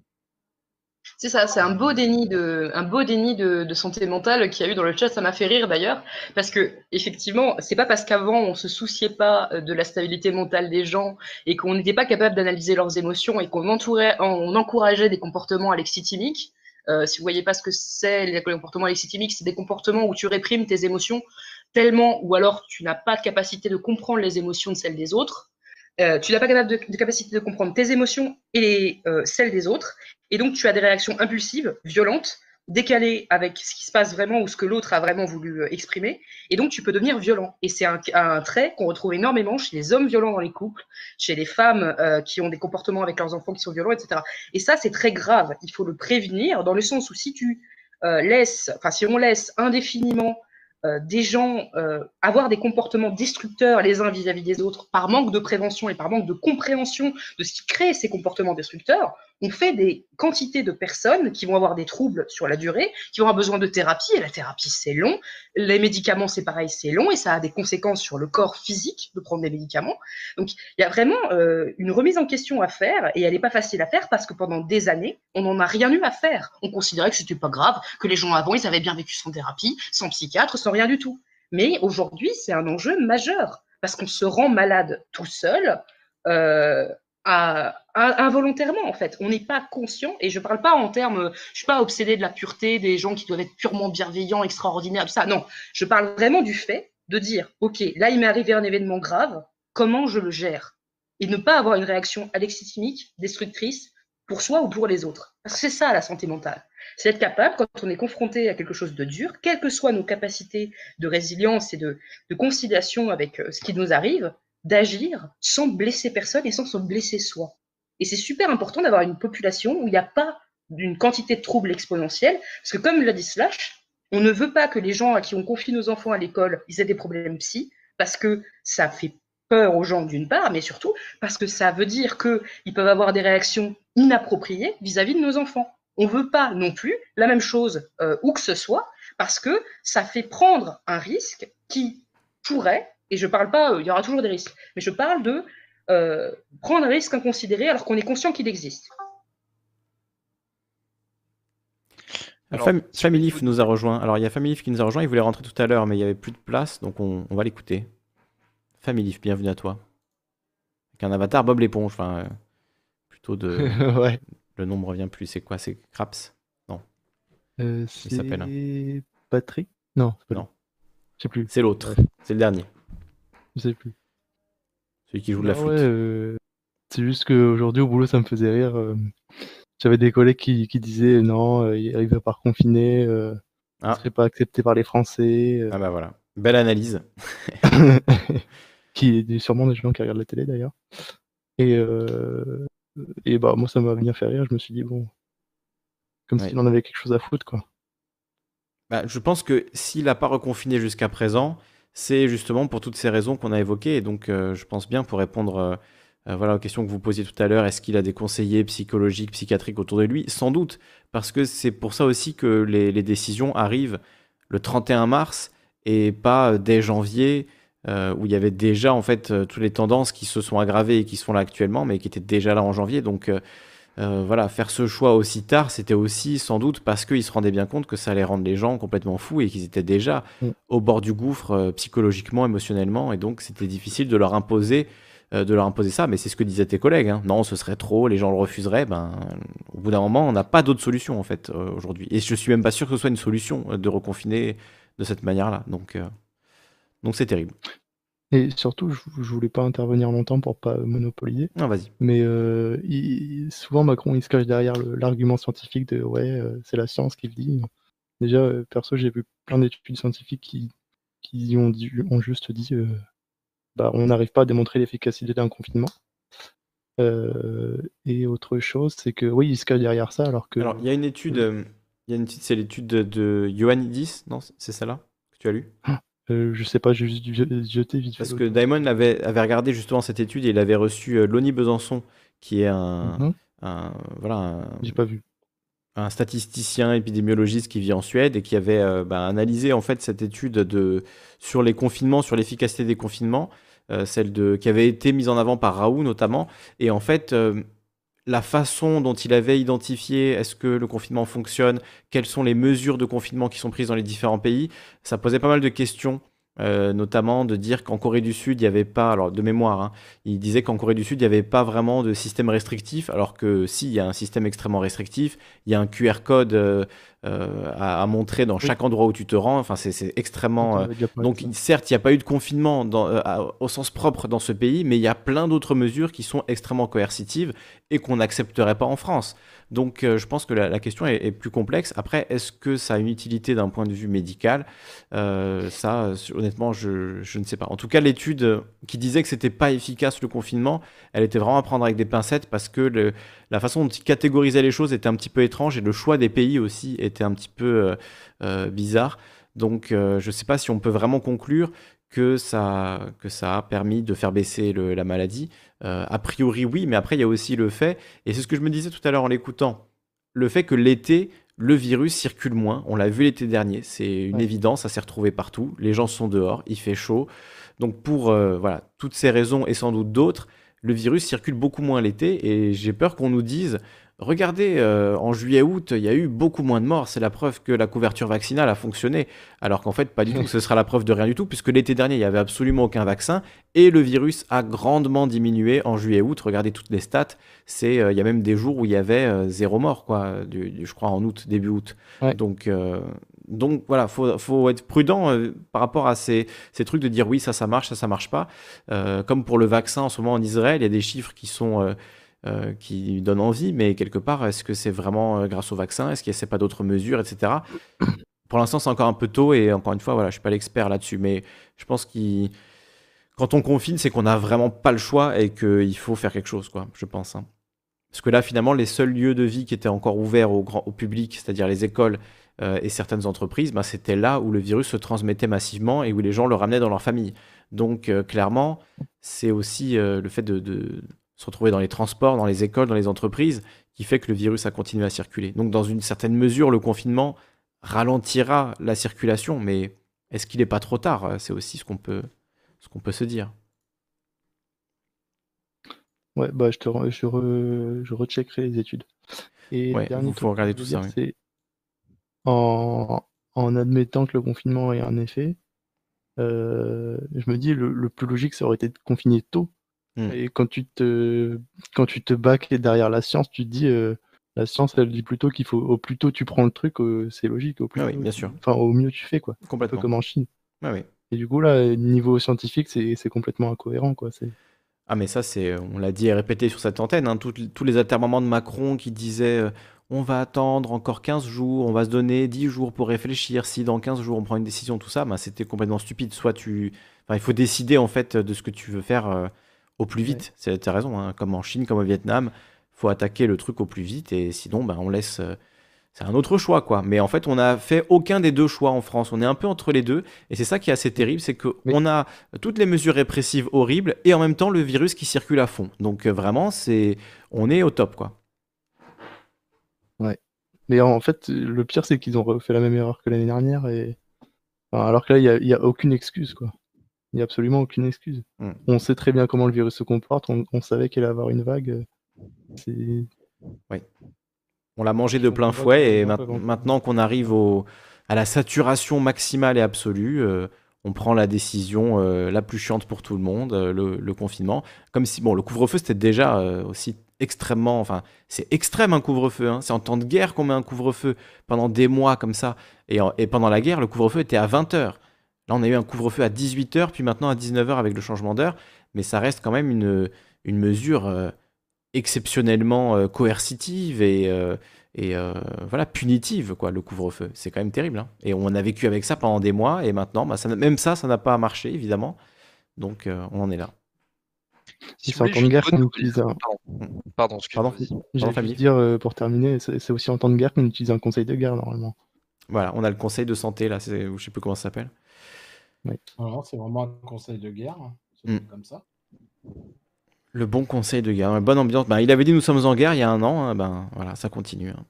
C'est ça, c'est un beau déni de, santé mentale qu'il y a eu dans le chat. Ça m'a fait rire d'ailleurs, parce que effectivement, c'est pas parce qu'avant on se souciait pas euh, de la stabilité mentale des gens et qu'on n'était pas capable d'analyser leurs émotions et qu'on entourait, on encourageait des comportements alexithymiques. Euh, si vous voyez pas ce que c'est les comportements alexithymiques, c'est des comportements où tu réprimes tes émotions tellement, ou alors tu n'as pas de capacité de comprendre les émotions de celles des autres. Euh, tu n'as pas de, capacité de comprendre tes émotions et euh, celles des autres, et donc tu as des réactions impulsives, violentes, décalées avec ce qui se passe vraiment ou ce que l'autre a vraiment voulu euh, exprimer, et donc tu peux devenir violent. Et c'est un, un, trait qu'on retrouve énormément chez les hommes violents dans les couples, chez les femmes qui ont des comportements avec leurs enfants qui sont violents, etc. Et ça, c'est très grave. Il faut le prévenir dans le sens où si tu laisses, enfin si on laisse indéfiniment euh, des gens euh, avoir des comportements destructeurs les uns vis-à-vis des autres par manque de prévention et par manque de compréhension de ce qui crée ces comportements destructeurs, on fait des quantités de personnes qui vont avoir des troubles sur la durée, qui vont avoir besoin de thérapie, et la thérapie c'est long, les médicaments c'est pareil, c'est long, et ça a des conséquences sur le corps physique de prendre des médicaments. Donc il y a vraiment euh, une remise en question à faire, et elle n'est pas facile à faire parce que pendant des années, on n'en a rien eu à faire. On considérait que c'était pas grave, que les gens avant, ils avaient bien vécu sans thérapie, sans psychiatre, sans rien du tout. Mais aujourd'hui, c'est un enjeu majeur, parce qu'on se rend malade tout seul, euh, involontairement en fait. On n'est pas conscient, et je parle pas en termes, je suis pas obsédé de la pureté des gens qui doivent être purement bienveillants, extraordinaires, ça. Non, je parle vraiment du fait de dire, ok, là il m'est arrivé un événement grave, comment je le gère? Et ne pas avoir une réaction alexithmique, destructrice pour soi ou pour les autres. C'est ça la santé mentale. C'est être capable, quand on est confronté à quelque chose de dur, quelles que soient nos capacités de résilience et de, de conciliation avec euh, ce qui nous arrive, d'agir sans blesser personne et sans se blesser soi. Et c'est super important d'avoir une population où il n'y a pas d'une quantité de troubles exponentiels, parce que comme l'a dit Slash, on ne veut pas que les gens à qui on confie nos enfants à l'école, ils aient des problèmes psy, parce que ça fait peur aux gens d'une part, mais surtout parce que ça veut dire qu'ils peuvent avoir des réactions inappropriées vis-à-vis de nos enfants. On ne veut pas non plus la même chose euh, où que ce soit, parce que ça fait prendre un risque qui pourrait et je parle pas, euh, il y aura toujours des risques, mais je parle de euh, prendre un risque inconsidéré alors qu'on est conscient qu'il existe. Alors, nous a rejoint. Alors, il y a Familif qui nous a rejoint. Il voulait rentrer tout à l'heure, mais il n'y avait plus de place, donc on, va l'écouter. Familif, bienvenue à toi. Avec un avatar Bob l'éponge. Enfin, euh, plutôt de. ouais. Le nom ne revient plus. C'est quoi? C'est Craps? Non. Euh, c'est Patrick? Non, non. Je sais plus. C'est l'autre. C'est le dernier. Je sais plus. Celui qui joue de la flûte. Euh, c'est juste qu'aujourd'hui au boulot ça me faisait rire. Euh, j'avais des collègues qui, disaient non, euh, il va pas reconfiner, euh, ah. serait pas accepté par les Français. Ah bah voilà, belle analyse. qui est sûrement des gens qui regardent la télé d'ailleurs. Et, et bah moi ça m'a bien fait rire, je me suis dit bon, comme s'il en avait quelque chose à foutre quoi. Bah, je pense que s'il n'a pas reconfiné jusqu'à présent, c'est justement pour toutes ces raisons qu'on a évoquées. Et donc, euh, je pense bien pour répondre euh, euh, voilà, aux questions que vous posiez tout à l'heure, est-ce qu'il a des conseillers psychologiques, psychiatriques autour de lui? Sans doute, parce que c'est pour ça aussi que les, décisions arrivent le 31 mars et pas dès janvier, où il y avait déjà en fait toutes les tendances qui se sont aggravées et qui sont là actuellement, mais qui étaient déjà là en janvier. Donc euh, voilà, faire ce choix aussi tard, c'était aussi sans doute parce qu'ils se rendaient bien compte que ça allait rendre les gens complètement fous et qu'ils étaient déjà mm. au bord du gouffre euh, psychologiquement, émotionnellement, et donc c'était difficile de leur imposer, euh, de leur imposer ça. Mais c'est ce que disaient tes collègues. Hein. Non, ce serait trop, les gens le refuseraient. Ben, au bout d'un moment, on n'a pas d'autre solution en fait aujourd'hui. Et je suis même pas sûr que ce soit une solution de reconfiner de cette manière-là. Donc, donc c'est terrible. Et surtout, je, je voulais pas intervenir longtemps pour pas monopoliser. Non, vas-y. Mais euh, souvent, Macron, il se cache derrière l'argument scientifique de ouais, euh, c'est la science qui le dit. Déjà, euh, perso, j'ai vu plein d'études scientifiques qui, qui ont, ont juste dit bah, on n'arrive pas à démontrer l'efficacité d'un confinement. et autre chose, c'est que oui, il se cache derrière ça alors que. Alors, il y a une étude, il y a une étude, c'est l'étude de, de Ioannidis, non C'est celle-là que tu as lu? Ah, euh, je sais pas, j'ai juste jeté vite Parce que Diamond avait, avait regardé justement cette étude et il avait reçu euh, Lonnie Besançon, qui est un, mhm. un voilà, J'ai pas vu. un statisticien épidémiologiste qui vit en Suède et qui avait euh, bah, analysé en fait cette étude de, sur les confinements, sur l'efficacité des confinements, celle de, qui avait été mise en avant par Raoult notamment. Et en fait, la façon dont il avait identifié est-ce que le confinement fonctionne, quelles sont les mesures de confinement qui sont prises dans les différents pays, ça posait pas mal de questions euh, notamment de dire qu'en Corée du Sud, il n'y avait pas, alors de mémoire, hein, il disait qu'en Corée du Sud, il n'y avait pas vraiment de système restrictif, alors que si, il y a un système extrêmement restrictif, il y a un QR code euh, euh, à, montrer dans chaque endroit où tu te rends, enfin c'est extrêmement... donc certes, il n'y a pas eu de confinement au sens propre dans ce pays, mais il y a plein d'autres mesures qui sont extrêmement coercitives et qu'on n'accepterait pas en France. Donc euh, je pense que la, question est, plus complexe. Après, est-ce que ça a une utilité d'un point de vue médical? Euh, Ça, honnêtement, je, ne sais pas. En tout cas, l'étude qui disait que c'était pas efficace le confinement, elle était vraiment à prendre avec des pincettes parce que la façon dont il catégorisait les choses était un petit peu étrange et le choix des pays aussi était un petit peu euh, bizarre. Donc je ne sais pas si on peut vraiment conclure que ça a permis de faire baisser la maladie. Euh, a priori, oui, mais après, il y a aussi le fait, et c'est ce que je me disais tout à l'heure en l'écoutant, le fait que l'été, le virus circule moins. On l'a vu l'été dernier, c'est une évidence, ça s'est retrouvé partout. Les gens sont dehors, il fait chaud. Donc, pour euh, voilà, toutes ces raisons et sans doute d'autres, le virus circule beaucoup moins l'été, et j'ai peur qu'on nous dise Regardez, euh, en juillet-août, il y a eu beaucoup moins de morts. C'est la preuve que la couverture vaccinale a fonctionné. Alors qu'en fait, pas du tout. Ce sera la preuve de rien du tout, puisque l'été dernier, il n'y avait absolument aucun vaccin. Et le virus a grandement diminué en juillet-août. Regardez toutes les stats. C'est, euh, il y a même des jours où il y avait euh, zéro mort, quoi, je crois en août, début août. Donc, donc voilà, faut, faut être prudent par rapport à ces, ces, trucs de dire oui, ça, ça marche, ça, ça marche pas. comme pour le vaccin en ce moment en Israël, il y a des chiffres qui sont euh, qui donne envie, mais quelque part, est-ce que c'est vraiment euh, grâce au vaccin? Est-ce qu'il n'y a pas d'autres mesures, etc. Pour l'instant, c'est encore un peu tôt et encore une fois, voilà, je suis pas l'expert là-dessus, mais je pense que quand on confine, c'est qu'on n'a vraiment pas le choix et qu'il faut faire quelque chose, quoi, je pense. Hein. Parce que là, finalement, les seuls lieux de vie qui étaient encore ouverts au, grand, au public, c'est-à-dire les écoles euh, et certaines entreprises, bah, c'était là où le virus se transmettait massivement et où les gens le ramenaient dans leur famille. Donc, clairement, c'est aussi le fait de, se retrouver dans les transports, dans les écoles, dans les entreprises, qui fait que le virus a continué à circuler. Donc dans une certaine mesure, le confinement ralentira la circulation, mais est-ce qu'il n'est pas trop tard? C'est aussi ce qu'on peut, ce qu'on peut se dire. Ouais, bah je te je, je recheckerai les études. Et ouais, il faut regarder tout ça. En... en, admettant que le confinement ait un effet, euh, je me dis le, le, plus logique ça aurait été de confiner tôt Mmh. Et quand tu te quand tu te bacs derrière la science, tu te dis euh, la science, elle dit plutôt qu'il faut au plus tôt tu prends le truc, c'est logique. Au plus ah oui, bien sûr. Enfin, au mieux tu fais quoi. Complètement. comme en Chine. Ah oui. Et du coup là, niveau scientifique, c'est complètement incohérent quoi. C'est ah mais ça c'est, on l'a dit et répété sur cette antenne, hein, tous les atermoiements de Macron qui disaient euh, on va attendre encore 15 jours, on va se donner 10 jours pour réfléchir, si dans 15 jours on prend une décision, tout ça, bah, c'était complètement stupide. Soit tu, enfin, il faut décider en fait de ce que tu veux faire. Au plus vite. Tu as raison, hein. comme en Chine, comme au Vietnam, faut attaquer le truc au plus vite et sinon, ben, on laisse. Euh, c'est un autre choix, quoi. Mais en fait, on n'a fait aucun des deux choix en France. On est un peu entre les deux. Et c'est ça qui est assez terrible, c'est qu'on a toutes les mesures répressives horribles et en même temps le virus qui circule à fond. Donc euh, vraiment, c'est, on est au top, quoi. Ouais. Mais en fait, le pire, c'est qu'ils ont fait la même erreur que l'année dernière. Et... alors que là, il n'y a, a, aucune excuse, quoi. Il n'y a absolument aucune excuse. Hmm. On sait très bien comment le virus se comporte. On, on savait qu'il allait avoir une vague. Oui. On l'a mangé de plein fouet et maintenant qu'on arrive au, à la saturation maximale et absolue, euh, on prend la décision euh, la plus chiante pour tout le monde, euh, le, confinement. Comme si, bon, le couvre-feu c'était déjà aussi extrêmement, enfin, c'est extrême un couvre-feu. Hein. C'est en temps de guerre qu'on met un couvre-feu pendant des mois comme ça. Et, et pendant la guerre, le couvre-feu était à 20h. Là, on a eu un couvre-feu à 18h, puis maintenant à 19h avec le changement d'heure. Mais ça reste quand même une, une mesure exceptionnellement euh, coercitive et, euh, et euh, voilà, punitive, quoi, le couvre-feu. C'est quand même terrible. Hein. Et on a vécu avec ça pendant des mois, et maintenant, bah, ça, même ça, ça n'a pas marché, évidemment. Donc, on en est là. Si c'est en temps de guerre qu'on utilise un... Pardon, pardon, pardon dire, pour terminer, c'est aussi en temps de guerre qu'on utilise un conseil de guerre, normalement. Voilà, on a le conseil de santé, là, je sais plus comment ça s'appelle. C'est vraiment un conseil de guerre, hein. mm. comme ça. Le bon conseil de guerre, bonne ambiance. Ben, il avait dit nous sommes en guerre il y a un an, hein, ben voilà, ça continue. Hein.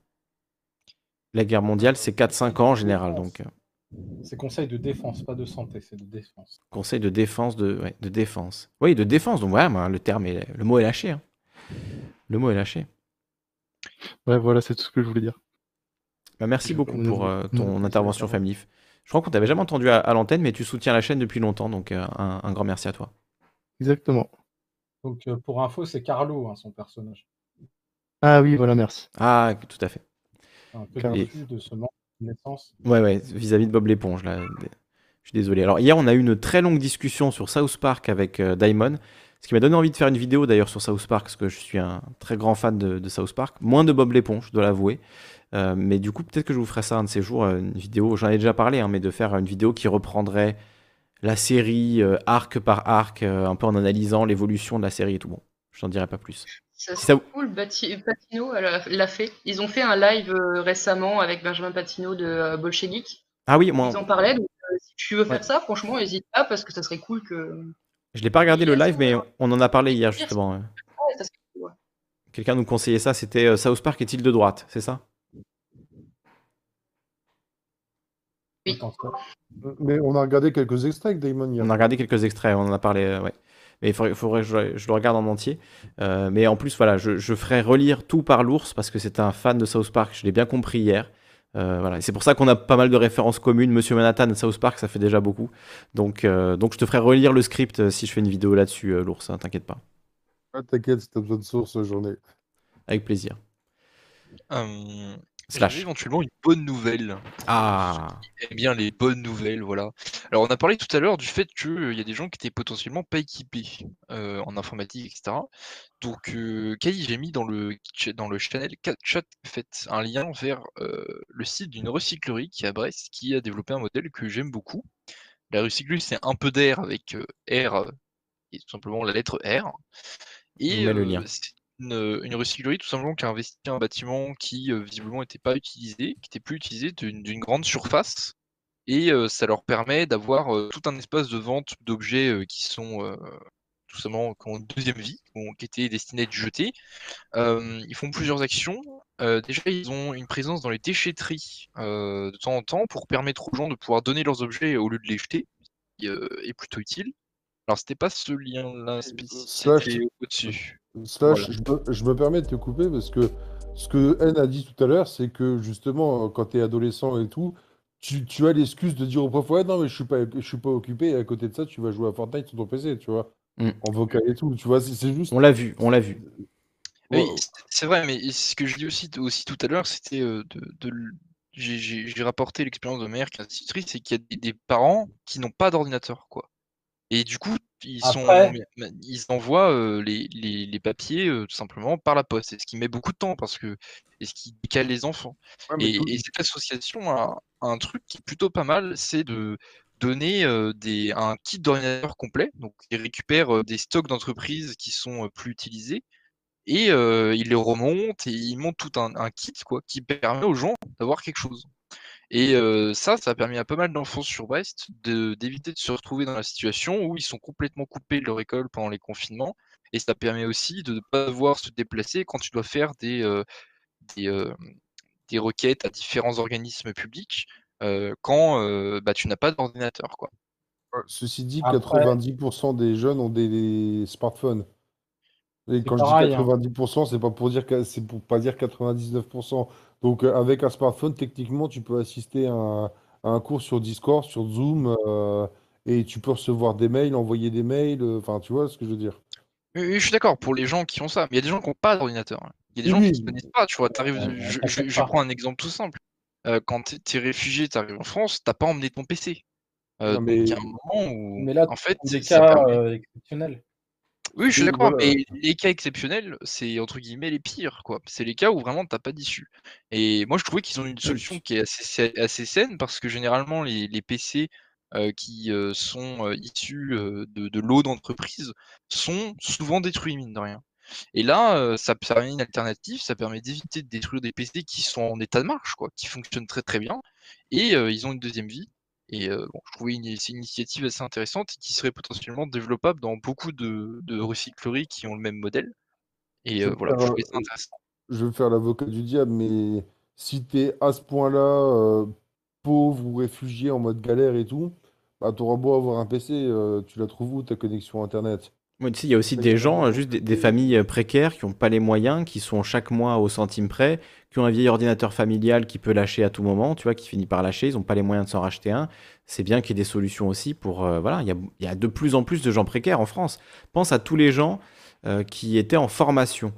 La guerre mondiale, c'est 4-5 ans en général. donc. Euh. C'est conseil de défense, pas de santé, c'est de défense. Conseil de défense, de, de défense. Oui, de défense, donc ouais, ben, le terme, est, le mot est lâché. Hein. Le mot est lâché. Ouais, voilà, c'est tout ce que je voulais dire. Ben, merci beaucoup pour euh, ton intervention, Family. Je crois qu'on t'avait jamais entendu à, l'antenne, mais tu soutiens la chaîne depuis longtemps, donc euh, un grand merci à toi. Exactement. Donc, euh, pour info, c'est Carlo, hein, son personnage. Ah oui, voilà, merci. Ah, tout à fait. Un peu de ce manque de naissance. Ouais, ouais, vis-à-vis de Bob l'éponge, là. Je suis désolé. Alors, hier, on a eu une très longue discussion sur South Park avec euh, Daimon, ce qui m'a donné envie de faire une vidéo d'ailleurs sur South Park, parce que je suis un très grand fan de, South Park. Moins de Bob l'éponge, je dois l'avouer. Euh, mais du coup, peut-être que je vous ferai ça un de ces jours, une vidéo, j'en ai déjà parlé, hein, mais de faire une vidéo qui reprendrait la série euh, arc par arc, euh, un peu en analysant l'évolution de la série et tout. Bon, je n'en dirai pas plus. Ça, c'est cool, Patino l'a fait. Ils ont fait un live euh, récemment avec Benjamin Patino de Bolshevik. Ah oui, moi. Ils en parlaient, donc si tu veux faire ça, franchement, n'hésite pas parce que ça serait cool que. Je l'ai pas regardé le live, mais on en a parlé hier justement. Quelqu'un nous conseillait ça, c'était South Park est-il de droite, c'est ça? Mais on a regardé quelques extraits Damon. On a regardé quelques extraits, on en a parlé, euh, ouais. Mais il faudrait, que je, le regarde en entier. Euh, mais en plus, voilà, je, ferai relire tout par l'ours parce que c'est un fan de South Park, je l'ai bien compris hier. Euh, voilà. C'est pour ça qu'on a pas mal de références communes. Monsieur Manhattan et South Park, ça fait déjà beaucoup. Donc, donc je te ferai relire le script si je fais une vidéo là-dessus, l'ours, hein, t'inquiète pas. Ah, t'inquiète, si t'as besoin de sources, j'en ai. Avec plaisir. Slash. éventuellement une bonne nouvelle. Ah. Eh bien, les bonnes nouvelles, voilà. Alors, on a parlé tout à l'heure du fait qu'il y a des gens qui étaient potentiellement pas équipés euh, en informatique, etc. Donc, euh, j'ai mis dans le, dans le channel chat fait un lien vers euh, le site d'une recyclerie qui est à Brest, qui a développé un modèle que j'aime beaucoup. La recyclerie, c'est un peu d'air avec R et tout simplement la lettre R. Et le lien une, recyclerie tout simplement qui a investi un bâtiment qui euh, visiblement n'était pas utilisé, qui n'était plus utilisé d'une grande surface. Et euh, ça leur permet d'avoir euh, tout un espace de vente d'objets qui sont tout simplement qui ont une deuxième vie, qui étaient destinés à être jetés. ils font plusieurs actions. déjà, ils ont une présence dans les déchetteries de temps en temps pour permettre aux gens de pouvoir donner leurs objets au lieu de les jeter, qui est plutôt utile. Alors, c'était pas ce lien-là spécifique, au-dessus. Slash, je, me, permets de te couper parce que ce que N a dit tout à l'heure, c'est que justement, quand tu es adolescent et tout, tu, as l'excuse de dire au prof, ouais, non, mais je suis pas, je suis pas occupé, et à côté de ça, tu vas jouer à Fortnite sur ton PC, tu vois, mm. en vocal et tout, tu vois, c'est juste. On l'a vu, on l'a vu. Oui, c'est vrai, mais ce que je dis aussi, aussi tout à l'heure, c'était euh, de, j'ai rapporté l'expérience de ma mère qui est institutrice, c'est qu'il y a des parents qui n'ont pas d'ordinateur, quoi. Et du coup, ils, sont, ils envoient les, papiers tout simplement par la poste, et ce qui met beaucoup de temps parce que et ce qui décale les enfants. et, cette association a, un truc qui est plutôt pas mal, c'est de donner des, un kit d'ordinateur complet. Donc, ils récupèrent des stocks d'entreprises qui sont plus utilisés et il les remonte et il monte tout un, un kit quoi, qui permet aux gens d'avoir quelque chose. Et ça, ça a permis à pas mal d'enfants sur Brest d'éviter de, se retrouver dans la situation où ils sont complètement coupés de leur école pendant les confinements. Et ça permet aussi de ne pas devoir se déplacer quand tu dois faire des, des, requêtes à différents organismes publics quand bah, tu n'as pas d'ordinateur. Ceci dit, 90% des jeunes ont des smartphones. Et quand je dis 90%, hein. c'est pas pour dire que c'est pour pas dire 99%. Donc euh, avec un smartphone, techniquement, tu peux assister à un, cours sur Discord, sur Zoom, euh, et tu peux recevoir des mails, envoyer des mails. Euh, enfin, tu vois ce que je veux dire. Oui, je suis d'accord pour les gens qui ont ça, mais il y a des gens qui n'ont pas d'ordinateur. Hein. Il y a des gens qui ne connaissent pas, tu vois. je, prends un exemple tout simple. quand tu es réfugié, tu arrives en France, tu n'as pas emmené ton PC. mais... il y a un moment où, mais là, en fait, des cas exceptionnels. Oui, je suis d'accord, mais les cas exceptionnels, c'est entre guillemets les pires, quoi. C'est les cas où vraiment t'as pas d'issue. Et moi, je trouvais qu'ils ont une solution qui est assez, assez saine parce que généralement, les, PC qui sont issus de, de l'eau d'entreprise sont souvent détruits, mine de rien. Et là, ça permet une alternative, ça permet d'éviter de détruire des PC qui sont en état de marche, quoi, qui fonctionnent très très bien, et ils ont une deuxième vie. Et bon, je trouvais une, une initiative assez intéressante et qui serait potentiellement développable dans beaucoup de, de recycleries qui ont le même modèle. Et voilà, je trouvais ça intéressant. Je vais faire l'avocat du diable, mais si tu es à ce point-là, pauvre ou réfugié en mode galère et tout, bah, tu auras beau avoir un PC, tu la trouves où ta connexion Internet? Il y a aussi des gens, juste des, familles euh, précaires qui n'ont pas les moyens, qui sont chaque mois au centime près, qui ont un vieil ordinateur familial qui peut lâcher à tout moment, tu vois, qui finit par lâcher, ils n'ont pas les moyens de s'en racheter un. C'est bien qu'il y ait des solutions aussi pour... Euh, voilà, il y, a, de plus en plus de gens précaires en France. Pense à tous les gens euh, qui étaient en formation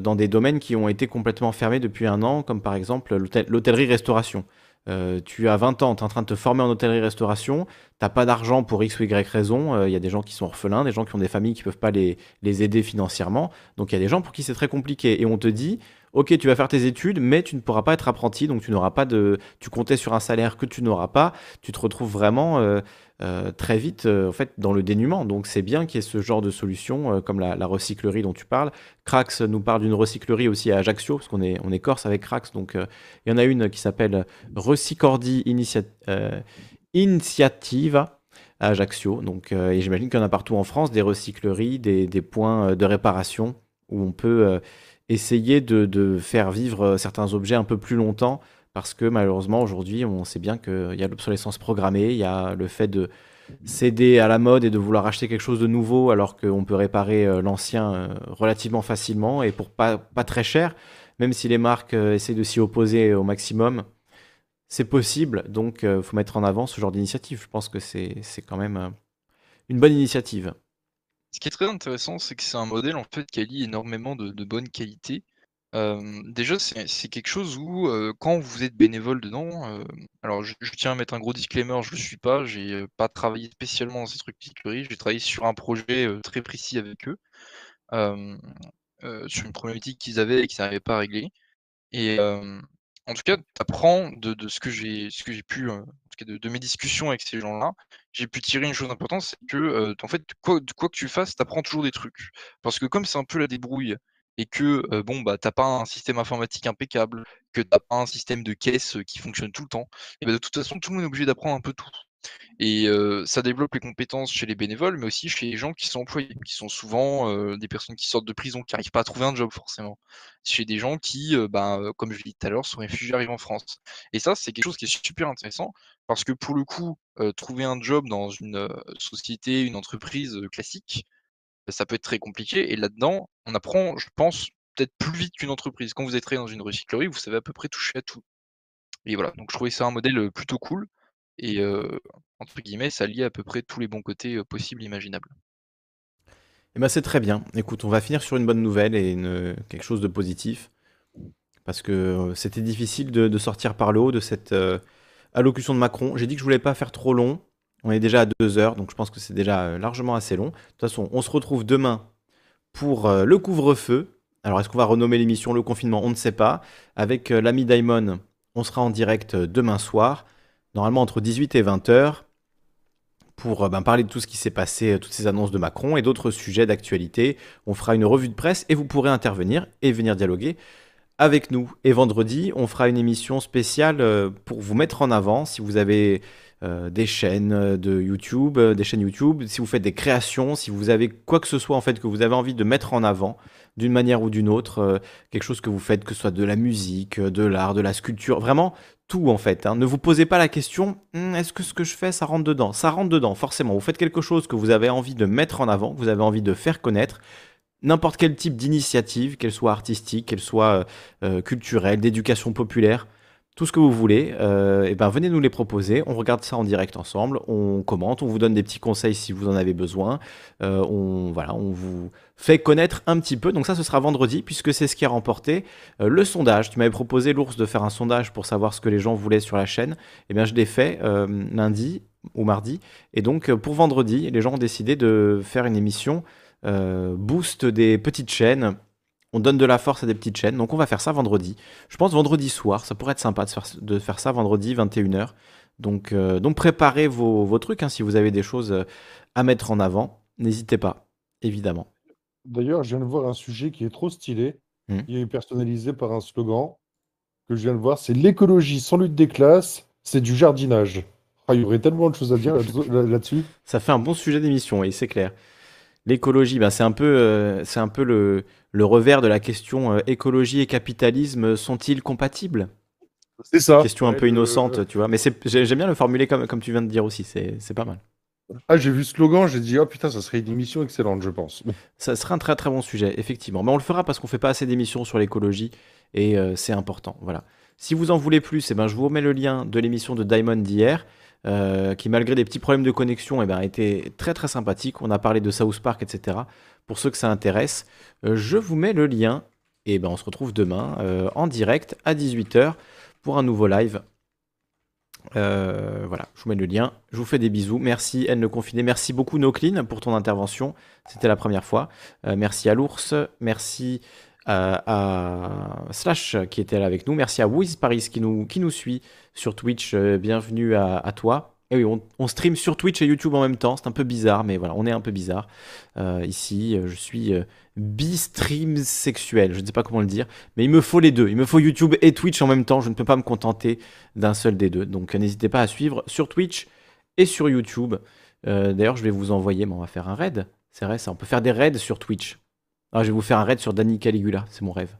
dans des domaines qui ont été complètement fermés depuis un an, comme par exemple l'hôtellerie-restauration. Euh, tu as 20 ans, tu es en train de te former en hôtellerie-restauration, t'as pas d'argent pour X ou Y raison, il euh, y a des gens qui sont orphelins, des gens qui ont des familles qui peuvent pas les, aider financièrement, donc il y a des gens pour qui c'est très compliqué. Et on te dit, ok, tu vas faire tes études, mais tu ne pourras pas être apprenti, donc tu n'auras pas de... Tu comptais sur un salaire que tu n'auras pas, tu te retrouves vraiment... Euh, euh, très vite euh, en fait dans le dénuement. Donc c'est bien qu'il y ait ce genre de solution euh, comme la, recyclerie dont tu parles. Crax nous parle d'une recyclerie aussi à Ajaccio parce qu'on est on est corse avec Crax. Donc il y en a une qui s'appelle Recycordi Initiative à Ajaccio. Donc et j'imagine qu'il y en a partout en France des recycleries, des, des points de réparation où on peut essayer de, de, faire vivre certains objets un peu plus longtemps parce que malheureusement aujourd'hui on sait bien qu'il y a l'obsolescence programmée, il y a le fait de céder à la mode et de vouloir acheter quelque chose de nouveau alors qu'on peut réparer euh, l'ancien euh, relativement facilement et pour pas, très cher, même si les marques euh, essaient de s'y opposer au maximum. C'est possible, donc il faut mettre en avant ce genre d'initiative. Je pense que c'est quand même une bonne initiative. Ce qui est très intéressant, c'est que c'est un modèle en fait qui allie énormément de, de bonne déjà, c'est quelque chose où, quand vous êtes bénévole dedans, alors je tiens à mettre un gros disclaimer, je le suis pas, j'ai, pas travaillé spécialement dans ces trucs j'ai travaillé sur un projet, très précis avec eux, sur une problématique qu'ils avaient et qu'ils n'arrivaient pas à régler et en tout cas, tu apprends de ce que j'ai pu, en tout cas de mes discussions avec ces gens-là, j'ai pu tirer une chose importante, c'est que, en fait, quoi quoi que tu fasses, tu apprends toujours des trucs. Parce que comme c'est un peu la débrouille et que bon bah t'as pas un système informatique impeccable, que t'as pas un système de caisse qui fonctionne tout le temps, et bah, de toute façon tout le monde est obligé d'apprendre un peu tout. Et ça développe les compétences chez les bénévoles, mais aussi chez les gens qui sont employés, qui sont souvent des personnes qui sortent de prison, qui n'arrivent pas à trouver un job forcément. Chez des gens qui, bah, comme je l'ai dit tout à l'heure, sont réfugiés arrivent en France. Et ça, c'est quelque chose qui est super intéressant, parce que pour le coup, trouver un job dans une société, une entreprise classique, ça peut être très compliqué. Et là-dedans, on apprend, je pense, peut-être plus vite qu'une entreprise. Quand vous êtes dans une recyclerie, vous savez à peu près toucher à tout. Et voilà, donc je trouvais ça un modèle plutôt cool. Et entre guillemets, ça liait à peu près tous les bons côtés possibles, imaginables. Eh ben c'est très bien. Écoute, on va finir sur une bonne nouvelle et quelque chose de positif. Parce que c'était difficile de, sortir par le haut de cette allocution de Macron. J'ai dit que je voulais pas faire trop long. On est déjà à deux heures, donc je pense que c'est déjà euh, largement assez long. De toute façon, on se retrouve demain pour euh, le couvre-feu. Alors, est-ce qu'on va renommer l'émission le confinement? On ne sait pas. Avec euh, l'ami Daimon, on sera en direct demain soir, normalement entre 18 et 20 heures, pour ben, parler de tout ce qui s'est passé, toutes ces annonces de Macron et d'autres sujets d'actualité. On fera une revue de presse et vous pourrez intervenir et venir dialoguer avec nous. Et vendredi, on fera une émission spéciale pour vous mettre en avant si vous avez euh, des chaînes euh, de YouTube, euh, des chaînes YouTube, si vous faites des créations, si vous avez quoi que ce soit en fait que vous avez envie de mettre en avant d'une manière ou d'une autre, quelque chose que vous faites, que ce soit de la musique, de l'art, de la sculpture, vraiment tout en fait. Hein. Ne vous posez pas la question, hum, est-ce que ce que je fais, ça rentre dedans? Ça rentre dedans, forcément. Vous faites quelque chose que vous avez envie de mettre en avant, vous avez envie de faire connaître n'importe quel type d'initiative, qu'elle soit artistique, qu'elle soit culturelle, d'éducation populaire, tout ce que vous voulez, euh, et ben venez nous les proposer. On regarde ça en direct ensemble, on commente, on vous donne des petits conseils si vous en avez besoin. Euh, on voilà, on vous fait connaître un petit peu. Donc ça, ce sera vendredi puisque c'est ce qui a remporté euh, le sondage. Tu m'avais proposé l'ours de faire un sondage pour savoir ce que les gens voulaient sur la chaîne. Et eh bien je l'ai fait lundi ou mardi. Et donc pour vendredi, les gens ont décidé de faire une émission boost des petites chaînes on donne de la force à des petites chaînes. Donc on va faire ça vendredi. Je pense vendredi soir, ça pourrait être sympa de faire, ça vendredi 21h. Donc, euh, donc préparez vos, trucs hein, si vous avez des choses euh, à mettre en avant. N'hésitez pas, évidemment. D'ailleurs, je viens de voir un sujet qui est trop stylé. Hmm. Il est personnalisé par un slogan que je viens de voir. C'est l'écologie sans lutte des classes, c'est du jardinage. Ah, il y aurait tellement de choses à dire là-dessus. Ça fait un bon sujet d'émission, et c'est clair. L'écologie, ben c'est un peu, euh, c'est un peu le, le, revers de la question euh, écologie et capitalisme sont-ils compatibles? C'est ça. Question un peu innocente, tu vois. Mais j'aime bien le formuler comme, comme tu viens de dire aussi, c'est pas mal. Ah, j'ai vu ce slogan, j'ai dit, oh putain, ça serait une émission excellente, je pense. Ça serait un très très bon sujet, effectivement. Mais on le fera parce qu'on fait pas assez d'émissions sur l'écologie et euh, c'est important. Voilà. Si vous en voulez plus, eh ben, je vous remets le lien de l'émission de Diamond d'hier. Euh, qui malgré des petits problèmes de connexion, eh ben, a été très très sympathique. On a parlé de South Park, etc. Pour ceux que ça intéresse, euh, je vous mets le lien. Et ben, on se retrouve demain euh, en direct à 18h pour un nouveau live. voilà, je vous mets le lien. Je vous fais des bisous. Merci Anne le confiné. Merci beaucoup Noclean pour ton intervention. C'était la première fois. merci à l'ours. Merci à Slash qui était là avec nous. Merci à Wiz Paris qui nous, qui nous suit sur Twitch. Euh, bienvenue à, toi. Et oui, on, stream sur Twitch et YouTube en même temps. C'est un peu bizarre, mais voilà, on est un peu bizarre. Euh, ici, euh, je suis bi-stream sexuel. Je ne sais pas comment le dire, mais il me faut les deux. Il me faut YouTube et Twitch en même temps. Je ne peux pas me contenter d'un seul des deux. Donc n'hésitez pas à suivre sur Twitch et sur YouTube. D'ailleurs, je vais vous envoyer, mais on va faire un raid. C'est vrai, ça. On peut faire des raids sur Twitch. Ah, je vais vous faire un raid sur Danny Caligula, c'est mon rêve.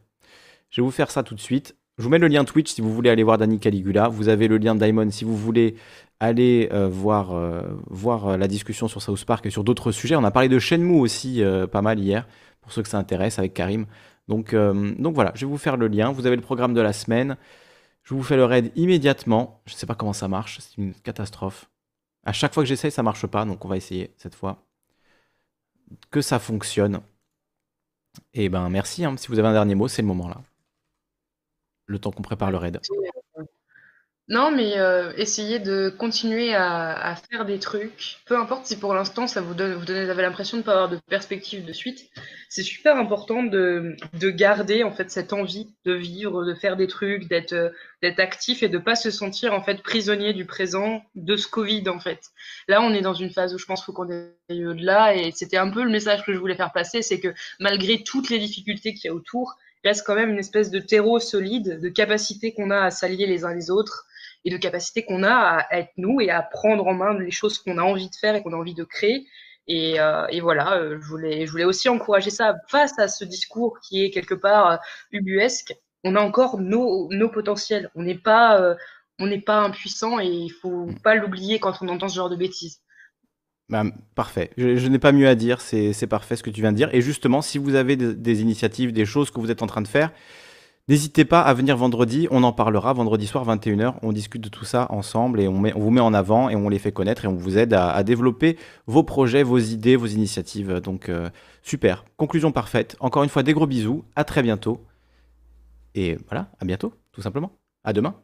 Je vais vous faire ça tout de suite. Je vous mets le lien Twitch si vous voulez aller voir Danny Caligula. Vous avez le lien Diamond si vous voulez aller euh, voir, euh, euh, la discussion sur South Park et sur d'autres sujets. On a parlé de Shenmue aussi pas mal hier, pour ceux que ça intéresse, avec Karim. Donc, donc voilà, je vais vous faire le lien. Vous avez le programme de la semaine. Je vous fais le raid immédiatement. Je ne sais pas comment ça marche, c'est une catastrophe. À chaque fois que j'essaye, ça marche pas, donc on va essayer cette fois que ça fonctionne. Et eh ben merci, hein. si vous avez un dernier mot, c'est le moment là. Le temps qu'on prépare le raid. Non, mais euh, essayez de continuer à, faire des trucs. Peu importe si pour l'instant ça vous donne, vous, avez l'impression de ne pas avoir de perspective de suite. C'est super important de, de, garder en fait cette envie de vivre, de faire des trucs, d'être euh, d'être actif et de pas se sentir en fait prisonnier du présent, de ce Covid en fait. Là, on est dans une phase où je pense qu'il faut qu'on aille au-delà et c'était un peu le message que je voulais faire passer, c'est que malgré toutes les difficultés qu'il y a autour, reste quand même une espèce de terreau solide, de capacité qu'on a à s'allier les uns les autres et de capacité qu'on a à être nous et à prendre en main les choses qu'on a envie de faire et qu'on a envie de créer. Et, euh, voilà, euh, je, voulais, je voulais aussi encourager ça face à ce discours qui est quelque part euh, ubuesque. On a encore nos, nos potentiels. On n'est pas, on n'est pas impuissant et il faut mm. pas l'oublier quand on entend ce genre de bêtises. Bah, parfait. Je, n'ai pas mieux à dire. C'est parfait ce que tu viens de dire. Et justement, si vous avez des initiatives, des choses que vous êtes en train de faire, N'hésitez pas à venir vendredi, on en parlera vendredi soir 21h, on discute de tout ça ensemble et on, vous met en avant et on les fait connaître et on vous aide à, développer vos projets, vos idées, vos initiatives. Donc euh, super, conclusion parfaite. Encore une fois des gros bisous, à très bientôt. Et voilà, à bientôt, tout simplement. À demain.